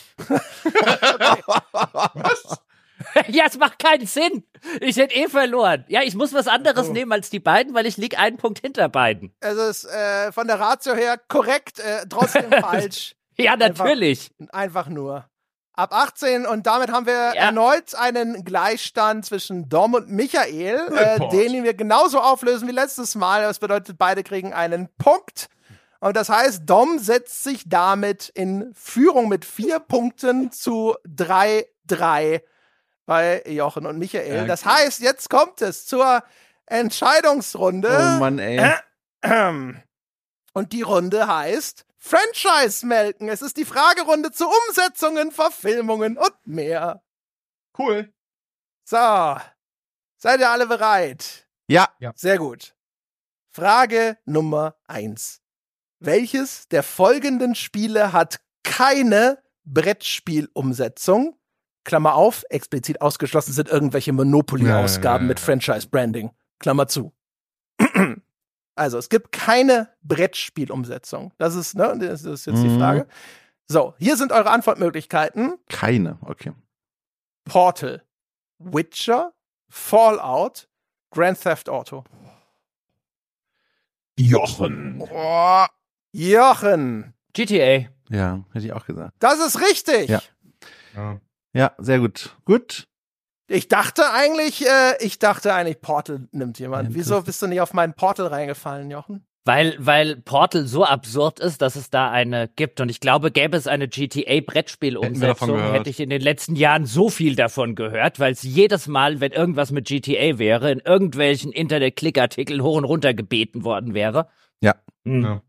Was? ja, es macht keinen Sinn. Ich hätte eh verloren. Ja, ich muss was anderes Oh. nehmen als die beiden, weil ich lieg einen Punkt hinter beiden. Also es ist äh, von der Ratio her korrekt, äh, trotzdem falsch. Ja, Einfach- natürlich. Einfach nur. Ab 18 und damit haben wir Ja. erneut einen Gleichstand zwischen Dom und Michael, äh, den wir genauso auflösen wie letztes Mal. Das bedeutet, beide kriegen einen Punkt. Und das heißt, Dom setzt sich damit in Führung mit vier Punkten zu 3-3 bei Jochen und Michael. Ja, Das heißt, jetzt kommt es zur Entscheidungsrunde. Oh Mann, ey. Und die Runde heißt Franchise melken. Es ist die Fragerunde zu Umsetzungen, Verfilmungen und mehr. Cool. So. Seid ihr alle bereit? Ja. Sehr gut. Frage Nummer eins. Welches der folgenden Spiele hat keine Brettspielumsetzung? Klammer auf, explizit ausgeschlossen sind irgendwelche Monopoly-Ausgaben Ja, ja, ja, mit ja. Franchise-Branding. Klammer zu. Also, es gibt keine Brettspielumsetzung. Das ist, ne, das ist jetzt die Mhm. Frage. So, hier sind eure Antwortmöglichkeiten. Keine, okay. Portal, Witcher, Fallout, Grand Theft Auto. Jochen. Jochen. GTA. Ja, hätte ich auch gesagt. Das ist richtig. Ja. Ja. Ja, sehr gut. Gut. Ich dachte eigentlich, äh, ich dachte eigentlich, Portal nimmt jemand. Ja, Wieso bist du nicht auf meinen Portal reingefallen, Jochen? Weil, weil Portal so absurd ist, dass es da eine gibt. Und ich glaube, gäbe es eine GTA-Brettspielumsetzung, hätte ich in den letzten Jahren so viel davon gehört, weil es jedes Mal, wenn irgendwas mit GTA wäre, in irgendwelchen Internet-Klickartikeln hoch und runter gebeten worden wäre. Ja. Hm. Ja.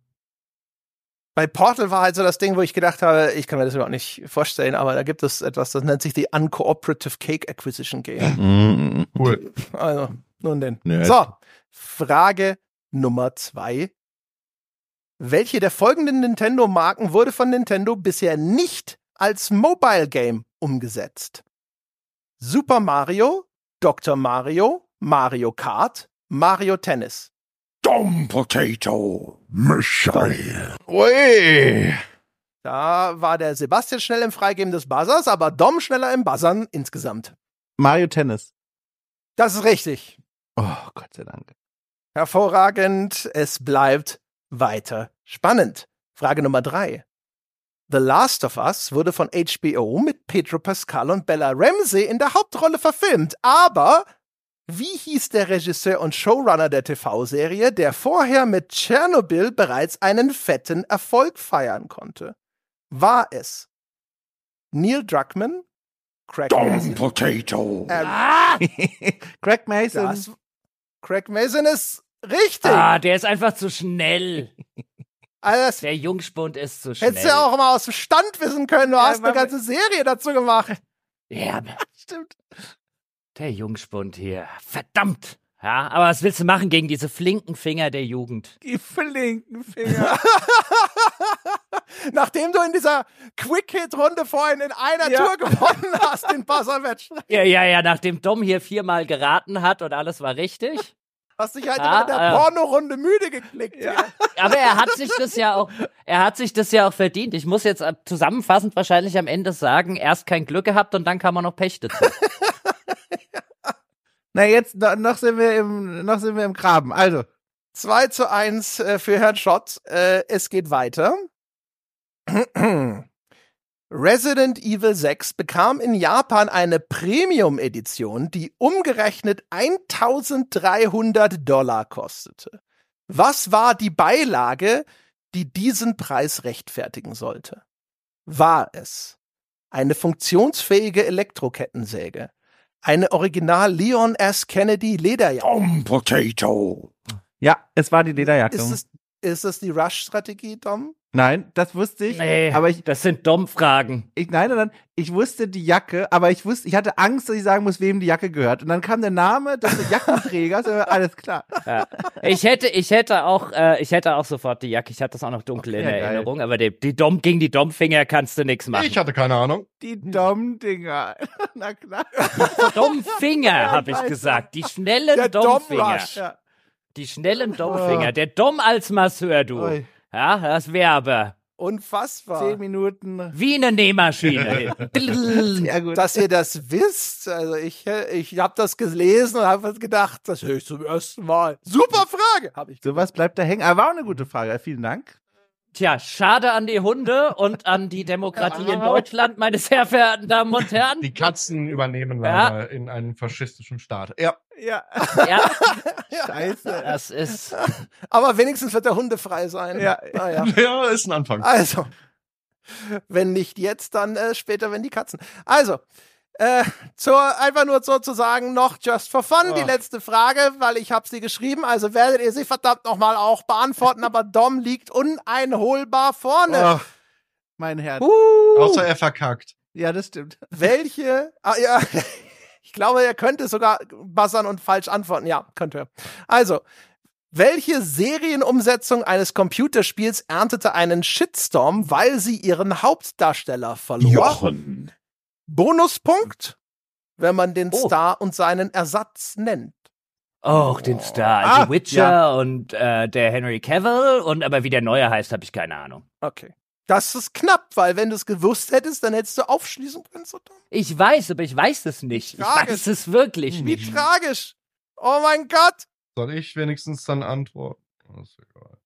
Bei Portal war halt so das Ding, wo ich gedacht habe, ich kann mir das überhaupt nicht vorstellen, aber da gibt es etwas, das nennt sich die Uncooperative Cake Acquisition Game. Mhm. Cool. Also, nun denn. Nerd. So, Frage Nummer zwei. Welche der folgenden Nintendo-Marken wurde von Nintendo bisher nicht als Mobile Game umgesetzt? Super Mario, Dr. Mario, Mario Kart, Mario Tennis. Dumb potato. Michael. Ui. Da war der Sebastian schnell im Freigeben des Buzzers, aber Dom schneller im Buzzern insgesamt. Mario Tennis. Das ist richtig. Oh, Gott sei Dank. Hervorragend. Es bleibt weiter spannend. Frage Nummer drei. The Last of Us wurde von HBO mit Pedro Pascal und Bella Ramsey in der Hauptrolle verfilmt. Aber wie hieß der Regisseur und Showrunner der TV-Serie, der vorher mit Tschernobyl bereits einen fetten Erfolg feiern konnte? War es Neil Druckmann, Craig Dumb Mason, potato. äh, Ah, Craig Mason. das, Craig Mason ist richtig. ah, der ist einfach zu schnell. Also Der Jungspund ist zu schnell. Hättest du ja auch mal aus dem Stand wissen können. Du Ja, hast eine ganze Serie dazu gemacht. Ja, aber Stimmt. Der Jungspund hier. Verdammt. Ja, aber was willst du machen gegen diese flinken Finger der Jugend? Die flinken Finger. Nachdem du in dieser Quick-Hit-Runde vorhin in einer Ja. Tour gewonnen hast, den Buzzer-Wettstreit, Ja, ja, ja, nachdem Dom hier viermal geraten hat und alles war richtig. hast dich halt immer in der ah. Pornorunde müde geklickt. Ja. Aber er hat sich das ja auch, er hat sich das ja auch verdient. Ich muss jetzt äh, zusammenfassend wahrscheinlich am Ende sagen, erst kein Glück gehabt und dann kam er noch Pech dazu. Na, jetzt no- noch sind wir im, noch sind wir im Graben. Also. 2 zu 1 äh, für Herrn Schott. Äh, es geht weiter. Resident Evil 6 bekam in Japan eine Premium-Edition, die umgerechnet 1300 Dollar kostete. Was war die Beilage, die diesen Preis rechtfertigen sollte? War es eine funktionsfähige Elektrokettensäge, eine Original Leon S. Kennedy Lederjacke? Dumb potato. Ja, es war die Lederjacke. Ist es, ist es die Rush-Strategie, Dom? Nein, das wusste ich. Nee, Aber ich, das sind Dom-Fragen. ich, nein, nein, nein, ich wusste die Jacke, aber ich wusste, ich hatte Angst, dass ich sagen muss, wem die Jacke gehört. Und dann kam der Name des Jackenträgers, alles klar. Ja. Ich hätte, ich hätte auch, äh, ich hätte auch sofort die Jacke. Ich hatte das auch noch dunkel in Okay, geil. Erinnerung, aber die, die Dom, gegen die Dom-Finger kannst du nichts machen. Ich hatte keine Ahnung. Die Dom-Dinger. Na klar. Dom-Finger, habe ich gesagt. Die schnellen Dom-Finger. Dom-Rush. Die schnellen Dom-Finger. Der Dom als Masseur, du. Ui. Ja, das wäre aber Unfassbar. Zehn Minuten. wie eine Nähmaschine. Gut. Dass ihr das wisst. Also ich, ich habe das gelesen und habe gedacht, das höre ich zum ersten Mal. Super Frage, habe ich. Sowas bleibt da hängen. Aber war auch eine gute Frage. Vielen Dank. Tja, schade an die Hunde und an die Demokratie in Deutschland, meine sehr verehrten Damen und Herren. Die Katzen übernehmen Ja. leider in einen faschistischen Staat. Ja. Ja. Ja, Scheiße. das ist. Aber wenigstens wird der Hunde frei sein. Ja. Naja. Ja, ist ein Anfang. Also, wenn nicht jetzt, dann äh, später, wenn die Katzen. Also, äh, zur, einfach nur sozusagen noch just for fun, die Oh. letzte Frage, weil ich habe sie geschrieben, also werdet ihr sie verdammt nochmal auch beantworten, aber Dom liegt uneinholbar vorne. Oh, mein Herz. Außer er verkackt. Ja, das stimmt. Welche, ah, ja, ich glaube, er könnte sogar buzzern und falsch antworten. Ja, könnte er. Also, welche Serienumsetzung eines Computerspiels erntete einen Shitstorm, weil sie ihren Hauptdarsteller verlor? Jochen. Bonuspunkt, wenn man den Oh. Star und seinen Ersatz nennt. Oh, den Star. Ah, The Witcher ja. und äh, der Henry Cavill und aber wie der neue heißt, habe ich keine Ahnung. Okay. Das ist knapp, weil wenn du es gewusst hättest, dann hättest du aufschließen können. So dumm. Ich weiß, aber ich weiß es nicht. Ich Tragisch. weiß es wirklich Wie nicht. tragisch. Oh mein Gott. Soll ich wenigstens dann antworten? Das ist egal.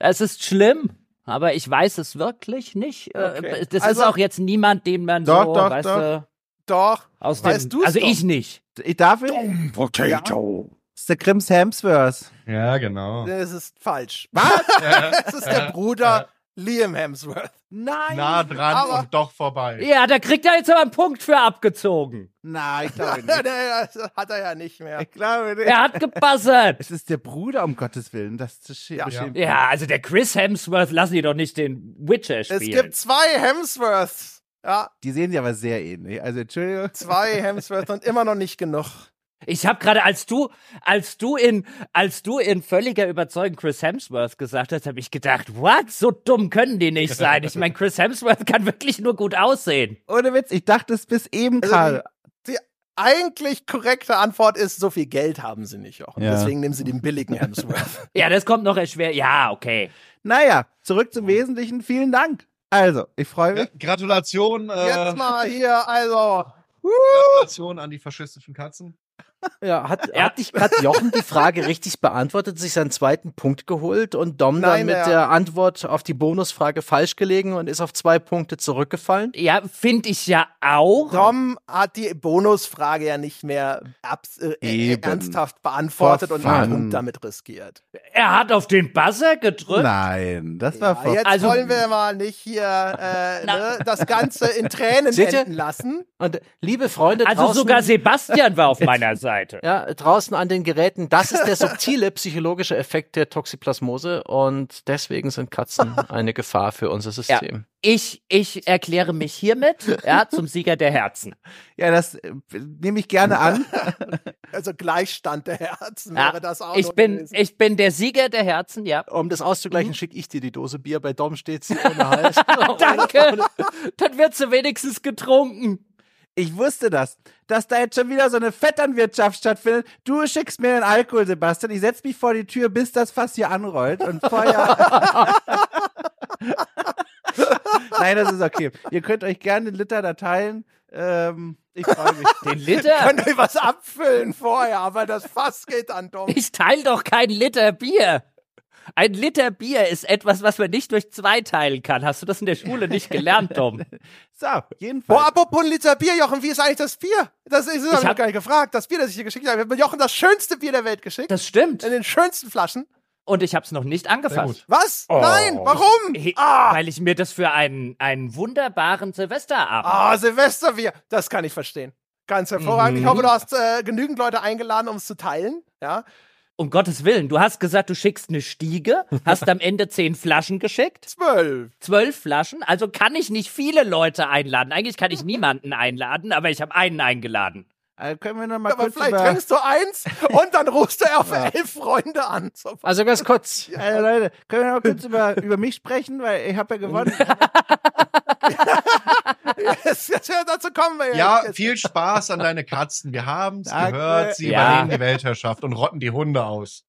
Es ist schlimm. Aber ich weiß es wirklich nicht. Äh, Okay. Das Also- ist auch jetzt niemand, den man Doch, so, doch, weißt doch. du, Doch. aus Weißt du's also doch. ich nicht. Ich darf ich? Dumb potato. Das ist der Grims Hemsworth. Ja, genau. Das ist falsch. Was? Es ist der Bruder Liam Hemsworth. Nein. Nah dran Aber- und doch vorbei. Ja, da kriegt er jetzt aber einen Punkt für abgezogen. Nein, ich glaube Nee, nicht. das hat er ja nicht mehr. Ich glaube nicht. Er hat gebuzzert. Es ist der Bruder, um Gottes Willen. Das ist sch- Ja. bestimmt. Ja, also der Chris Hemsworth, lassen die doch nicht den Witcher Es spielen. gibt zwei Hemsworths. Ja, Die sehen sich aber sehr ähnlich. Also, Entschuldigung. zwei Hemsworths und immer noch nicht genug. Ich habe gerade, als du, als du in, als du in völliger Überzeugung Chris Hemsworth gesagt hast, habe ich gedacht, what? So dumm können die nicht sein. Ich meine, Chris Hemsworth kann wirklich nur gut aussehen. Ohne Witz, ich dachte es bis eben, Also Karl. Die eigentlich korrekte Antwort ist, so viel Geld haben sie nicht. Auch. Ja. Deswegen nehmen sie den billigen Hemsworth. Ja, das kommt noch erst schwer. Ja, okay. Naja, zurück zum Wesentlichen. Vielen Dank. Also, ich freue mich. Ja, Gratulation, äh, Jetzt mal hier, also. Gratulation an die faschistischen Katzen. Ja, hat, hat nicht gerade Jochen die Frage richtig beantwortet, sich seinen zweiten Punkt geholt und Dom dann Nein, mit er- der Antwort auf die Bonusfrage falsch gelegen und ist auf zwei Punkte zurückgefallen? Ja, finde ich ja auch. Tom hat die Bonusfrage ja nicht mehr abs äh, äh, Eben. ernsthaft beantwortet und einen. Punkt damit riskiert. Er hat auf den Buzzer gedrückt. Nein, das war Ja, vor. jetzt Also- wollen wir mal nicht hier äh, ne, das Ganze in Tränen enden lassen. Und liebe Freunde Also sogar Sebastian war auf meiner Seite. ja, draußen an den Geräten, das ist der subtile psychologische Effekt der Toxoplasmose und deswegen sind Katzen eine Gefahr für unser System. Ich, ich erkläre mich hiermit ja, zum Sieger der Herzen. Ja, das äh, nehme ich gerne an. Also Gleichstand der Herzen Ja, wäre das auch ich bin, gewesen. ich bin der Sieger der Herzen, ja. Um das auszugleichen, schicke ich dir die Dose Bier. Bei Dom steht sie ohne Hals. Danke. Dann wird sie wenigstens getrunken. Ich wusste das, dass da jetzt schon wieder so eine Vetternwirtschaft stattfindet. Du schickst mir den Alkohol, Sebastian. Ich setz mich vor die Tür, bis das Fass hier anrollt und Feuer. Nein, das ist okay. Ihr könnt euch gerne den Liter da teilen. Ähm, ich freue mich. Den Liter? Können wir was abfüllen vorher, aber das Fass geht an Dom. Ich teile doch kein Liter Bier. Ein Liter Bier ist etwas, was man nicht durch zwei teilen kann. Hast du das in der Schule nicht gelernt, Tom? So, jedenfalls. Boah, apropos ein Liter Bier, Jochen, wie ist eigentlich das Bier? Das ist, ich hab- gar nicht gefragt. Das Bier, das ich dir geschickt habe. Ich habe Jochen das schönste Bier der Welt geschickt. Das stimmt. in den schönsten Flaschen. Und ich habe es noch nicht angefasst. Was? Oh. Nein, warum? He- Ah, Weil ich mir das für einen, einen wunderbaren Silvesterabend. ah Silvesterbier. Das kann ich verstehen. Ganz hervorragend. Mhm. Ich hoffe, du hast äh, genügend Leute eingeladen, um es zu teilen. Ja. Um Gottes Willen, du hast gesagt, du schickst eine Stiege, hast am Ende zehn Flaschen geschickt, Zwölf. zwölf Flaschen, also kann ich nicht viele Leute einladen. Eigentlich kann ich niemanden einladen, aber ich habe einen eingeladen. äh, können wir noch mal Aber kurz vielleicht über... trinkst du eins und dann rufst du auf elf Freunde an. So. Also ganz kurz. Äh, Leute, können wir noch kurz über, über mich sprechen, weil ich habe ja gewonnen. Jetzt, jetzt wird dazu kommen wir Ja, jetzt. viel Spaß an deine Katzen. Wir haben's Danke. gehört. Sie Ja. übernehmen die Weltherrschaft und rotten die Hunde aus.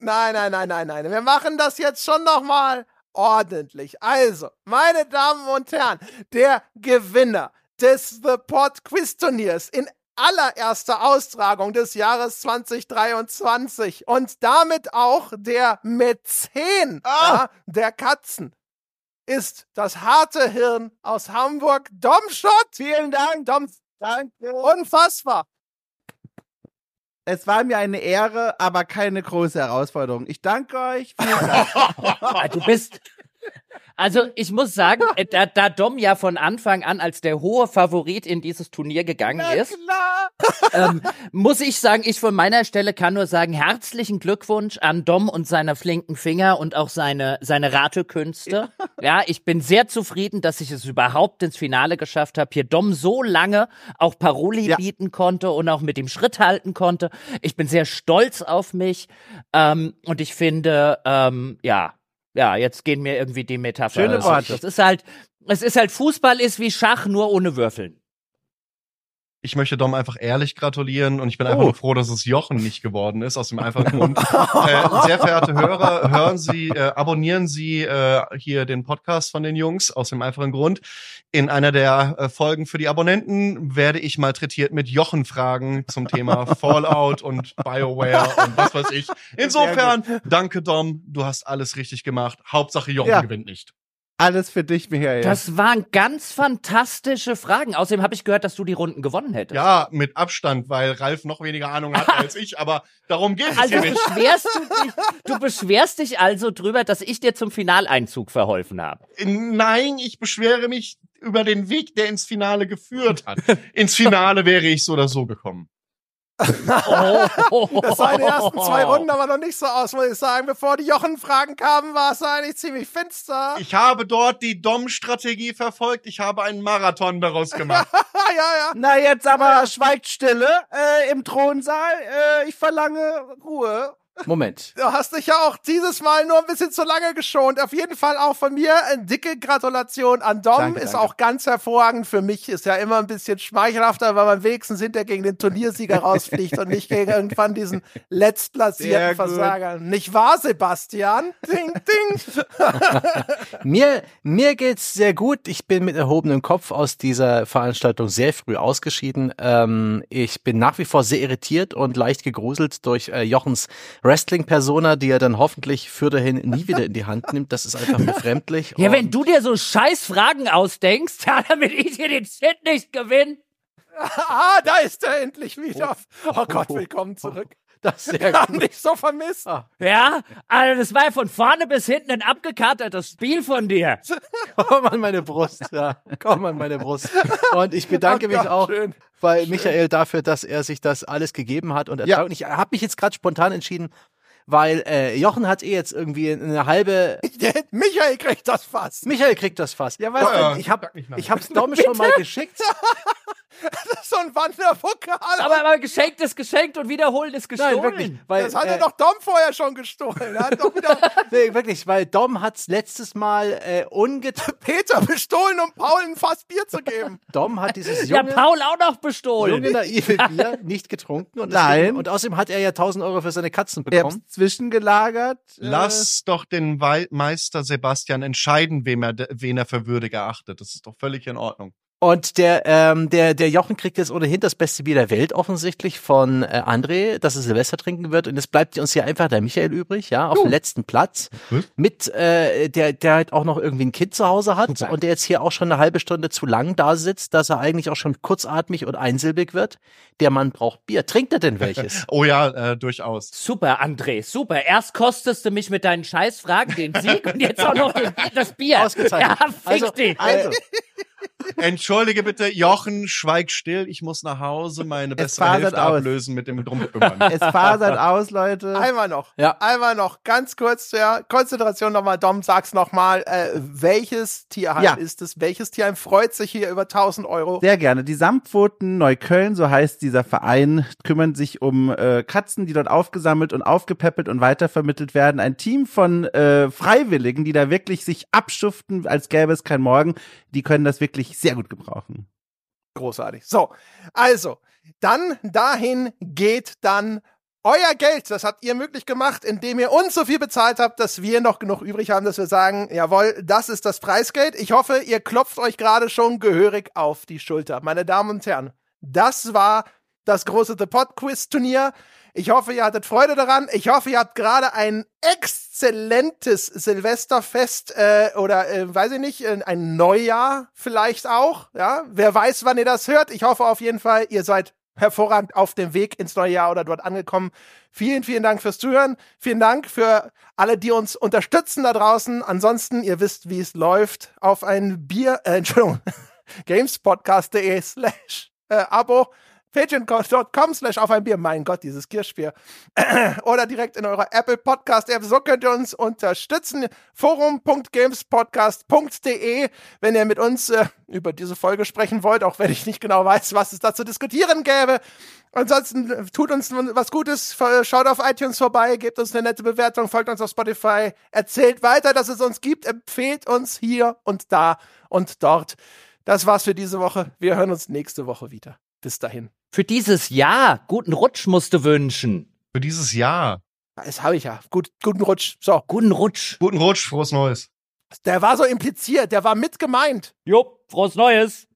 Nein, nein, nein, nein, nein. Wir machen das jetzt schon noch mal ordentlich. Also, meine Damen und Herren, der Gewinner des The Pod Quiz Turniers in allererster Austragung des Jahres 2023 und damit auch der Mäzen ja, der Katzen ist das harte Hirn aus Hamburg, Domschott. Vielen Dank, Dom. Danke. Unfassbar. Es war mir eine Ehre, aber keine große Herausforderung. Ich danke euch. Vielen Dank. Du bist. Also ich muss sagen, äh, da, da Dom ja von Anfang an als der hohe Favorit in dieses Turnier gegangen ist, Klar. ähm, muss ich sagen, ich von meiner Stelle kann nur sagen, herzlichen Glückwunsch an Dom und seine flinken Finger und auch seine, seine Ratekünste. Ja, ich bin sehr zufrieden, dass ich es überhaupt ins Finale geschafft habe, hier Dom so lange auch Paroli Ja. bieten konnte und auch mit ihm Schritt halten konnte. Ich bin sehr stolz auf mich ähm, und ich finde, ähm, ja, ja, jetzt gehen mir irgendwie die Metapher. Schöne. Worte. Das ist halt, es ist halt Fußball ist wie Schach, nur ohne Würfeln. Ich möchte Dom einfach ehrlich gratulieren und ich bin einfach Oh. nur froh, dass es Jochen nicht geworden ist, aus dem einfachen Grund. äh, sehr verehrte Hörer, hören Sie, äh, abonnieren Sie äh, hier den Podcast von den Jungs, aus dem einfachen Grund. In einer der äh, Folgen für die Abonnenten werde ich malträtiert mit Jochen-Fragen zum Thema Fallout und BioWare und was weiß ich. Insofern, danke Dom, du hast alles richtig gemacht. Hauptsache Jochen Ja. gewinnt nicht. Alles für dich, Michael. Das waren ganz fantastische Fragen. Außerdem habe ich gehört, dass du die Runden gewonnen hättest. Ja, mit Abstand, weil Ralf noch weniger Ahnung hat als ich, aber darum geht es Also hier nicht. beschwerst du dich, du beschwerst dich also drüber, dass ich dir zum Finaleinzug verholfen habe. Nein, ich beschwere mich über den Weg, der ins Finale geführt hat. Ins Finale wäre ich so oder so gekommen. Oh. Das sah in den ersten zwei Runden aber noch nicht so aus, muss ich sagen. Bevor die Jochen-Fragen kamen, war es eigentlich ziemlich finster. Ich habe dort die Dom-Strategie verfolgt. Ich habe einen Marathon daraus gemacht. ja, ja. Na, jetzt aber schweigt Stille äh, im Thronsaal. Äh, ich verlange Ruhe. Moment. Du hast dich ja auch dieses Mal nur ein bisschen zu lange geschont. Auf jeden Fall auch von mir eine dicke Gratulation an Dom. Danke, ist danke. auch ganz hervorragend. Für mich ist ja immer ein bisschen schmeichelhafter, weil man wenigstens hinter gegen den Turniersieger rausfliegt und nicht gegen irgendwann diesen letztplatzierten. Versager. Nicht wahr, Sebastian? Ding, ding. Mir, mir geht's sehr gut. Ich bin mit erhobenem Kopf aus dieser Veranstaltung sehr früh ausgeschieden. Ähm, ich bin nach wie vor sehr irritiert und leicht gegruselt durch äh, Jochens Wrestling-Persona, die er dann hoffentlich für dahin nie wieder in die Hand nimmt. Das ist einfach befremdlich. Ja, wenn du dir so scheiß Fragen ausdenkst, ja, damit ich hier den Shit nicht gewinne. Ah, da ist er endlich wieder. Oh Gott, willkommen zurück. Das ist sehr gut. dich so vermisst. Ja, also das war ja von vorne bis hinten ein abgekartetes Spiel von dir. Komm an meine Brust, ja. Komm an meine Brust. Und ich bedanke Oh mich Gott, auch schön. bei Michael dafür, dass er sich das alles gegeben hat und ertragen. Ich habe mich jetzt gerade spontan entschieden, weil äh, Jochen hat eh jetzt irgendwie eine halbe. Michael kriegt das fast. Michael kriegt das fast. Ja, was Ja, ich habe nein. ich hab's Dom schon mal geschickt. Das ist so ein Wanderpokal. Aber, aber geschenkt ist geschenkt und wiederholen ist gestohlen. Nein, wirklich, weil das hat äh, er doch Dom vorher schon gestohlen. Er hat doch wieder nee, wirklich, weil Dom hat's letztes Mal äh, unget Peter bestohlen, um Paul ein Fass Bier zu geben. Dom hat dieses ja, junge, Paul auch noch bestohlen. junge naive Bier nicht getrunken und Nein. deswegen, und außerdem hat er ja 1000 Euro für seine Katzen bekommen. Zwischengelagert. Äh, Lass doch den Meister Sebastian entscheiden, wem er, wen er für würdig erachtet. Das ist doch völlig in Ordnung. Und der, ähm, der, der Jochen kriegt jetzt ohnehin das beste Bier der Welt offensichtlich von äh, André, dass er Silvester trinken wird. Und jetzt bleibt uns hier einfach der Michael übrig, ja, auf dem letzten Platz. Was? Mit, äh, der, der halt auch noch irgendwie ein Kind zu Hause hat und der jetzt hier auch schon eine halbe Stunde zu lang da sitzt, dass er eigentlich auch schon kurzatmig und einsilbig wird. Der Mann braucht Bier. Trinkt er denn welches? Oh ja, äh, durchaus. Super, André, super. Erst kostest du mich mit deinen Scheißfragen den Sieg und jetzt auch noch den, das Bier. Ausgezeichnet. Ja, fick Also, dich. also, Entschuldige bitte, Jochen, schweig still. Ich muss nach Hause meine bessere Hälfte aus. ablösen mit dem Drumpümmern. es fasert aus, Leute. Einmal noch. Ja. Einmal noch. Ganz kurz, ja. Konzentration nochmal. Dom, sag's nochmal. Äh, welches Tierheim Ja. ist es? Welches Tierheim freut sich hier über 1000 Euro? Sehr gerne. Die Samtpfoten Neukölln, so heißt dieser Verein, kümmern sich um äh, Katzen, die dort aufgesammelt und aufgepäppelt und weitervermittelt werden. Ein Team von äh, Freiwilligen, die da wirklich sich abschuften, als gäbe es kein Morgen. Die können das wirklich sehr gut gebrauchen. Großartig. So, also, dann dahin geht dann euer Geld. Das habt ihr möglich gemacht, indem ihr uns so viel bezahlt habt, dass wir noch genug übrig haben, dass wir sagen, jawohl, das ist das Preisgeld. Ich hoffe, ihr klopft euch gerade schon gehörig auf die Schulter. Meine Damen und Herren, das war das große The Pod Quiz Turnier. Ich hoffe, ihr hattet Freude daran. Ich hoffe, ihr habt gerade ein exzellentes Silvesterfest äh, oder äh, weiß ich nicht, äh, ein Neujahr vielleicht auch. Ja, wer weiß, wann ihr das hört. Ich hoffe auf jeden Fall, ihr seid hervorragend auf dem Weg ins neue Jahr oder dort angekommen. Vielen, vielen Dank fürs Zuhören. Vielen Dank für alle, die uns unterstützen da draußen. Ansonsten, ihr wisst, wie es läuft. Auf ein Bier, äh, Entschuldigung, gamespodcast.de slash äh, Abo patreon.com slash auf ein Bier, mein Gott, dieses Kirschbier. Oder direkt in eurer Apple Podcast App. So könnt ihr uns unterstützen. Forum.gamespodcast.de, wenn ihr mit uns äh, über diese Folge sprechen wollt, auch wenn ich nicht genau weiß, was es da zu diskutieren gäbe. Ansonsten äh, tut uns was Gutes, schaut auf iTunes vorbei, gebt uns eine nette Bewertung, folgt uns auf Spotify, erzählt weiter, dass es uns gibt, empfehlt uns hier und da und dort. Das war's für diese Woche. Wir hören uns nächste Woche wieder. Bis dahin. Für dieses Jahr guten Rutsch musst du wünschen. Für dieses Jahr. Das habe ich ja. Gut, guten Rutsch. So, Guten Rutsch. Guten Rutsch, frohes Neues. der war so impliziert, der war mit gemeint. Jupp, frohes Neues.